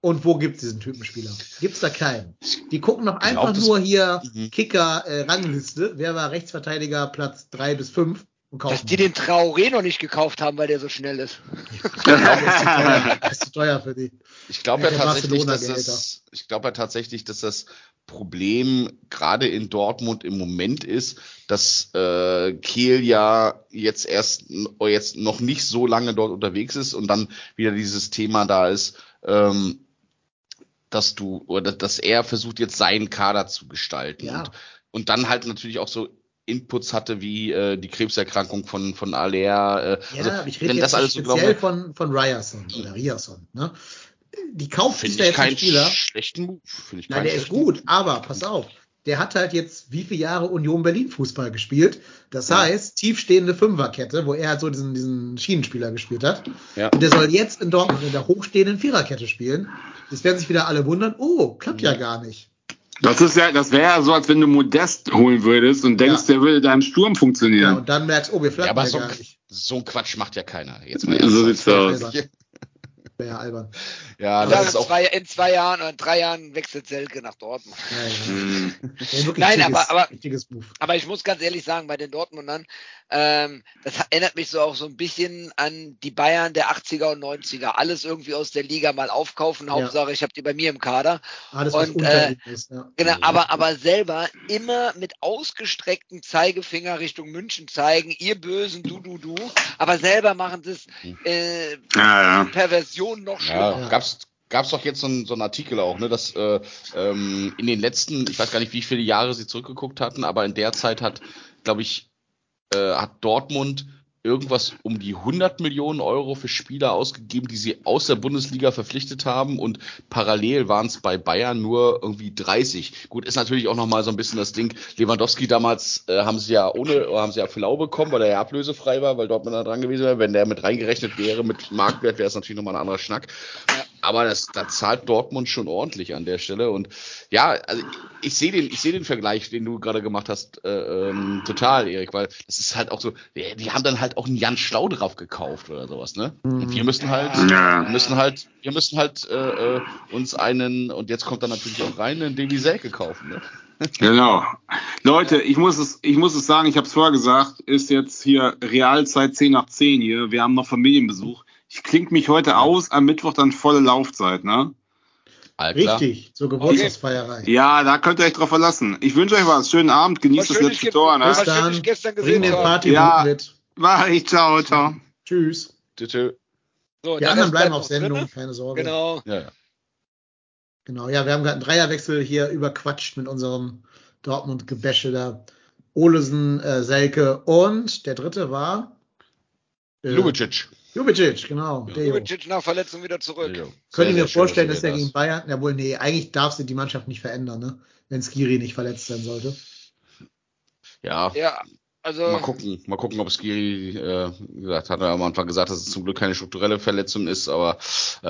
und wo gibt es diesen Typen Spieler? Gibt es da keinen? Die gucken doch glaub, einfach das- nur hier Mhm. Kicker-Rangliste. Wer war Rechtsverteidiger Platz drei bis fünf und kaufen. Dass die den Traoré noch nicht gekauft haben, weil der so schnell ist. Das ist zu teuer für die. Ich glaube ja tatsächlich, dass das, ich glaube ja tatsächlich, dass das Problem gerade in Dortmund im Moment ist, dass äh, Kehl ja jetzt erst jetzt noch nicht so lange dort unterwegs ist und dann wieder dieses Thema da ist, ähm, dass du oder dass er versucht jetzt seinen Kader zu gestalten Ja. und, und dann halt natürlich auch so Inputs hatte wie äh, die Krebserkrankung von von Alea. Äh, Ja, also, aber ich rede wenn jetzt das alles so speziell genommen von, von Ryerson oder Ryerson. Ne? Die kauft sich finde da ich jetzt einen keinen Spieler. schlechten Move. Finde ich Nein, der ist gut, aber pass auf. Der hat halt jetzt wie viele Jahre Union Berlin Fußball gespielt. Das heißt, tiefstehende Fünferkette, wo er halt so diesen, diesen Schienenspieler gespielt hat. Ja. Und der soll jetzt in Dortmund in der hochstehenden Viererkette spielen. Jetzt werden sich wieder alle wundern, oh, klappt ja gar nicht. Das ist ja, das wäre ja so, als wenn du Modest holen würdest und denkst, Ja. der würde da im Sturm Ja, funktionieren. und dann merkst du, oh, wir Ja, flattern aber ja so, gar nicht. so ein Quatsch macht ja keiner. Jetzt mal so sieht's aus. Wäre ja albern. Ja, das dann ist in, auch. zwei, in zwei Jahren oder in drei Jahren wechselt Selke nach Dortmund. Ja, ja. Hm. Ja, wirklich Nein, aber- aber-. Aber ich muss ganz ehrlich sagen, bei den Dortmundern, ähm, das erinnert mich so auch so ein bisschen an die Bayern der 80er und 90er. Alles irgendwie aus der Liga mal aufkaufen. Hauptsache, ich habe die bei mir im Kader. Alles, was Und, äh, ist. Ja. Genau, Mhm. aber, aber selber immer mit ausgestrecktem Zeigefinger Richtung München zeigen, ihr Bösen, du, du, du. Aber selber machen das äh, Ja, Perversion noch schlimmer. Ja, gab's gab's doch jetzt so einen so einen Artikel auch, ne, dass äh, ähm, in den letzten, ich weiß gar nicht, wie viele Jahre sie zurückgeguckt hatten, aber in der Zeit hat, glaube ich, äh, hat Dortmund irgendwas um die 100 Millionen Euro für Spieler ausgegeben, die sie aus der Bundesliga verpflichtet haben und parallel waren es bei Bayern nur irgendwie 30. Gut, ist natürlich auch noch mal so ein bisschen das Ding. Lewandowski damals äh, haben sie ja ohne, haben sie ja für Lau bekommen, weil er ja ablösefrei war, weil Dortmund da dran gewesen wäre. Wenn der mit reingerechnet wäre mit Marktwert, wäre es natürlich nochmal ein anderer Schnack. Aber das, da zahlt Dortmund schon ordentlich an der Stelle. Und ja, also ich sehe den, ich sehe den Vergleich, den du gerade gemacht hast, äh, ähm, total, Erik, weil das ist halt auch so, die, die haben dann halt auch einen Jan Schlau drauf gekauft oder sowas, ne? Und wir müssen halt, Ja. wir müssen halt, wir müssen halt äh, äh, uns einen, und jetzt kommt dann natürlich auch rein, einen Davy Selke kaufen, ne? Genau. Leute, ich muss es, ich muss es sagen, ich habe es vorher gesagt, ist jetzt hier Realzeit 10 nach 10 hier. Wir haben noch Familienbesuch. Ich klinge mich heute aus, am Mittwoch dann volle Laufzeit, ne? Altklar. Richtig, zur Geburtstagsfeierei. Ja, da könnt ihr euch drauf verlassen. Ich wünsche euch was. Schönen Abend. Genießt Was das letzte Tor. Ne? Bis dann. ich gestern Bring gesehen den habe. Party Ja. mit. Mach ich. Ciao, ciao. Tschüss. Tschö. So, Die der anderen bleiben auf Sendung, drinne. keine Sorge. Genau. Ja, ja. Genau, ja, wir haben gerade einen Dreierwechsel hier überquatscht mit unserem Dortmund-Gebäsche da. Olesen, äh, Selke und der dritte war äh, Lubicic. Ljubicic, genau. Ja. Dejo. Lubicic nach Verletzung wieder zurück. Ja. Könnt ihr Sehr, mir vorstellen, dass dass er ihr gegen Bayern, ja wohl, nee, eigentlich darf sie die Mannschaft nicht verändern, ne? Wenn Skiri nicht verletzt sein sollte. Ja, Ja, also Mal gucken, mal gucken, ob Skiri, äh, wie gesagt, hat er am Anfang gesagt, dass es zum Glück keine strukturelle Verletzung ist, aber äh,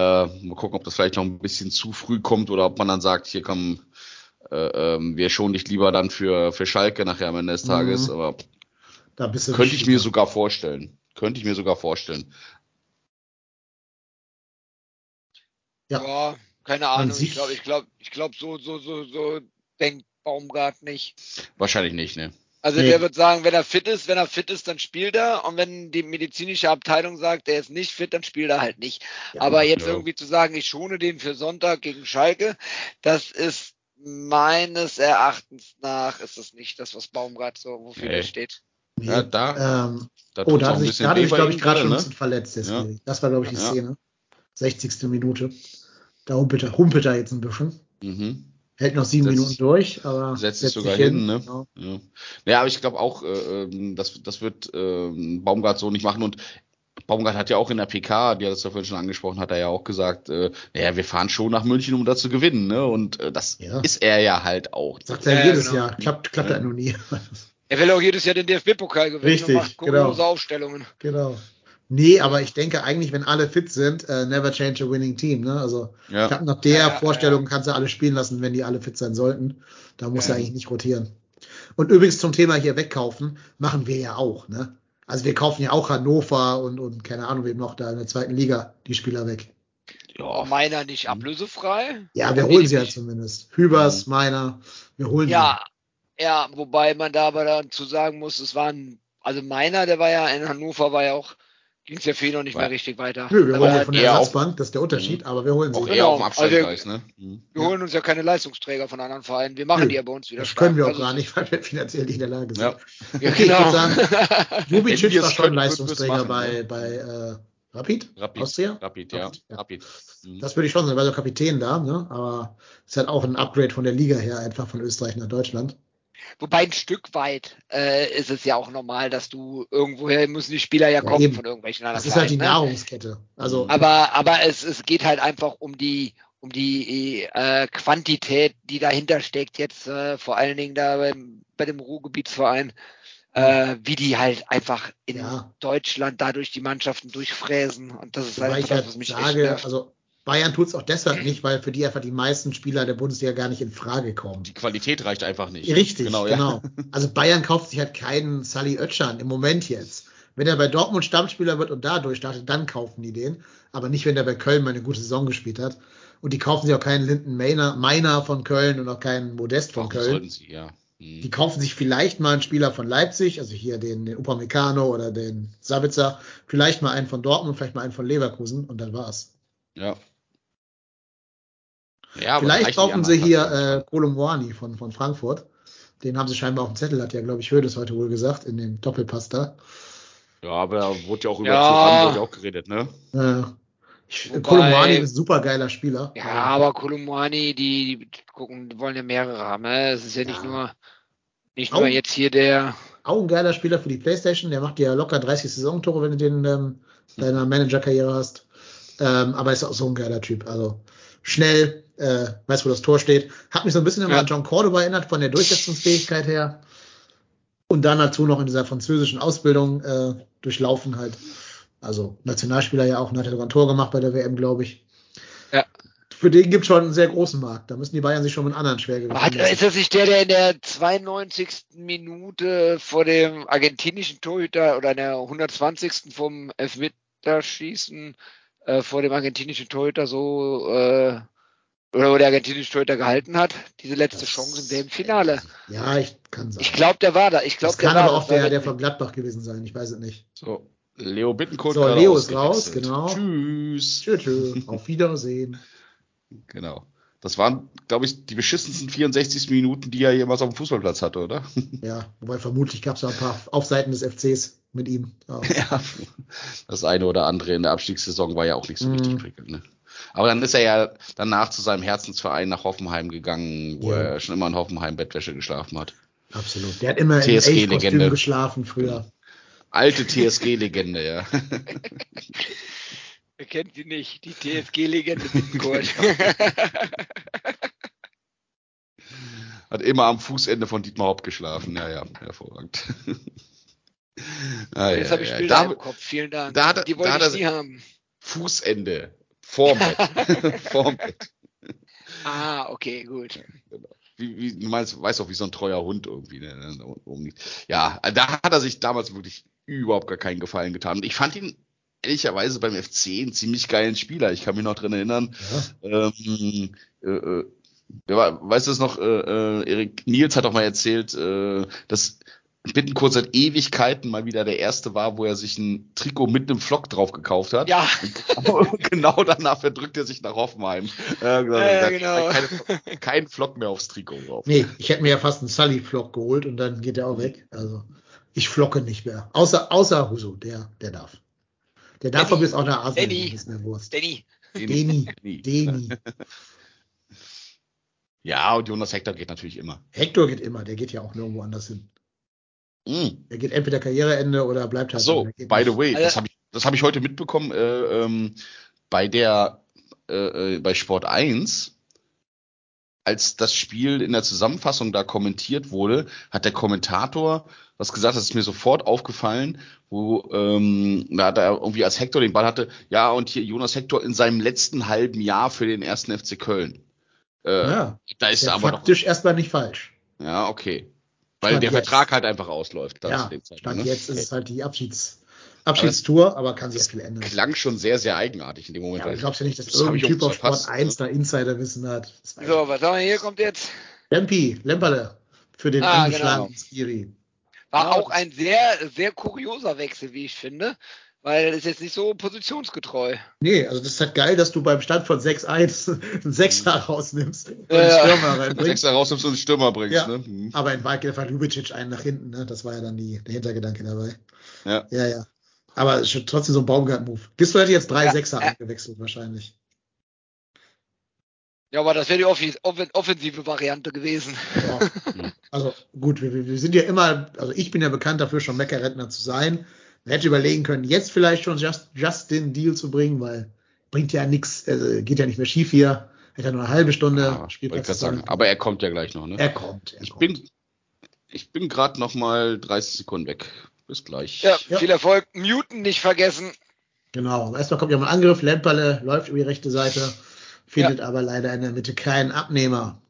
mal gucken, ob das vielleicht noch ein bisschen zu früh kommt oder ob man dann sagt, hier kommen, äh, ähm, wir schonen dich lieber dann für, für Schalke nachher am Ende des Tages, Mhm. aber Da bist du könnte ich mir sogar vorstellen. Könnte ich mir sogar vorstellen. Ja. ja, keine Ahnung. Ich glaube, ich glaube, ich glaube, so, so, so, so denkt Baumgart nicht. Wahrscheinlich nicht, ne? Also Nee. der wird sagen, wenn er fit ist, wenn er fit ist, dann spielt er. Und wenn die medizinische Abteilung sagt, er ist nicht fit, dann spielt er halt nicht. Ja, Aber jetzt ja. irgendwie zu sagen, ich schone den für Sonntag gegen Schalke, das ist meines Erachtens nach, ist das nicht das, was Baumgart so, wofür Nee. der steht. Nee. Ja, da, ähm, da oh, da hat ein sich, glaube ich, gerade schon ein ne? bisschen verletzt, der Ja. Das war, glaube ich, die Ja. Szene. 60. Minute. Da humpelt er, humpelt er jetzt ein bisschen. Mhm. Hält noch sieben Setzt- Minuten durch, aber setzt sich setzt sogar sich hin, ne? Genau. Ja. ja, aber ich glaube auch, äh, ähm, das, das wird ähm, Baumgart so nicht machen und Baumgart hat ja auch in der PK, die hat das ja vorhin schon angesprochen, hat er ja auch gesagt, äh, naja, wir fahren schon nach München, um da zu gewinnen, ne? Und äh, das Ja. ist er ja halt auch. Sagt er Ja, jedes genau. Jahr. Klappt, klappt Ja. er nur nie. Er will auch jedes Jahr den DFB-Pokal gewinnen Richtig, und macht genau. Aufstellungen. genau. Nee, aber ich denke eigentlich, wenn alle fit sind, äh, never change a winning team. Ne? Also ich Ja, glaube, nach der Ja, Vorstellung kannst du alle spielen lassen, wenn die alle fit sein sollten. Da muss Ja. er eigentlich nicht rotieren. Und übrigens zum Thema hier wegkaufen, machen wir ja auch. Ne? Also wir kaufen ja auch Hannover und, und keine Ahnung, wem noch da in der zweiten Liga die Spieler weg. ja. Meiner nicht ablösefrei. Ja, wir holen sie ja zumindest. Hübers, meiner, wir holen Ja, ja, wobei man da aber dazu sagen muss, es waren, also meiner, der war ja in Hannover, war ja auch, ging es ja für ihn noch nicht mehr richtig weiter. Nö, wir holen sie von der auf- Ersatzbank, das ist der Unterschied, aber wir holen sie. Auch Genau. eher auf dem Also- Abstellgleis, ne? Mhm. Wir holen uns ja keine Leistungsträger von anderen Vereinen. Wir machen Nö, die ja bei uns wieder Das stark. können wir auch Also, gar nicht, weil wir finanziell nicht in der Lage sind. Ja. Ja, Okay, ich genau. würde sagen, Jubicic war schon es Leistungsträger machen, bei, bei äh, Rapid? Rapid, Austria? Rapid, ja. Rapid, ja. Rapid. Mhm. Das würde ich schon sagen, weil der Kapitän da, ne? aber ist halt auch ein Upgrade von der Liga her, einfach von Österreich nach Deutschland. Wobei ein Stück weit äh, ist es ja auch normal, dass du irgendwoher müssen die Spieler ja, Ja, kommen eben. von irgendwelchen anderen Das ist halt die ne? Nahrungskette. Also, Aber, aber es, es geht halt einfach um die, um die äh, Quantität, die dahinter steckt, jetzt äh, vor allen Dingen da beim, bei dem Ruhrgebietsverein, äh, wie die halt einfach in Ja. Deutschland dadurch die Mannschaften durchfräsen. Und das ist halt das, halt was mich echt sage, nervt. also Bayern tut es auch deshalb nicht, weil für die einfach die meisten Spieler der Bundesliga gar nicht in Frage kommen. Die Qualität reicht einfach nicht. Richtig, genau. genau. Ja. Also Bayern kauft sich halt keinen Sully Oetschan im Moment jetzt. Wenn er bei Dortmund Stammspieler wird und da durchstartet, dann kaufen die den. Aber nicht, wenn er bei Köln mal eine gute Saison gespielt hat. Und die kaufen sich auch keinen Linden Meiner, von Köln und auch keinen Modest von Auch Köln. sollten sie, ja. Mhm. Die kaufen sich vielleicht mal einen Spieler von Leipzig, also hier den, den Upamecano oder den Sabitzer, vielleicht mal einen von Dortmund, vielleicht mal einen von Leverkusen und dann war's. Ja. Ja, vielleicht kaufen sie hier äh, Kolumwani von, von Frankfurt. Den haben sie scheinbar auf dem Zettel, hat ja, glaube ich, Hödes heute wohl gesagt, in dem Doppelpass da. Ja, aber da wurde ja auch über Ja. Ja auch geredet, ne? Äh, Wobei- Kolumwani ist ein super geiler Spieler. Ja, aber Kolumani, die, die gucken, die wollen ja mehrere haben. Ne? Es ist ja nicht Ja. nur nicht Au. nur jetzt hier der. Auch ein geiler Spieler für die Playstation. Der macht dir ja locker 30 Saisontore, wenn du den ähm, deiner Manager-Karriere hast. Ähm, aber ist auch so ein geiler Typ. Also schnell, äh, weiß, wo das Tor steht. Hat mich so ein bisschen immer Ja. an John Cordoba erinnert, von der Durchsetzungsfähigkeit her. Und dann dazu noch in dieser französischen Ausbildung äh, durchlaufen halt. Also Nationalspieler ja auch, und hat ja sogar ein Tor gemacht bei der WM, glaube ich. Ja. Für den gibt schon einen sehr großen Markt. Da müssen die Bayern sich schon mit anderen Schwergewichten Hat, ist das nicht der, der in der 92. Minute vor dem argentinischen Torhüter oder in der 120. vom Elfmeterschießen äh, vor dem argentinischen Torhüter so äh, oder wo der argentinische Torhüter gehalten hat? Diese letzte Das- Chance in dem Finale. Ja, ich kann sagen. Ich glaube, der war da. Ich glaube, das der kann war aber das. auch der, der von Gladbach gewesen sein. Ich weiß es nicht. So, Leo Bittencourt. So, Leo ist raus, genau. Tschüss. Tschö, tschö. Auf Wiedersehen. Genau. Das waren, glaube ich, die beschissensten 64 Minuten, die er jemals auf dem Fußballplatz hatte, oder? Ja, wobei vermutlich gab es auch ein paar Aufseiten des FCs mit ihm. Ja. ja. das eine oder andere in der Abstiegssaison war ja auch nicht so mhm. richtig prickelnd. Ne? Aber dann ist er ja danach zu seinem Herzensverein nach Hoffenheim gegangen, wo ja. er schon immer in Hoffenheim Bettwäsche geschlafen hat. Absolut. Der hat immer TSG-Legende geschlafen früher. Alte TSG-Legende, ja. Wer kennt sie nicht? Die TSG-Legende Hat immer am Fußende von Dietmar Hopp geschlafen. Ja, ja, hervorragend. ah, Jetzt ja, habe ich Bilder ja. im Kopf. Vielen Dank. Da hat, Die wollte da ich nie haben. Fußende. Vorm Bett. Vorm Bett. Ah, okay, gut. Genau. Wie, wie, du meinst, weißt auch, wie so ein treuer Hund irgendwie. Ne? Ja, da hat er sich damals wirklich überhaupt gar keinen Gefallen getan. Und ich fand ihn ehrlicherweise beim FC einen ziemlich geilen Spieler. Ich kann mich noch dran erinnern. Ja. Ähm, äh, äh, weißt du es noch, äh, äh, Erik Nils hat doch mal erzählt, äh, dass Bittenkurt seit Ewigkeiten mal wieder der erste war, wo er sich ein Trikot mit einem Flock drauf gekauft hat. Ja. genau danach verdrückt er sich nach Hoffenheim. Äh, ja, genau. Keine, kein Flock mehr aufs Trikot drauf. Nee, ich hätte mir ja fast einen Sully-Flock geholt und dann geht er auch weg. Also ich flocke nicht mehr. Außer, außer Huso, der, der darf. Der darf aber bis auch nach Asien. Danny. Wurst. Danny. Danny. Danny. Ja, und Jonas Hector geht natürlich immer. Hector geht immer, der geht ja auch nirgendwo anders hin. Mm. Er geht entweder Karriereende oder bleibt halt. So, by the way, das habe ich, das hab ich heute mitbekommen äh, ähm, bei der äh, äh bei Sport 1 als das Spiel in der Zusammenfassung da kommentiert wurde, hat der Kommentator was gesagt, das ist mir sofort aufgefallen, wo ähm, da hat er irgendwie als Hector den Ball hatte, ja, und hier Jonas Hector in seinem letzten halben Jahr für den ersten FC Köln. Äh, ja, da ist er aber faktisch erstmal nicht falsch. Ja, okay. Weil Stand der jetzt. Vertrag halt einfach ausläuft. Ja, Stand ne? jetzt ist es halt die Abschieds Abschiedstour, aber, aber kann sich viel ändern. Klang schon sehr, sehr eigenartig in dem Moment. Ja, ich glaube ja nicht, dass das irgendein Typ auf Sport 1 ne? da Insiderwissen hat. So, was haben wir hier kommt jetzt? Lempi, Lemperle für den ah, angeschlagenen genau. Skiri. War ja, auch ein sehr, sehr kurioser Wechsel, wie ich finde, weil das ist jetzt nicht so positionsgetreu. Nee, also das ist halt geil, dass du beim Stand von 6-1 einen Sechser rausnimmst und einen ja. Stürmer reinbringst. Sechser rausnimmst und einen Stürmer bringst, ja. ne? Mhm. Aber in Wahrheit war Ljubicic einen nach hinten, ne? Das war ja dann die, der Hintergedanke dabei. Ja. Ja, ja. Aber schon trotzdem so ein Baumgart-Move. Gistel hätte jetzt drei ja, Sechser ja. eingewechselt wahrscheinlich. Ja, aber das wäre die offensive Variante gewesen. Ja. also gut, wir, wir, sind ja immer, also ich bin ja bekannt dafür, schon Meckerrentner zu sein. Hätte überlegen können, jetzt vielleicht schon just, just den Deal zu bringen, weil bringt ja nichts, also geht ja nicht mehr schief hier. Hätte ja nur eine halbe Stunde ja, Spielplatz. Sagen, aber er kommt ja gleich noch, ne? Er kommt. Er ich kommt. bin, ich bin gerade noch mal 30 Sekunden weg. Bis gleich. Ja, ja. viel Erfolg. Muten nicht vergessen. Genau. Erstmal kommt ja mal ein Angriff. Lemperle läuft über die rechte Seite findet ja. aber leider in der Mitte keinen Abnehmer.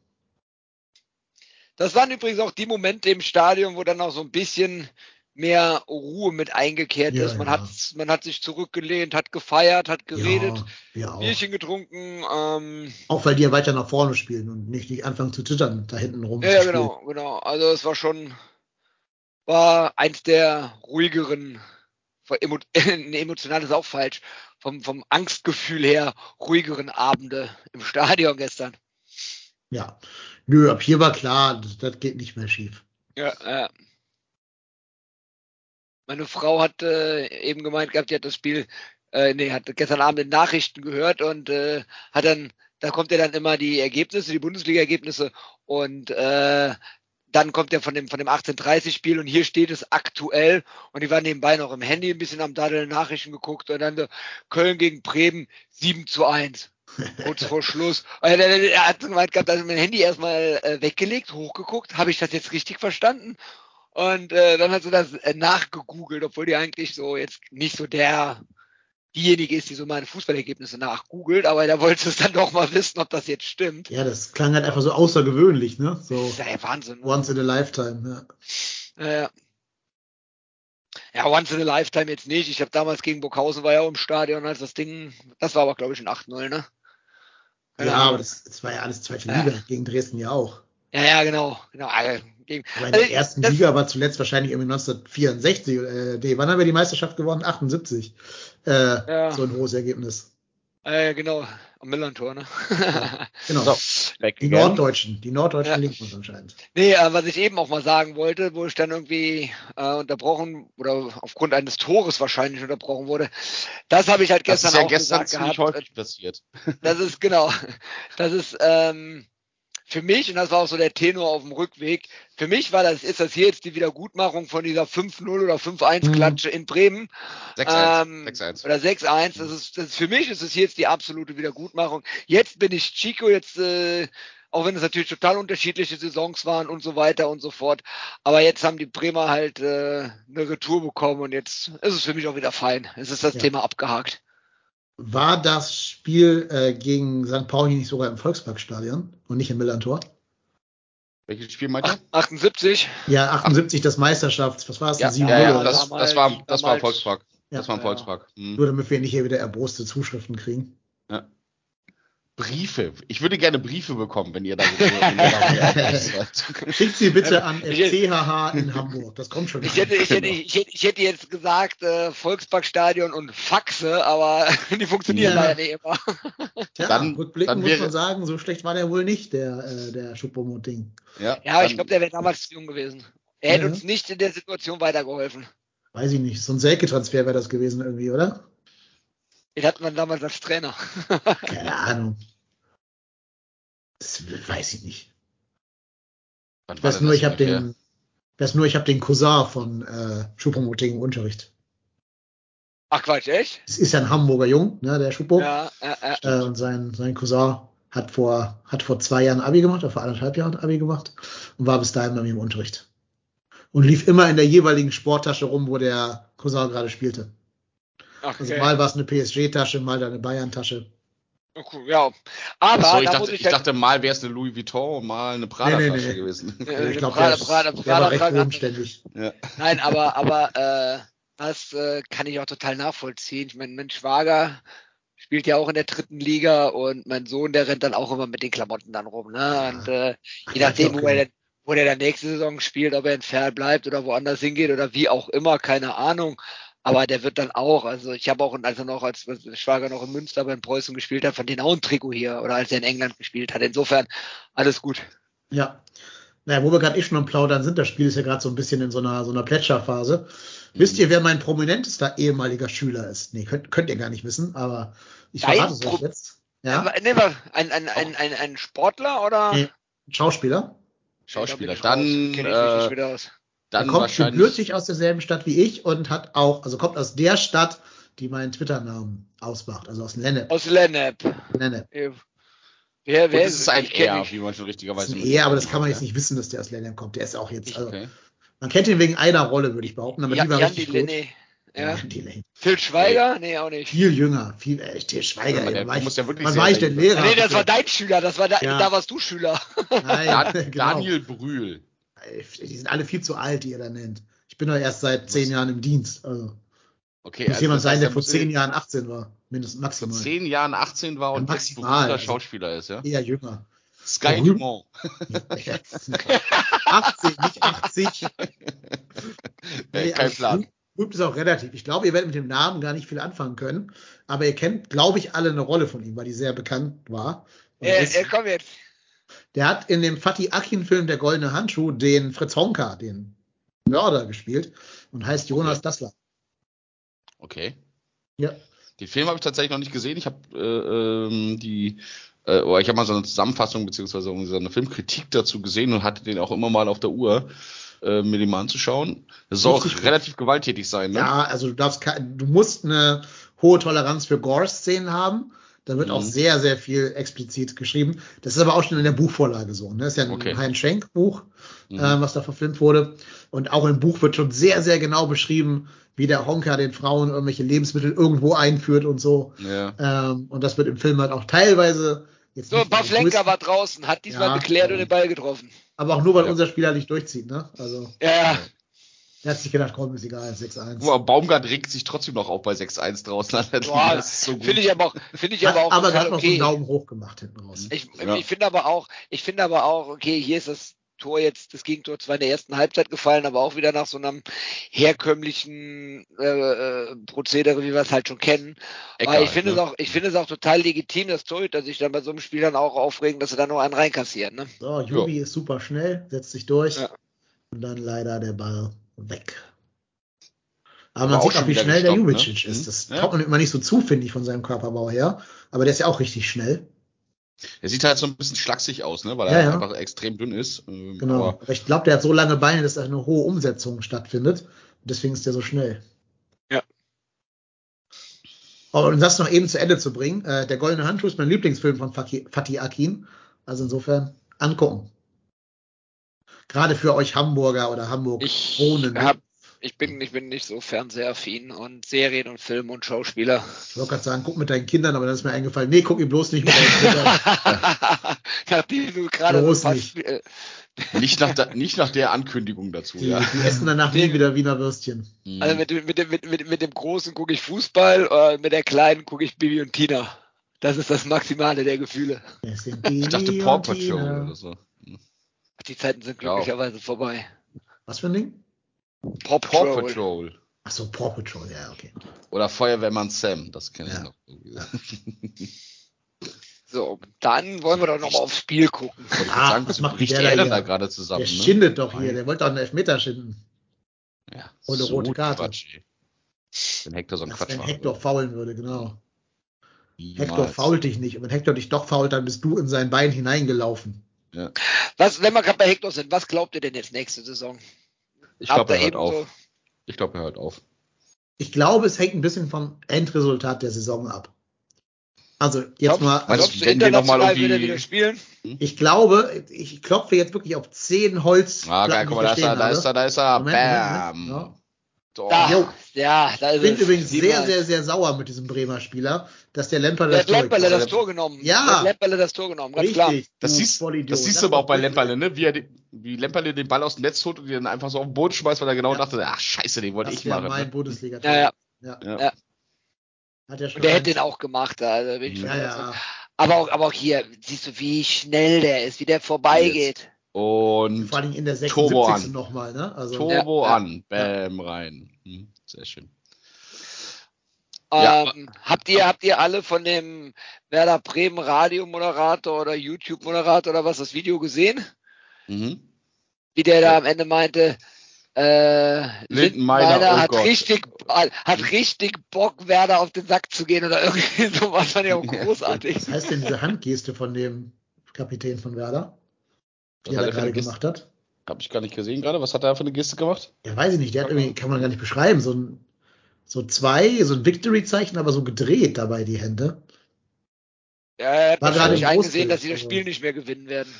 Das waren übrigens auch die Momente im Stadion, wo dann auch so ein bisschen mehr Ruhe mit eingekehrt ja, ist. Man, ja. hat, man hat sich zurückgelehnt, hat gefeiert, hat geredet, ja, Bierchen getrunken. Ähm, auch weil die ja weiter nach vorne spielen und nicht, nicht anfangen zu zittern, da hinten rum. Ja, genau, genau. Also es war schon, war eins der ruhigeren, emotional ist auch falsch, vom, vom Angstgefühl her ruhigeren Abende im Stadion gestern. Ja, nö, ab hier war klar, das, das geht nicht mehr schief. Ja, ja. Meine Frau hat äh, eben gemeint gehabt, die hat das Spiel, äh, nee, hat gestern Abend in Nachrichten gehört und äh, hat dann, da kommt ja dann immer die Ergebnisse, die Bundesliga-Ergebnisse und äh, dann kommt er von dem, von dem 1830-Spiel und hier steht es aktuell und die waren nebenbei noch im Handy ein bisschen am Dadel Nachrichten geguckt und dann so, Köln gegen Bremen 7 zu 1. Kurz vor Schluss. Er, er hat gemeint gehabt, also mein Handy erstmal äh, weggelegt, hochgeguckt, habe ich das jetzt richtig verstanden? Und äh, dann hat sie das äh, nachgegoogelt, obwohl die eigentlich so jetzt nicht so der diejenige ist, die so meine Fußballergebnisse nachgoogelt, aber da wollte es dann doch mal wissen, ob das jetzt stimmt. Ja, das klang halt einfach so außergewöhnlich, ne? So das ist ja Wahnsinn. Once in a lifetime, ja. Ja, ja, once in a lifetime jetzt nicht. Ich habe damals gegen Burghausen war ja auch im Stadion, als das Ding, das war aber glaube ich ein 8-0, ne? Keine ja, aber das, das, war ja alles zweite Liga, ja. gegen Dresden ja auch. Ja, ja, genau. genau. Also, gegen, aber in der also, ersten das, Liga war zuletzt wahrscheinlich irgendwie 1964. Äh, nee, wann haben wir die Meisterschaft gewonnen? 78. Äh, ja. So ein hohes Ergebnis. Äh, genau, am Millantor, ne? Genau. So, Die. Norddeutschen, die Norddeutschen Ja. linken uns anscheinend. Nee, äh, was ich eben auch mal sagen wollte, wo ich dann irgendwie äh, unterbrochen oder aufgrund eines Tores wahrscheinlich unterbrochen wurde, das habe ich halt Das gestern ist ja auch gestern gesagt ziemlich gehabt. häufig passiert. Das ist genau, das ist ähm, für mich, und das war auch so der Tenor auf dem Rückweg, für mich war das, ist das hier jetzt die Wiedergutmachung von dieser 5-0 oder 5-1-Klatsche in Bremen. 6-1. Ähm, 6-1. Oder 6-1. Das ist, das ist, für mich ist es jetzt die absolute Wiedergutmachung. Jetzt bin ich Chico, jetzt, äh, auch wenn es natürlich total unterschiedliche Saisons waren und so weiter und so fort. Aber jetzt haben die Bremer halt äh, eine Retour bekommen und jetzt ist es für mich auch wieder fein. Es ist das Ja. Thema abgehakt. War das Spiel äh, gegen St. Pauli nicht sogar im Volksparkstadion und nicht im Millantor? Welches Spiel meint ihr? Ach, 78? Ja, 78 das Meisterschafts, was war es? Ja, denn? 7 ja, ja, das, das war, das war im Volkspark. Ja. Das war im Ja. Volkspark. Hm. Nur damit wir nicht hier wieder erboste Zuschriften kriegen. Briefe. Ich würde gerne Briefe bekommen, wenn ihr da. Schickt sie bitte an Ich- FCHH in Hamburg. Das kommt schon. Ich hätte, ich, hätte, ich, hätte, ich hätte jetzt gesagt äh, Volksparkstadion und Faxe, aber die funktionieren Ja. leider nicht immer. Tja, dann- rückblickend dann muss man sagen, so schlecht war der wohl nicht, der, äh, der Schuppomoting. Ja, Ja, aber ich glaube, der wäre damals zu jung gewesen. Er hätte Ja. uns nicht in der Situation weitergeholfen. Weiß ich nicht. So ein Selke-Transfer wäre das gewesen irgendwie, oder? Den hatten wir damals als Trainer. Keine Ahnung. Das weiß ich nicht. wann denn nur, das ich habe den, weiß nur, ich habe den Cousin von äh, Schuppomoting im Unterricht. Ach Quatsch, echt? Es ist ja ein Hamburger Jung, ne, der Schuppo. Ja, äh, äh, Äh, und sein, sein Cousin hat vor, hat vor zwei Jahren Abi gemacht, oder vor anderthalb Jahren Abi gemacht und war bis dahin bei mir im Unterricht. Und lief immer in der jeweiligen Sporttasche rum, wo der Cousin gerade spielte. Ach, Also okay. mal war es eine PSG-Tasche, mal eine Bayern-Tasche. Oh, cool, ja. Aber Achso, ich, da dachte, muss ich ich, halt, dachte, mal wäre es eine Louis Vuitton und mal eine Prada-Tasche Nee, nee, nee. gewesen. äh, ich glaube, Prada- Prada- Prada war recht bodenständig. Ja. Nein, aber, aber äh, das äh, kann ich auch total nachvollziehen. Ich meine, mein Schwager spielt ja auch in der dritten Liga und mein Sohn, der rennt dann auch immer mit den Klamotten dann rum. Ne? Und äh, je Ja, nachdem, wo okay. er, denn, wo der dann nächste Saison spielt, ob er in Ferl bleibt oder woanders hingeht oder wie auch immer, keine Ahnung. Aber der wird dann auch, also ich habe auch, als er noch, als Schwager noch in Münster bei den Preußen gespielt hat, von denen auch ein Trikot hier oder als er in England gespielt hat. Insofern alles gut. Ja. Naja, wo wir gerade eh schon am Plaudern sind, das Spiel ist ja gerade so ein bisschen in so einer, so einer Plätscherphase. Wisst ihr, wer mein prominentester ehemaliger Schüler ist? Nee, könnt, könnt ihr gar nicht wissen, aber ich Dein verrate es euch jetzt. Ja, Aber, nee, aber ein, ein, ein, ein, ein Sportler oder? Nee. Schauspieler. Schauspieler. Dann, ich raus. Kenn ich mich nicht äh, dann kommt wahrscheinlich. gebürtig aus derselben Stadt wie ich und hat auch, also kommt aus der Stadt, die meinen Twitter-Namen ausmacht, also aus Lennep. Aus Lennep. Lennep. Wer, wer Und es ist ein R, wie man schon Das richtigerweise ist ein aber das kann man jetzt nicht wissen, dass der aus Lennep kommt. Der ist auch jetzt, also, Okay. man kennt ihn wegen einer Rolle, würde ich behaupten, aber Ja, die war Jan richtig gut. Ja. Phil Schweiger? Nee, auch nicht. Viel jünger, viel, äh, Til Schweiger, Ja, der war ich, ja wirklich wann war ich denn Lehrer? nee, das war dein Schüler, das war da, Ja. da warst du Schüler. Nein, genau. Daniel Brühl. Die sind alle viel zu alt, die ihr da nennt. Ich bin doch erst seit zehn Jahren im Dienst. Also Okay, muss also jemand sein, der er vor zehn Jahren 18 war. Mindestens vor maximal. zehn Jahren 18 war und Ja, jetzt maximal, berühmter also. Schauspieler ist, ja? Eher jünger. Sky. Dumont. 80, nicht 80. Äh, kein also Plan. Berühmt- ist auch relativ. Ich glaube, ihr werdet mit dem Namen gar nicht viel anfangen können. Aber ihr kennt, glaube ich, alle eine Rolle von ihm, weil die sehr bekannt war. Und Äh, äh, komm jetzt. Der hat in dem Fatih Akin-Film Der Goldene Handschuh den Fritz Honka, den Mörder, gespielt und heißt Jonas Dassler. Okay. Ja. Den Film habe ich tatsächlich noch nicht gesehen. Ich habe äh, ähm, die, äh, oder ich habe mal so eine Zusammenfassung beziehungsweise so eine Filmkritik dazu gesehen und hatte den auch immer mal auf der Uhr, äh, mir den mal anzuschauen. Das soll auch relativ gewalttätig sein, ne? Ja, also du darfst, du musst eine hohe Toleranz für Gore-Szenen haben. Da wird Mhm. auch sehr, sehr viel explizit geschrieben. Das ist aber auch schon in der Buchvorlage so. Ne? Das ist ja ein Okay. Heinz Schenk Buch, Mhm. äh, was da verfilmt wurde. Und auch im Buch wird schon sehr, sehr genau beschrieben, wie der Honka den Frauen irgendwelche Lebensmittel irgendwo einführt und so. Ja. Ähm, und das wird im Film halt auch teilweise jetzt So, Pavlenka größten- war draußen, hat diesmal Ja. geklärt und den Ball getroffen. aber auch nur, weil Ja. unser Spieler nicht durchzieht. Ne? Also Ja, er hat sich gedacht, komm, ist egal, 6-1. Boah, Baumgart regt sich trotzdem noch auf bei 6-1 draußen. Boah, das ist so gut. finde ich aber auch, finde ich Hat, aber auch aber er hat noch so einen okay. Daumen hoch gemacht hinten raus. Ich, Ja. ich finde aber auch, ich finde aber auch, okay, hier ist das Tor jetzt, das Gegentor zwar in der ersten Halbzeit gefallen, aber auch wieder nach so einem herkömmlichen äh, äh Prozedere, wie wir es halt schon kennen. Eckart, aber ich finde ne? es auch, ich finde es auch total legitim, dass Torhüter sich dann bei so einem Spiel dann auch aufregen, dass sie da nur einen reinkassieren. Ne? So, Jubi ist super schnell, setzt sich durch ja. und dann leider der Ball weg. Aber, man sieht auch, wie schnell der Jubicic ne? ist. Mhm. Das ja. kommt man immer nicht so zu, finde ich, von seinem Körperbau her. Aber der ist ja auch richtig schnell. Er sieht halt so ein bisschen schlaksig aus, ne? weil ja, er ja. einfach extrem dünn ist. Ähm, genau. Aber ich glaube, der hat so lange Beine, dass eine hohe Umsetzung stattfindet. Und deswegen ist der so schnell. Ja. Aber um das noch eben zu Ende zu bringen, äh, der Goldene Handschuh ist mein Lieblingsfilm von Fatih Akin. Also insofern angucken. Gerade für euch Hamburger oder Hamburg ich wohnen. Hab, ich bin, ich bin nicht so fernsehaffin und Serien und Film und Schauspieler. Ich wollte gerade sagen, guck mit deinen Kindern, aber dann ist mir eingefallen, nee, guck ihn bloß nicht mit deinen Kindern. Nachdem du gerade bloß so nicht. Äh, nicht, nach der, nicht nach der Ankündigung dazu. Die, ja. die essen danach nie wieder Wiener Würstchen. Mhm. Also mit, mit, dem, mit, mit, mit dem Großen gucke ich Fußball, äh, mit der Kleinen gucke ich Bibi und Tina. Das ist das Maximale der Gefühle. Ich dachte Paw Patrol oder so. Die Zeiten sind glücklicherweise vorbei. Was für ein Ding? Paw Patrol. Paw Patrol. Achso, Paw Patrol, ja, okay. Oder Feuerwehrmann Sam, das kenne ja. ich noch. so, dann wollen wir doch noch mal aufs Spiel gucken. Ich ah, sagen, was macht der da, da gerade zusammen? Der ne? schindet doch hier, der wollte doch einen Elfmeter schinden. Ja, Ohne so rote Karte. Quatsch, wenn Hector so einen Quatsch Wenn Hector würde. faulen würde, genau. Niemals. Hector fault dich nicht. Und wenn Hector dich doch fault, dann bist du in sein Bein hineingelaufen. Ja. Was, wenn wir gerade bei Hector sind, was glaubt ihr denn jetzt nächste Saison? Ich glaube, er hört auf. So ich glaube, er hört auf. Ich glaube, es hängt ein bisschen vom Endresultat der Saison ab. Also jetzt glaubst, mal. Also, wenn wir noch mal irgendwie, wieder spielen? Ich glaube, ich klopfe jetzt wirklich auf zehn Holz. Ah, geil, guck mal, da ist er, da ist er, da ist er. Moment, Bam. Moment, ja. Da, jo. ja, da ist Ich bin übrigens sehr, sehr, sehr sauer mit diesem Bremer Spieler, dass der Lemperle das, Tor Lemperle das Tor genommen. Ja. Lemperle das Tor genommen, ganz Richtig, klar. Das siehst, das siehst du aber auch bei Lemperle, ne? Wie, er, wie Lemperle den Ball aus dem Netz holt und den einfach so auf den Boden schmeißt, weil er genau ja. dachte, ach scheiße, den wollte das ich machen. mein ne? bundesliga ja, ja, ja. ja. ja. Hat er schon und der hätte den auch gemacht. Also bin ich ja, ja. Aber, auch, aber auch hier, siehst du, wie schnell der ist, wie der vorbeigeht. Und vor allem in der 76. nochmal, ne? Also, Turbo an, bam, rein. Hm. Sehr schön. Ähm, ja. habt ihr, habt ihr alle von dem Werder Bremen Radiomoderator oder YouTube-Moderator oder was das Video gesehen? Mhm. Wie der da am Ende meinte, äh, Lindenmeier oh hat Gott. richtig, hat richtig Bock, Werder auf den Sack zu gehen oder irgendwie sowas fand ich auch großartig. Was heißt denn diese Handgeste von dem Kapitän von Werder, die er da gerade gemacht hat? Habe ich gar nicht gesehen gerade. Was hat er für eine Geste gemacht? Ja, weiß ich nicht. Der hat irgendwie, kann man gar nicht beschreiben. So ein, so zwei, so ein Victory-Zeichen, aber so gedreht dabei die Hände. Ja, er hat gerade nicht eingesehen, dass sie das Spiel nicht mehr gewinnen werden.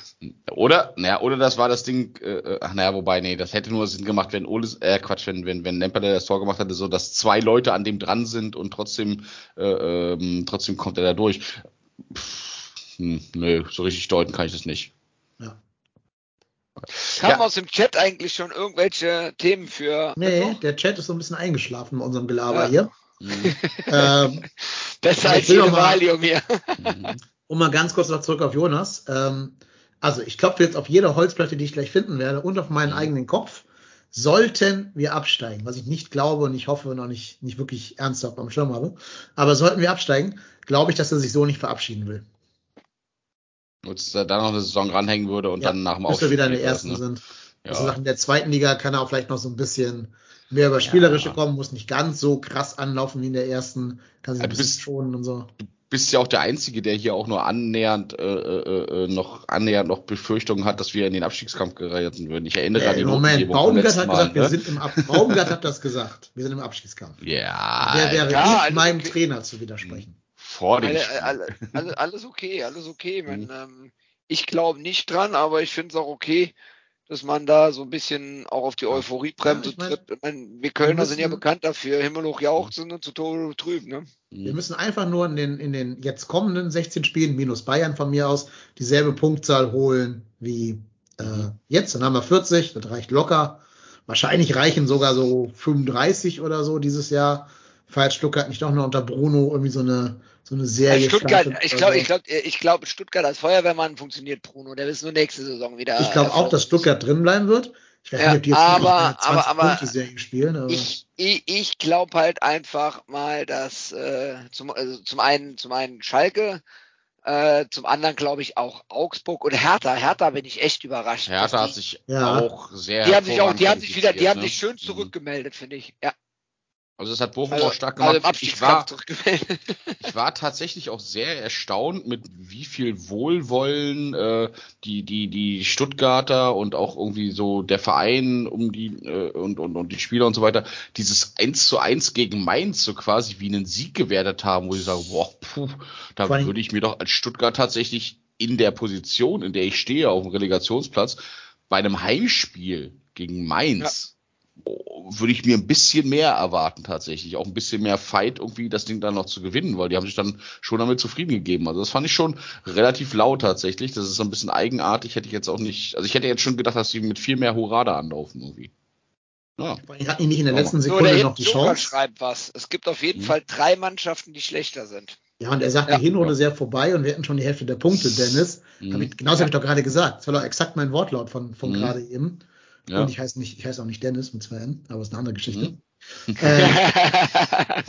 Oder, naja, oder das war das Ding, äh, äh, ach naja, wobei, nee, das hätte nur Sinn gemacht, wenn Ole, äh, Quatsch, wenn, wenn, wenn Lemperle das Tor gemacht hatte, so dass zwei Leute an dem dran sind und trotzdem, äh, ähm, trotzdem kommt er da durch. Pff, hm, nö, so richtig deuten kann ich das nicht. Kam ja. aus dem Chat eigentlich schon irgendwelche Themen für. Nee, Mittwoch? der Chat ist so ein bisschen eingeschlafen bei unserem Gelaber ja. hier. Mhm. ähm, Besser als jede Valium hier. um mal ganz kurz noch zurück auf Jonas. Ähm, also ich klopfe jetzt auf jede Holzplatte, die ich gleich finden werde, und auf meinen mhm. eigenen Kopf. Sollten wir absteigen, was ich nicht glaube und ich hoffe noch nicht, nicht wirklich ernsthaft am Schirm habe, aber sollten wir absteigen, glaube ich, dass er sich so nicht verabschieden will dass er da noch eine Saison ranhängen würde und ja, dann nach dem Aufstieg. Wieder in der ersten ne? sind. Ja. Also in der zweiten Liga kann er auch vielleicht noch so ein bisschen mehr über Spielerische ja. kommen, muss nicht ganz so krass anlaufen wie in der ersten, kann sich ein bisschen bist, schonen und so. Du bist ja auch der Einzige, der hier auch nur annähernd äh, äh, äh noch annähernd noch Befürchtungen hat, dass wir in den Abstiegskampf geraten würden. Ich erinnere ja, an die Moment, Baumgart hat Mal, gesagt, ne? wir sind im Ab Baumgart hat das gesagt, wir sind im Abstiegskampf. Ja. Der wäre ja, nicht meinem okay. Trainer zu widersprechen vor dem alle, alle, alle, Alles okay, alles okay. Mhm. ähm, ich glaube nicht dran, aber ich finde es auch okay, dass man da so ein bisschen auch auf die Euphoriebremse ja, ich mein, tritt. Ich mein, wir Kölner müssen, sind ja bekannt dafür, Himmel hoch jauchzen und zu Tode trüben. Ne? Wir müssen einfach nur in den, in den jetzt kommenden 16 Spielen minus Bayern von mir aus dieselbe Punktzahl holen wie äh, mhm. jetzt. Dann haben wir 40, das reicht locker. Wahrscheinlich reichen sogar so 35 oder so dieses Jahr falls Stuttgart nicht doch noch unter Bruno irgendwie so eine, so eine Serie Stuttgart, ich glaube, ich glaube, ich glaube, Stuttgart als Feuerwehrmann funktioniert Bruno. Der ist nur nächste Saison wieder. Ich glaube auch, dass Stuttgart drin bleiben wird. Ich weiß ja, nicht, ob die jetzt aber, aber, aber spielen. Aber. Ich, ich, ich glaube halt einfach mal, dass äh, zum, also zum einen, zum einen Schalke äh, zum anderen glaube ich auch Augsburg und Hertha. Hertha bin ich echt überrascht. Hertha hat sich ja. auch sehr. Die haben sich auch, die haben sich wieder, die haben ne? sich schön mhm. zurückgemeldet, finde ich. Ja. Also das hat Bochum also, auch stark gemacht. Also ich, war, ich war tatsächlich auch sehr erstaunt, mit wie viel Wohlwollen äh, die, die, die Stuttgarter und auch irgendwie so der Verein um die äh, und, und, und die Spieler und so weiter dieses 1 zu 1 gegen Mainz so quasi wie einen Sieg gewertet haben, wo sie sagen, boah, puh, da würde ich mir doch als Stuttgart tatsächlich in der Position, in der ich stehe, auf dem Relegationsplatz, bei einem Heimspiel gegen Mainz. Ja würde ich mir ein bisschen mehr erwarten tatsächlich. Auch ein bisschen mehr Fight irgendwie das Ding dann noch zu gewinnen, weil die haben sich dann schon damit zufrieden gegeben. Also das fand ich schon relativ laut tatsächlich. Das ist so ein bisschen eigenartig. Hätte ich jetzt auch nicht, also ich hätte jetzt schon gedacht, dass sie mit viel mehr Hurra da anlaufen irgendwie. Ja. Ich hatte nicht in der letzten Sekunde so, noch die Joker Chance. schreibt was. Es gibt auf jeden hm. Fall drei Mannschaften, die schlechter sind. Ja, und er sagt, ja. die Hinrunde ja. sehr vorbei und wir hätten schon die Hälfte der Punkte, Dennis. Mhm. Hab ich, genauso ja. habe ich doch gerade gesagt. Das war doch exakt mein Wortlaut von, von mhm. gerade eben. Ja. Und ich heiße nicht, ich heiße auch nicht Dennis mit zwei N, aber ist eine andere Geschichte. Mhm. Äh,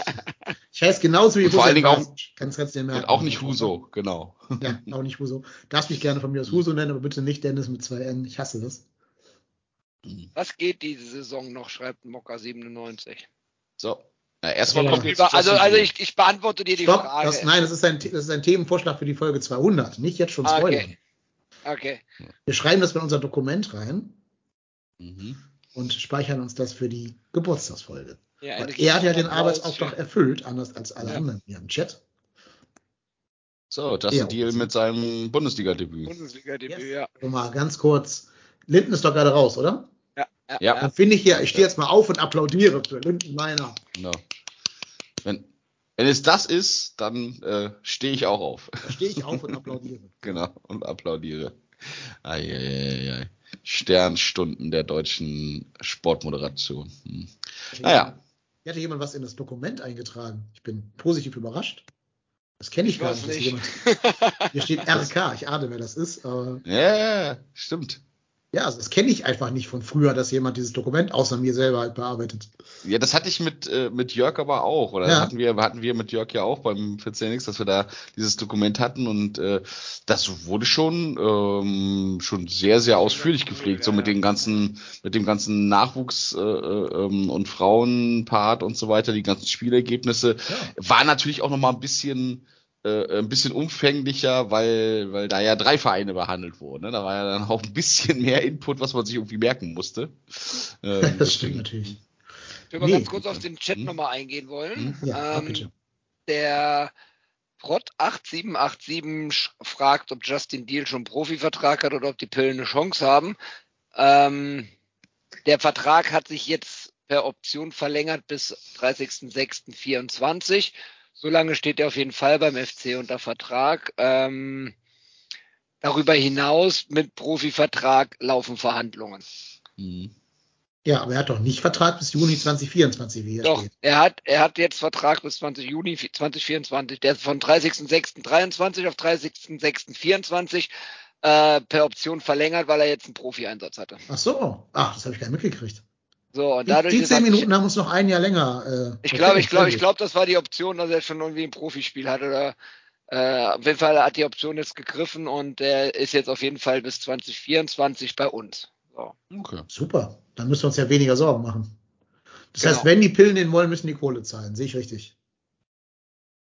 ich heiße genauso wie Vor allen Dingen auch, ganz, ganz merken, auch nicht Huso, genau. Ja, auch nicht Huso. Darfst mich gerne von mir aus Huso nennen, aber bitte nicht Dennis mit zwei N. Ich hasse das. Was geht diese Saison noch, schreibt Mokka 97. So. Na, erstmal ja. kommt jetzt also, also ich, ich beantworte dir die Stopp, Frage. Das, nein, das ist, ein, das ist ein Themenvorschlag für die Folge 200. Nicht jetzt schon spoilern. Okay. okay. Wir schreiben das in unser Dokument rein. Mhm. Und speichern uns das für die Geburtstagsfolge. Ja, er hat ja den Arbeitsauftrag erfüllt, anders als alle ja. anderen hier im Chat. So, das ist ein Deal mit seinem Bundesliga-Debüt. Bundesliga-Debüt, yes. ja. Mal ganz kurz. Linden ist doch gerade raus, oder? Ja. ja. ja. Dann finde ich hier, ich stehe jetzt mal auf und applaudiere für Linden Meiner. Genau. Wenn, wenn es das ist, dann äh, stehe ich auch auf. Stehe ich auf und applaudiere. genau, und applaudiere. Eieiei. Sternstunden der deutschen Sportmoderation. Hm. Naja. Hier hatte jemand was in das Dokument eingetragen. Ich bin positiv überrascht. Das kenne ich, ich, gar nicht. nicht. Hier steht RK. Ich ahne, wer das ist. Aber ja, stimmt. Ja, also das kenne ich einfach nicht von früher, dass jemand dieses Dokument außer mir selber halt bearbeitet. Ja, das hatte ich mit, äh, mit Jörg aber auch. Oder ja. hatten wir hatten wir mit Jörg ja auch beim 14X, dass wir da dieses Dokument hatten und äh, das wurde schon ähm, schon sehr sehr ausführlich gepflegt, so mit den ganzen mit dem ganzen Nachwuchs äh, ähm, und Frauenpart und so weiter, die ganzen Spielergebnisse ja. war natürlich auch noch mal ein bisschen äh, ein bisschen umfänglicher, weil, weil da ja drei Vereine behandelt wurden. Ne? Da war ja dann auch ein bisschen mehr Input, was man sich irgendwie merken musste. Ähm, das stimmt natürlich. Ich würde mal nee. ganz kurz auf den Chat hm. nochmal eingehen wollen. Hm? Ja, ähm, der Prot8787 fragt, ob Justin Deal schon einen Profivertrag hat oder ob die Pillen eine Chance haben. Ähm, der Vertrag hat sich jetzt per Option verlängert bis 30.06.24. Solange steht er auf jeden Fall beim FC unter Vertrag. Ähm, darüber hinaus mit Profivertrag laufen Verhandlungen. Mhm. Ja, aber er hat doch nicht Vertrag bis Juni 2024, wie hier doch, steht. Er hat, er hat jetzt Vertrag bis 20 Juni 2024. Der ist von 30.06.23 auf 30.06.24 äh, per Option verlängert, weil er jetzt einen Profi-Einsatz hatte. Ach so, ach, das habe ich gar nicht mitgekriegt. So, und dadurch die, die zehn Minuten haben uns noch ein Jahr länger. Äh, ich glaube, ich glaube, ich glaube, das war die Option, dass er schon irgendwie ein Profispiel hat oder äh, auf jeden Fall hat die Option jetzt gegriffen und er ist jetzt auf jeden Fall bis 2024 bei uns. So. Okay. Super. Dann müssen wir uns ja weniger Sorgen machen. Das genau. heißt, wenn die Pillen nehmen wollen, müssen die Kohle zahlen. Sehe ich richtig?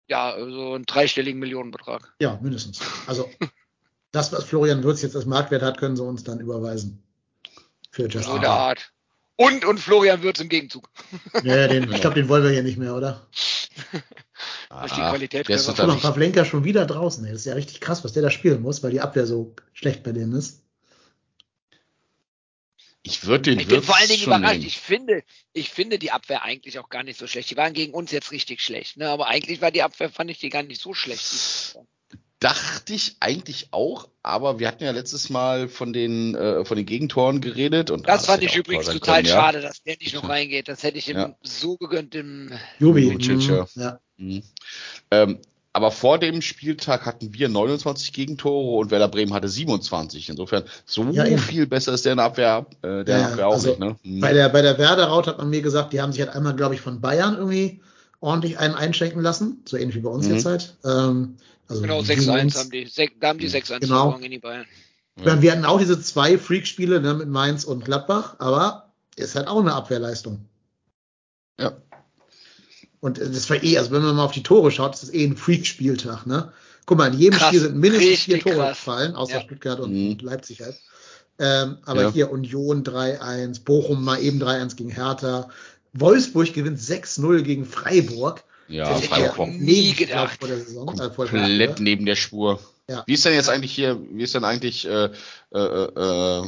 Ja, so also einen dreistelligen Millionenbetrag. Ja, mindestens. Also das, was Florian Würz jetzt als Marktwert hat, können sie uns dann überweisen. Für Just So der Art. Und, und Florian Würz im Gegenzug. Ja, den, ich glaube, den wollen wir hier nicht mehr, oder? Durch die Qualität. Der ist doch Pavlenka schon wieder draußen. Ey. Das ist ja richtig krass, was der da spielen muss, weil die Abwehr so schlecht bei denen ist. Ich würde den Ich bin vor allen Dingen überrascht. Nehmen. Ich finde, ich finde die Abwehr eigentlich auch gar nicht so schlecht. Die waren gegen uns jetzt richtig schlecht, ne? Aber eigentlich war die Abwehr, fand ich die gar nicht so schlecht. Dachte ich eigentlich auch, aber wir hatten ja letztes Mal von den, äh, von den Gegentoren geredet. Und das fand ich übrigens total können, schade, ja. dass der nicht noch reingeht. Das hätte ich ihm ja. so gegönnt im Jubi. Mhm. Ja. Mhm. Ähm, aber vor dem Spieltag hatten wir 29 Gegentore und Werder Bremen hatte 27. Insofern so ja, viel besser ist der in der Abwehr, äh, der ja, Abwehr auch also nicht. Ne? Mhm. Bei der, bei der Werder-Raut hat man mir gesagt, die haben sich halt einmal, glaube ich, von Bayern irgendwie ordentlich einen einschenken lassen. So ähnlich wie bei uns mhm. jetzt halt. Ähm, also genau, 6-1 haben die. Da haben die 6-1 genau. in die Bayern. Ja. Wir hatten auch diese zwei Freak-Spiele ne, mit Mainz und Gladbach, aber ist halt auch eine Abwehrleistung. Ja. Und das war eh, also wenn man mal auf die Tore schaut, ist das eh ein Freak-Spieltag, ne? Guck mal, in jedem krass, Spiel sind mindestens vier Tore krass. gefallen, außer ja. Stuttgart und mhm. Leipzig halt. Ähm, aber ja. hier Union 3-1, Bochum mal eben 3-1 gegen Hertha, Wolfsburg gewinnt 6-0 gegen Freiburg. Ja, Freiburg nie gedacht. Vor der Saison, äh, vor der Komplett neben der Spur. Ja. Wie ist denn jetzt eigentlich hier, wie ist denn eigentlich äh, äh, äh,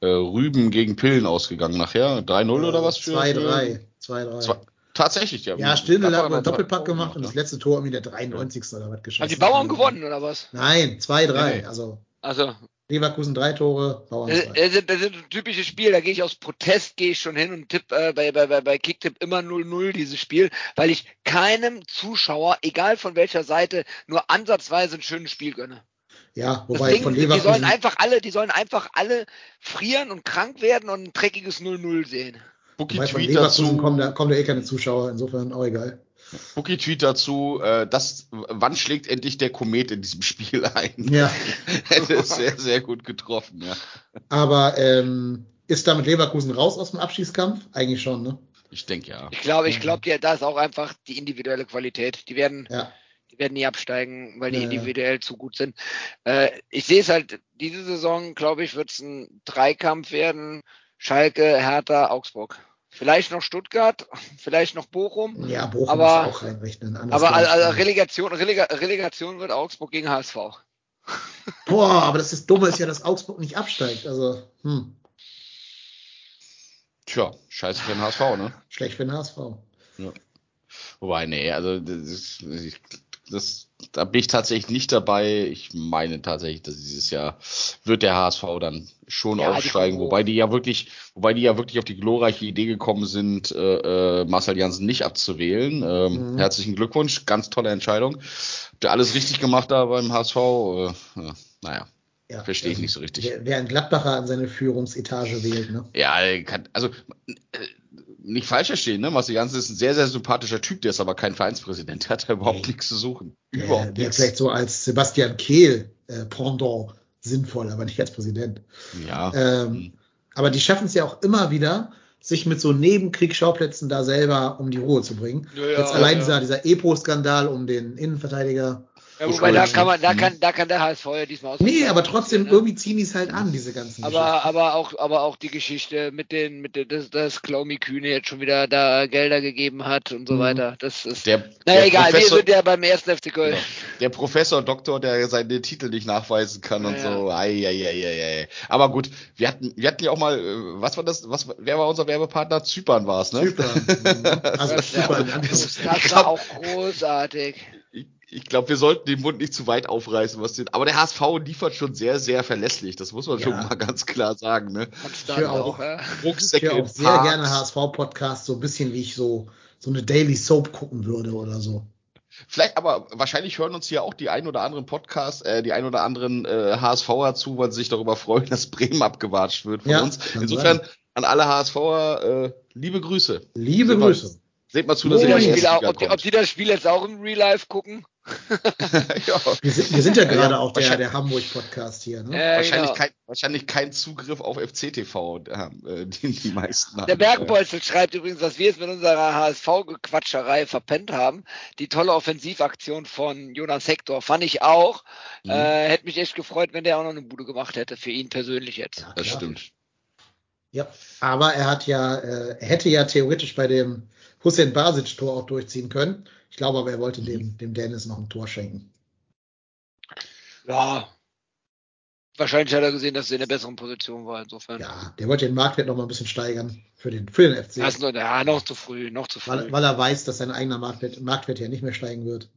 äh Rüben gegen Pillen ausgegangen nachher? 3-0 oder was für? 2-3. 2-3. Tatsächlich, ja. Ja, Stindl hat einen Doppelpack gemacht und das letzte Tor irgendwie der 93. oder was geschossen. Haben die Bauern gewonnen oder was? Nein, 2-3. Also, also. Leverkusen drei Tore, Bauern zwei. Das, das sind typische Spiel, da gehe ich aus Protest, gehe ich schon hin und tipp äh, bei, bei, bei Kicktipp immer 0-0 dieses Spiel, weil ich keinem Zuschauer, egal von welcher Seite, nur ansatzweise ein schönes Spiel gönne. Ja, wobei Deswegen, von Leverkusen. Die sollen einfach alle, die sollen einfach alle frieren und krank werden und ein dreckiges 0-0 sehen. Wobei Tweet dazu. Kommen da, kommen da eh keine Zuschauer, insofern auch egal. Bookie Tweet dazu, äh, das, wann schlägt endlich der Komet in diesem Spiel ein? Ja. Hätte sehr, sehr gut getroffen, ja. Aber ähm, ist damit Leverkusen raus aus dem Abschießkampf? Eigentlich schon, ne? Ich denke ja. Ich glaube, ich glaube, ja, da ist auch einfach die individuelle Qualität. Die werden, ja. die werden nie absteigen, weil die ja, individuell ja. zu gut sind. Äh, ich sehe es halt, diese Saison, glaube ich, wird es ein Dreikampf werden. Schalke, Hertha, Augsburg. Vielleicht noch Stuttgart, vielleicht noch Bochum. Ja, Bochum aber, ist auch reinrechnen. Aber also Relegation, Relega, Relegation wird Augsburg gegen HSV. Boah, aber das ist Dumme ist ja, dass Augsburg nicht absteigt. Also, hm. Tja, scheiße für den HSV, ne? Schlecht für den HSV. Ja. Wobei, nee, also das, ist, das da bin ich tatsächlich nicht dabei. Ich meine tatsächlich, dass dieses Jahr wird der HSV dann schon ja, aufsteigen, die wobei die ja wirklich, wobei die ja wirklich auf die glorreiche Idee gekommen sind, äh, äh, Marcel Janssen nicht abzuwählen. Ähm, mhm. Herzlichen Glückwunsch, ganz tolle Entscheidung. Habt ihr alles richtig gemacht da beim HSV? Äh, äh, naja. Ja, Verstehe ich nicht so richtig. Wer, wer ein Gladbacher an seine Führungsetage wählt, ne? Ja, kann, also äh, nicht falsch verstehen, ne? Marcel Janssen ist ein sehr, sehr sympathischer Typ, der ist aber kein Vereinspräsident, der hat da überhaupt nichts zu suchen. Überhaupt der, nichts. vielleicht so als Sebastian Kehl äh, Pendant sinnvoll, aber nicht als Präsident. Ja. Ähm, mhm. aber die schaffen es ja auch immer wieder, sich mit so Nebenkriegsschauplätzen da selber um die Ruhe zu bringen. Ja, Jetzt allein ja. dieser, dieser Epo-Skandal um den Innenverteidiger ja, wobei da kann man, da kann, da kann der HSV ja diesmal aus. Nee, aber trotzdem, ne? irgendwie ziehen die es halt an, diese ganzen Aber, aber auch, aber auch die Geschichte mit den, mit den, dass, dass Klaumi Kühne jetzt schon wieder da Gelder gegeben hat und so mhm. weiter. Das ist, der, naja, der egal, Professor, wir sind ja beim ersten FC Köln. Genau. Der Professor Doktor, der seine Titel nicht nachweisen kann ja, und so. Ei, ei, ei, ei, ei. Aber gut, wir hatten, wir hatten ja auch mal, äh, was war das, was, wer war unser Werbepartner? Zypern war es, ne? Zypern. Mhm. Also das, Zypern. Das, das war auch großartig ich glaube, wir sollten den Mund nicht zu weit aufreißen, was den. Aber der HSV liefert schon sehr, sehr verlässlich. Das muss man ja. schon mal ganz klar sagen. Ne? Ich höre auch, ja. ich höre auch sehr Parks. gerne HSV-Podcast, so ein bisschen wie ich so, so eine Daily Soap gucken würde oder so. Vielleicht, aber wahrscheinlich hören uns hier auch die ein oder anderen Podcasts, äh, die ein oder anderen äh, HSVer zu, weil sie sich darüber freuen, dass Bremen abgewatscht wird von ja, uns. Insofern sein. an alle HSVer äh, liebe Grüße. Liebe Grüße. Seht mal zu, dass oh, ihr das Spiel ob, die, ob die das Spiel jetzt auch im Real Life gucken? Ja. wir, sind, wir sind ja gerade auch der, der Hamburg-Podcast hier. Ne? Äh, wahrscheinlich, genau. kein, wahrscheinlich kein Zugriff auf FCTV, äh, den die meisten haben. Der Bergbolzel schreibt übrigens, dass wir es mit unserer HSV-Quatscherei verpennt haben. Die tolle Offensivaktion von Jonas Hector fand ich auch. Mhm. Äh, hätte mich echt gefreut, wenn der auch noch eine Bude gemacht hätte, für ihn persönlich jetzt. Ja, das stimmt. Ja, aber er hat ja, äh, er hätte ja theoretisch bei dem Hussein Basic-Tor auch durchziehen können. Ich glaube aber, er wollte dem, mhm. dem Dennis noch ein Tor schenken. Ja. Wahrscheinlich hat er gesehen, dass er in der besseren Position war, insofern. Ja, der wollte den Marktwert noch mal ein bisschen steigern für den, für den FC. Das noch, ja, noch zu früh, noch zu früh. Weil, weil er weiß, dass sein eigener Marktwert, Marktwert ja nicht mehr steigen wird.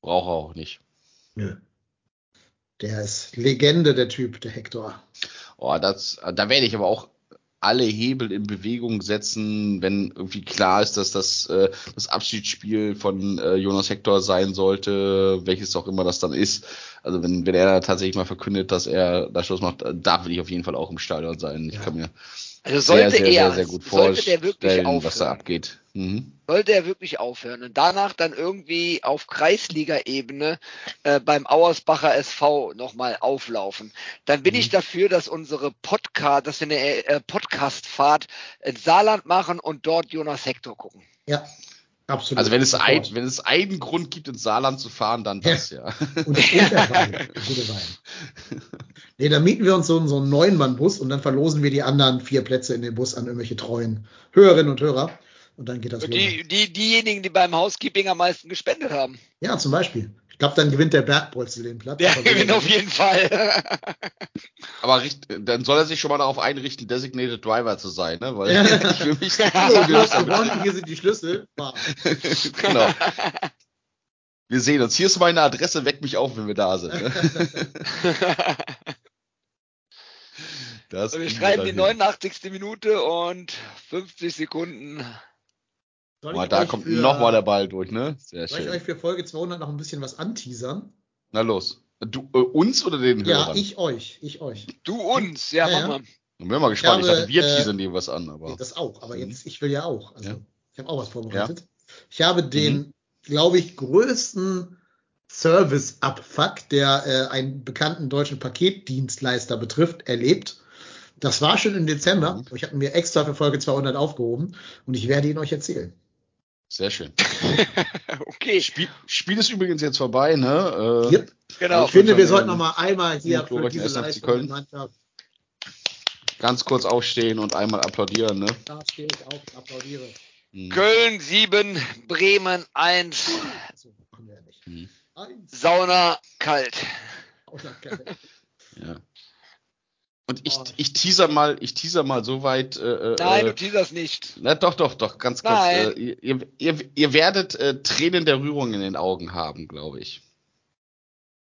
Braucht er auch nicht. Nö. Der ist Legende, der Typ, der Hector. Oh, das, da werde ich aber auch alle Hebel in Bewegung setzen, wenn irgendwie klar ist, dass das äh, das Abschiedsspiel von äh, Jonas Hector sein sollte, welches auch immer das dann ist. Also wenn, wenn er tatsächlich mal verkündet, dass er da Schluss macht, da will ich auf jeden Fall auch im Stadion sein. Ich Ja. kann mir Also sollte sehr, sehr, er, sehr, sehr gut vorstellen, was da abgeht. Mhm. sollte er wirklich aufhören und danach dann irgendwie auf Kreisliga-Ebene äh, beim Auersbacher SV nochmal auflaufen, dann bin Mhm. ich dafür, dass unsere Podcast, dass wir eine äh, Podcast-Fahrt ins Saarland machen und dort Jonas Hector gucken. Ja, absolut. Also wenn es, ein, wenn es einen Grund gibt, ins Saarland zu fahren, dann das, ja. Und, und der Wein, der gute Wein. Nee, dann mieten wir uns so, einen- so einen Neun-Mann-Bus und dann verlosen wir die anderen vier Plätze in den Bus an irgendwelche treuen Hörerinnen und Hörer. Und dann geht das los. Die, die, diejenigen, die beim Housekeeping am meisten gespendet haben. Ja, zum Beispiel. Ich glaube, dann gewinnt der Bergbolzel den Platz. Der gewinnt auf jeden Fall. Aber richt, dann soll er sich schon mal darauf einrichten, Designated Driver zu sein, ne? Weil Ja. ich will mich gewonnen, hier sind die Schlüssel. Genau. Wir sehen uns. Hier ist meine Adresse, weck mich auf, wenn wir da sind. Ne? Wir schreiben die dann hin. 89. Minute und 50 Sekunden. Soll ich da euch kommt für- nochmal der Ball durch, ne? Sehr Soll ich schön. euch für Folge 200 noch ein bisschen was anteasern? Na los. Du, äh, uns oder den Ja, Hörern? ich euch, ich euch. Du uns, ja, Ja, mach ja. mal. Ich bin mal gespannt. Ich, habe, dachte, wir äh, teasern dir was an, aber. Das auch, aber Mhm. jetzt, ich will ja auch. Also, Ja. ich habe auch was vorbereitet. Ich habe den, Mhm. glaube ich, größten Service-Abfuck, der äh, einen bekannten deutschen Paketdienstleister betrifft, erlebt. Das war schon im Dezember. Mhm. Ich habe mir extra für Folge 200 aufgehoben und ich werde ihn euch erzählen. Sehr schön. Okay, Spiel, Spiel ist übrigens jetzt vorbei, ne? Äh, Yep. genau. ich finde, wir schon, sollten noch mal einmal hier für diese 1. Leistung Mannschaft. Ganz kurz aufstehen und einmal applaudieren, ne? Da stehe ich auf und applaudiere. Mhm. Köln 7, Bremen 1, So, machen wir ja. Mhm. Eins. Sauna kalt. Außerkarte. Ja. Und ich, Oh. ich teaser mal, ich teaser mal so weit. Äh, Nein, äh, du teaserst nicht. Na doch, doch, doch, ganz kurz. Nein. Äh, ihr, ihr, ihr werdet äh, Tränen der Rührung in den Augen haben, glaube ich.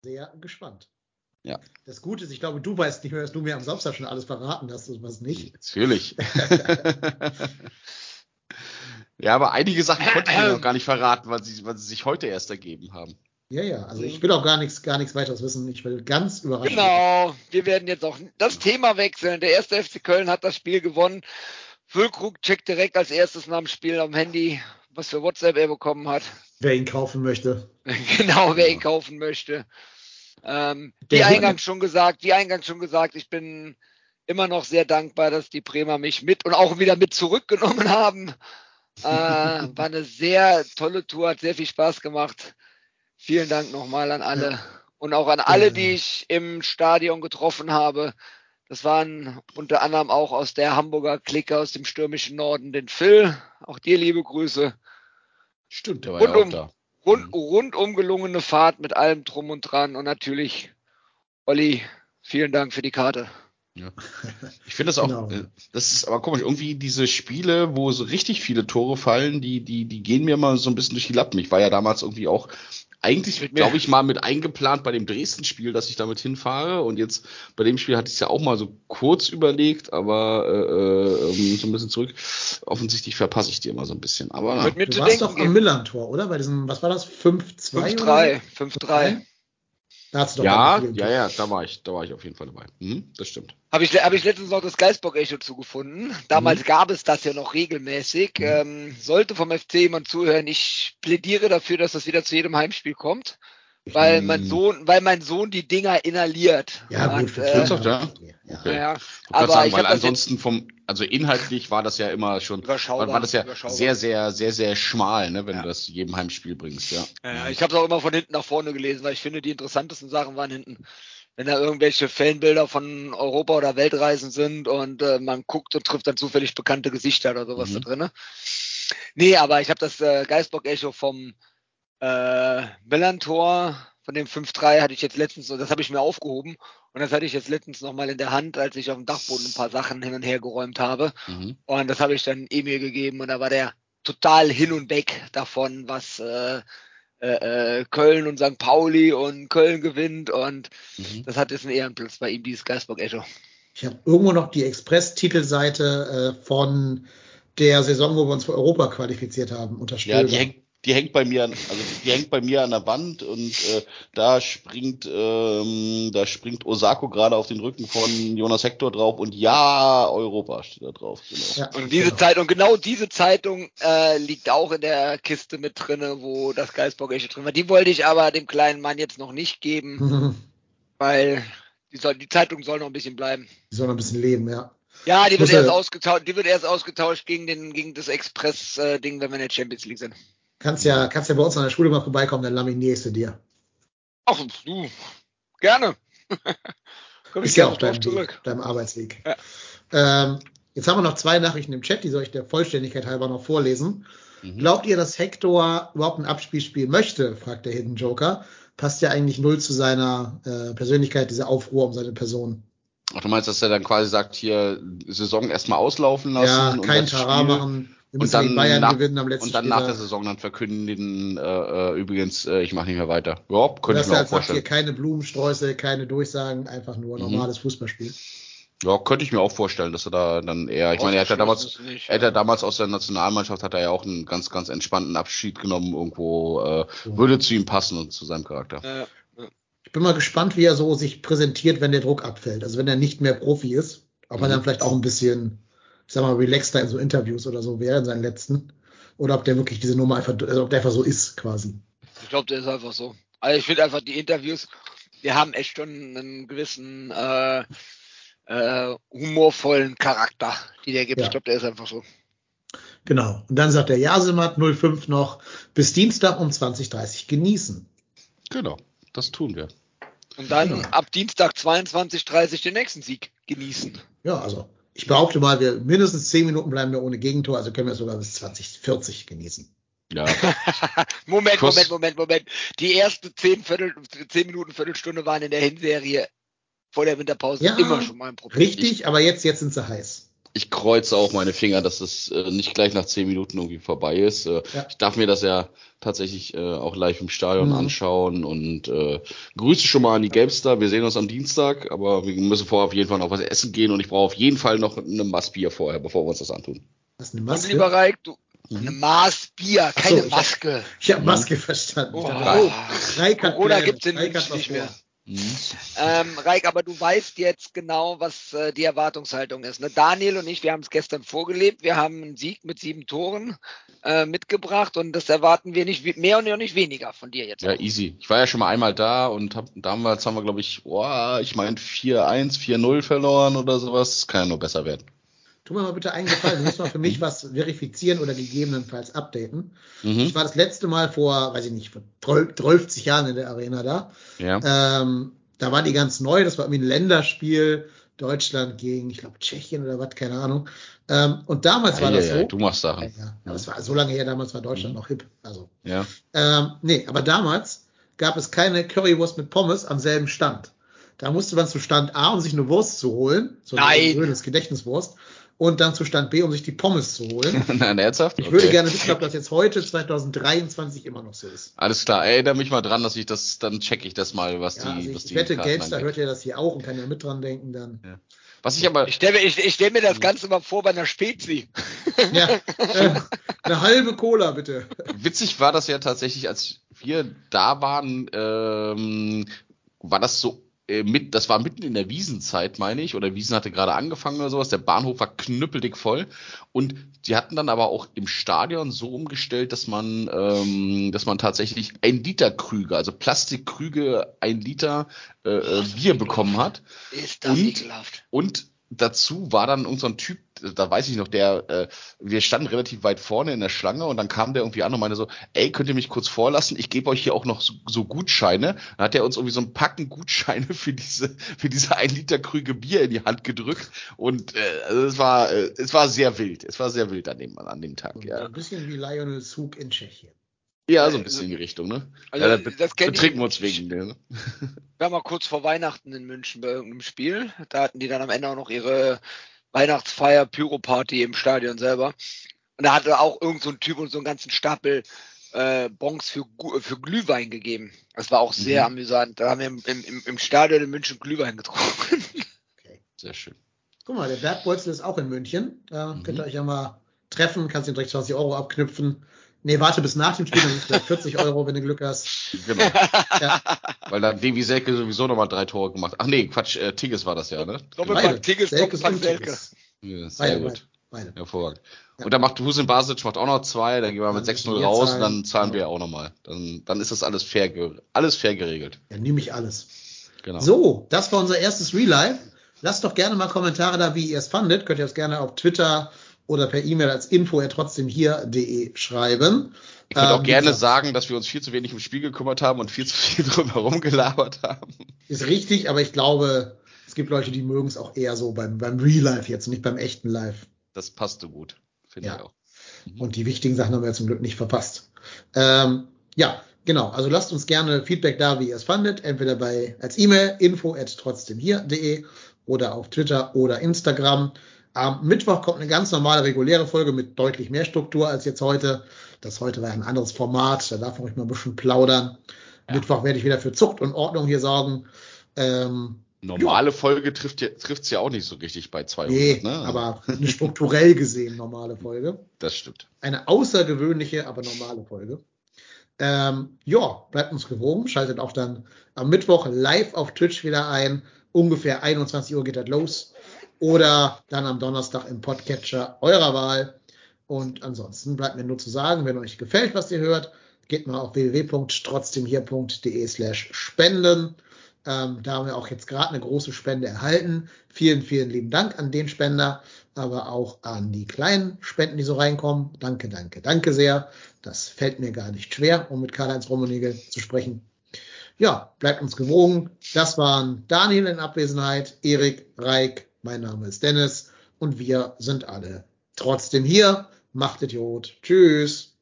Sehr gespannt. Ja. Das Gute ist, ich glaube, du weißt nicht mehr, dass du mir am Samstag schon alles verraten hast und was nicht. Natürlich. ja, aber einige Sachen konnte ich mir noch gar nicht verraten, weil sie, weil sie sich heute erst ergeben haben. Ja, ja, also ich will auch gar nichts, gar nichts weiteres wissen. Ich will ganz überrascht. Genau, wir werden jetzt auch das Thema wechseln. Der erste FC Köln hat das Spiel gewonnen. Füllkrug checkt direkt als erstes nach dem Spiel am Handy, was für WhatsApp er bekommen hat. Wer ihn kaufen möchte. genau, wer ihn kaufen möchte. Ähm, wie eingangs schon gesagt, wie eingangs schon gesagt, ich bin immer noch sehr dankbar, dass die Bremer mich mit und auch wieder mit zurückgenommen haben. Äh, war eine sehr tolle Tour, hat sehr viel Spaß gemacht. Vielen Dank nochmal an alle und auch an alle, die ich im Stadion getroffen habe. Das waren unter anderem auch aus der Hamburger Clique aus dem stürmischen Norden den Phil. Auch dir liebe Grüße. Stimmt, der war ja auch Rundum, da. rund, rundum gelungene Fahrt mit allem drum und dran und natürlich Olli, vielen Dank für die Karte. Ich finde das auch, Genau. äh, das ist aber komisch, irgendwie diese Spiele, wo so richtig viele Tore fallen, die, die, die gehen mir mal so ein bisschen durch die Lappen. Ich war ja damals irgendwie auch eigentlich, glaube ich, mal mit eingeplant bei dem Dresden-Spiel, dass ich damit hinfahre. Und jetzt bei dem Spiel hatte ich es ja auch mal so kurz überlegt, aber äh, äh, so ein bisschen zurück. Offensichtlich verpasse ich dir immer so ein bisschen. Aber na, Du warst denken doch am. Millantor, oder? Bei diesem, was war das? 5-2? oder 5-3, so? 5-3. Da hast du doch ja, ja, ja, da war ich, da war ich auf jeden Fall dabei. Mhm, das stimmt. Habe ich, hab ich letztens noch das Geistbock-Echo zugefunden. Damals gab es das ja noch regelmäßig. Mhm. Ähm, sollte vom FC jemand zuhören, ich plädiere dafür, dass das wieder zu jedem Heimspiel kommt. Weil mein Mhm. Sohn, weil mein Sohn die Dinger inhaliert. Ja, gut. Und, für äh, Ernsthaft, ja? ja. Okay. ja, Ich wollte aber sagen, ich weil ansonsten vom, also inhaltlich war das ja immer schon, überschaubar. war, war das ja überschaubar. sehr, sehr, sehr, sehr schmal, ne, wenn Ja. du das jedem Heimspiel bringst, ja. Ja, ich habe es auch immer von hinten nach vorne gelesen, weil ich finde, die interessantesten Sachen waren hinten. Wenn da irgendwelche Fanbilder von Europa- oder Weltreisen sind und äh, man guckt und trifft dann zufällig bekannte Gesichter oder sowas Mhm. da drin. Nee, aber ich habe das äh, Geistbock-Echo vom äh, Millantor, von dem 5-3 hatte ich jetzt letztens, das habe ich mir aufgehoben und das hatte ich jetzt letztens nochmal in der Hand, als ich auf dem Dachboden ein paar Sachen hin und her geräumt habe. Mhm. Und das habe ich dann Emil gegeben und da war der total hin und weg davon, was, äh, äh, äh, Köln und St. Pauli und Köln gewinnt und mhm. das hat jetzt einen Ehrenplatz bei ihm, dieses Geisbock Echo. Ich habe irgendwo noch die Express-Titelseite äh, von der Saison, wo wir uns für Europa qualifiziert haben, unterstützt. Ja, die hängt, die hängt bei mir, an, also die hängt bei mir an der Wand und äh, da springt, ähm, da springt Osako gerade auf den Rücken von Jonas Hector drauf und ja, Europa steht da drauf. Genau. Ja, und diese genau. Zeitung, genau diese Zeitung äh, liegt auch in der Kiste mit drinne, wo das Geisbock drin war. Die wollte ich aber dem kleinen Mann jetzt noch nicht geben, weil die, soll, die Zeitung soll noch ein bisschen bleiben. Die soll noch ein bisschen leben, ja. Ja, die wird, erst ausgetauscht, die wird erst ausgetauscht gegen, den, gegen das Express-Ding, wenn wir in der Champions League sind. Kannst ja, kannst ja bei uns an der Schule mal vorbeikommen, dann laminierst du dir. Ach, du, gerne. Komm ist ja auch dein, Weg, deinem Arbeitsweg. Ja. Ähm, jetzt haben wir noch zwei Nachrichten im Chat, die soll ich der Vollständigkeit halber noch vorlesen. Mhm. Glaubt ihr, dass Hector überhaupt ein Abspiel möchte? fragt der Hidden Joker. Passt ja eigentlich null zu seiner äh, Persönlichkeit, diese Aufruhr um seine Person. Ach, du meinst, dass er dann quasi sagt, hier Saison erstmal auslaufen lassen? Ja, kein Tara machen. Wir und dann, Bayern nach, gewinnen am letzten und dann nach der Saison dann verkünden, äh, äh, übrigens, äh, ich mache nicht mehr weiter. Ja, könnte ich mir auch vorstellen. Hier keine Blumensträuße, keine Durchsagen, einfach nur mhm. normales Fußballspiel. Ja, könnte ich mir auch vorstellen, dass er da dann eher, ich meine, er hat ja damals, nicht, ja. er hat ja damals aus der Nationalmannschaft hat er ja auch einen ganz, ganz entspannten Abschied genommen, irgendwo, äh, würde zu ihm passen und zu seinem Charakter. Ja. Ich bin mal gespannt, wie er so sich präsentiert, wenn der Druck abfällt. Also wenn er nicht mehr Profi ist, ob mhm. er dann vielleicht auch ein bisschen, ich sag mal, relaxter in so Interviews oder so wäre in seinen letzten. Oder ob der wirklich diese Nummer einfach, also ob der einfach so ist, quasi. Ich glaube, der ist einfach so. Also ich finde einfach die Interviews, die haben echt schon einen gewissen äh, äh, humorvollen Charakter, die der gibt. Ja. Ich glaube, der ist einfach so. Genau. Und dann sagt der Jasemat 05 noch, bis Dienstag um 20.30 genießen. Genau. Das tun wir. Und dann genau. ab Dienstag 22.30 den nächsten Sieg genießen. Ja, also ich behaupte mal, wir mindestens 10 Minuten bleiben wir ohne Gegentor, also können wir sogar bis 2040 genießen. Ja. Moment, Kuss. Moment, Moment, Moment. Die ersten 10, Viertel, 10 Minuten, Viertelstunde waren in der Hinserie vor der Winterpause ja, immer schon mal ein Problem. Richtig, aber jetzt, jetzt sind sie heiß ich kreuze auch meine Finger, dass es äh, nicht gleich nach zehn Minuten irgendwie vorbei ist. Äh, ja. Ich darf mir das ja tatsächlich äh, auch live im Stadion mhm. anschauen und äh, grüße schon mal an die Gamestar. Wir sehen uns am Dienstag, aber wir müssen vorher auf jeden Fall noch was essen gehen und ich brauche auf jeden Fall noch eine Maßbier vorher, bevor wir uns das antun. Was eine Maske? Und lieber Reik, du, mhm. eine Maßbier, keine so, Maske. Ich habe hab Maske verstanden. Oh, oh. Corona gibt es nicht mehr. Mhm. Ähm, Reik, aber du weißt jetzt genau, was äh, die Erwartungshaltung ist. Ne? Daniel und ich, wir haben es gestern vorgelebt. Wir haben einen Sieg mit sieben Toren äh, mitgebracht und das erwarten wir nicht mehr und nicht weniger von dir jetzt. Ja, auch. easy. Ich war ja schon mal einmal da und hab, damals haben wir, glaube ich, oh, ich meine 4-1, 4-0 verloren oder sowas. Kann ja nur besser werden. Tu mir mal bitte einen Gefallen, du musst mal für mich was verifizieren oder gegebenenfalls updaten. Mhm. Ich war das letzte Mal vor, weiß ich nicht, vor 12 Jahren in der Arena da. Ja. Ähm, da war die ganz neu, das war irgendwie ein Länderspiel, Deutschland gegen, ich glaube, Tschechien oder was, keine Ahnung. Ähm, und damals ja, war das ja, so. du machst Sachen. Ja, ja. Das war so lange her, damals war Deutschland mhm. noch hip. Also. Ja. Ähm, nee, aber damals gab es keine Currywurst mit Pommes am selben Stand. Da musste man zu Stand A, um sich eine Wurst zu holen, so ein grünes Gedächtniswurst und dann zu Stand B, um sich die Pommes zu holen. Nein, ernsthaft? Ich okay. würde gerne wissen, ob das jetzt heute, 2023, immer noch so ist. Alles klar, erinnere mich mal dran, dass ich das, dann checke ich das mal, was ja, die, also ich, was die Ich wette, Gamestar hört ja das hier auch und kann ja mit dran denken dann. Ja. Was ich aber. Ich stelle ich, ich stell mir das Ganze mal vor bei einer Spezi. ja, äh, eine halbe Cola, bitte. Witzig war das ja tatsächlich, als wir da waren, ähm, war das so mit, das war mitten in der Wiesenzeit, meine ich, oder Wiesen hatte gerade angefangen oder sowas. Der Bahnhof war knüppeldick voll. Und die hatten dann aber auch im Stadion so umgestellt, dass man, ähm, dass man tatsächlich ein Liter Krüge, also Plastikkrüge, ein Liter äh, äh Bier bekommen hat. Ist das und, ekelhaft. Und dazu war dann unser Typ, da weiß ich noch, der, äh, wir standen relativ weit vorne in der Schlange und dann kam der irgendwie an und meinte so, ey, könnt ihr mich kurz vorlassen? Ich gebe euch hier auch noch so, so Gutscheine. Dann hat er uns irgendwie so ein Packen Gutscheine für diese, für diese ein Liter Krüge Bier in die Hand gedrückt und äh, also es war, äh, es war sehr wild. Es war sehr wild an dem, an dem Tag. ja. Ein bisschen wie Lionel Zug in Tschechien. Ja, so ein bisschen in die Richtung, ne? Also, ja, da das betrinken wir uns wegen der. Ne? Wir waren mal kurz vor Weihnachten in München bei irgendeinem Spiel. Da hatten die dann am Ende auch noch ihre Weihnachtsfeier Pyro-Party im Stadion selber. Und da hatte auch irgend so ein Typ und so einen ganzen Stapel äh, Bons für, für Glühwein gegeben. Das war auch sehr mhm. amüsant. Da haben wir im, im, im Stadion in München Glühwein getrunken. Okay, sehr schön. Guck mal, der Bergbolzen ist auch in München. Da mhm. könnt ihr euch ja mal treffen, kannst ihm direkt 20 Euro abknüpfen. Nee, warte bis nach dem Spiel, dann ist es 40 Euro, wenn du Glück hast. Genau. ja. Weil dann Devi Selke sowieso nochmal drei Tore gemacht. Ach nee, Quatsch, äh, Tigges war das ja, ne? Doppelpack Tigges, Doppelpack Selke. Ja, sehr beide, gut. Beide. Hervorragend. Ja. Und dann macht Husin Basic macht auch noch zwei, dann gehen wir mit 6-0 raus und dann zahlen wir auch nochmal. Dann, dann ist das alles fair, alles fair geregelt. Ja, nehme ich alles. Genau. So, das war unser erstes Real Life. Lasst doch gerne mal Kommentare da, wie ihr es fandet. Könnt ihr das gerne auf Twitter oder per E-Mail als info trotzdem hier.de schreiben. Ich würde auch ähm, gerne sagen, dass wir uns viel zu wenig im Spiel gekümmert haben und viel zu viel drumherum gelabert haben. Ist richtig, aber ich glaube, es gibt Leute, die mögen es auch eher so beim, beim Real Life jetzt, nicht beim echten Live. Das passt so gut, finde ja. ich auch. Mhm. Und die wichtigen Sachen haben wir zum Glück nicht verpasst. Ähm, ja, genau. Also lasst uns gerne Feedback da, wie ihr es fandet. Entweder bei als E-Mail info trotzdem hier.de oder auf Twitter oder Instagram. Am Mittwoch kommt eine ganz normale, reguläre Folge mit deutlich mehr Struktur als jetzt heute. Das heute war ein anderes Format, da darf man euch mal ein bisschen plaudern. Ja. Mittwoch werde ich wieder für Zucht und Ordnung hier sorgen. Ähm, normale ja. Folge trifft es ja auch nicht so richtig bei 200. Nee, ne? aber eine strukturell gesehen normale Folge. Das stimmt. Eine außergewöhnliche, aber normale Folge. Ähm, ja, bleibt uns gewogen. Schaltet auch dann am Mittwoch live auf Twitch wieder ein. Ungefähr 21 Uhr geht das los oder dann am Donnerstag im Podcatcher eurer Wahl. Und ansonsten bleibt mir nur zu sagen, wenn euch gefällt, was ihr hört, geht mal auf www.trotzdemhier.de slash spenden. Ähm, da haben wir auch jetzt gerade eine große Spende erhalten. Vielen, vielen lieben Dank an den Spender, aber auch an die kleinen Spenden, die so reinkommen. Danke, danke, danke sehr. Das fällt mir gar nicht schwer, um mit Karl-Heinz Rummenigge zu sprechen. Ja, bleibt uns gewogen. Das waren Daniel in Abwesenheit, Erik, Reik, mein Name ist Dennis und wir sind alle trotzdem hier. Macht Idiot. Tschüss.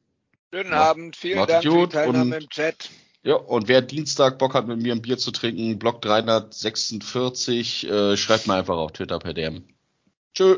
Schönen ja. Abend. Vielen Macht Dank Idiot für die Teilnahme und, im Chat. Ja, und wer Dienstag Bock hat, mit mir ein Bier zu trinken, Block 346, äh, schreibt mir einfach auf Twitter per DM. Tschö.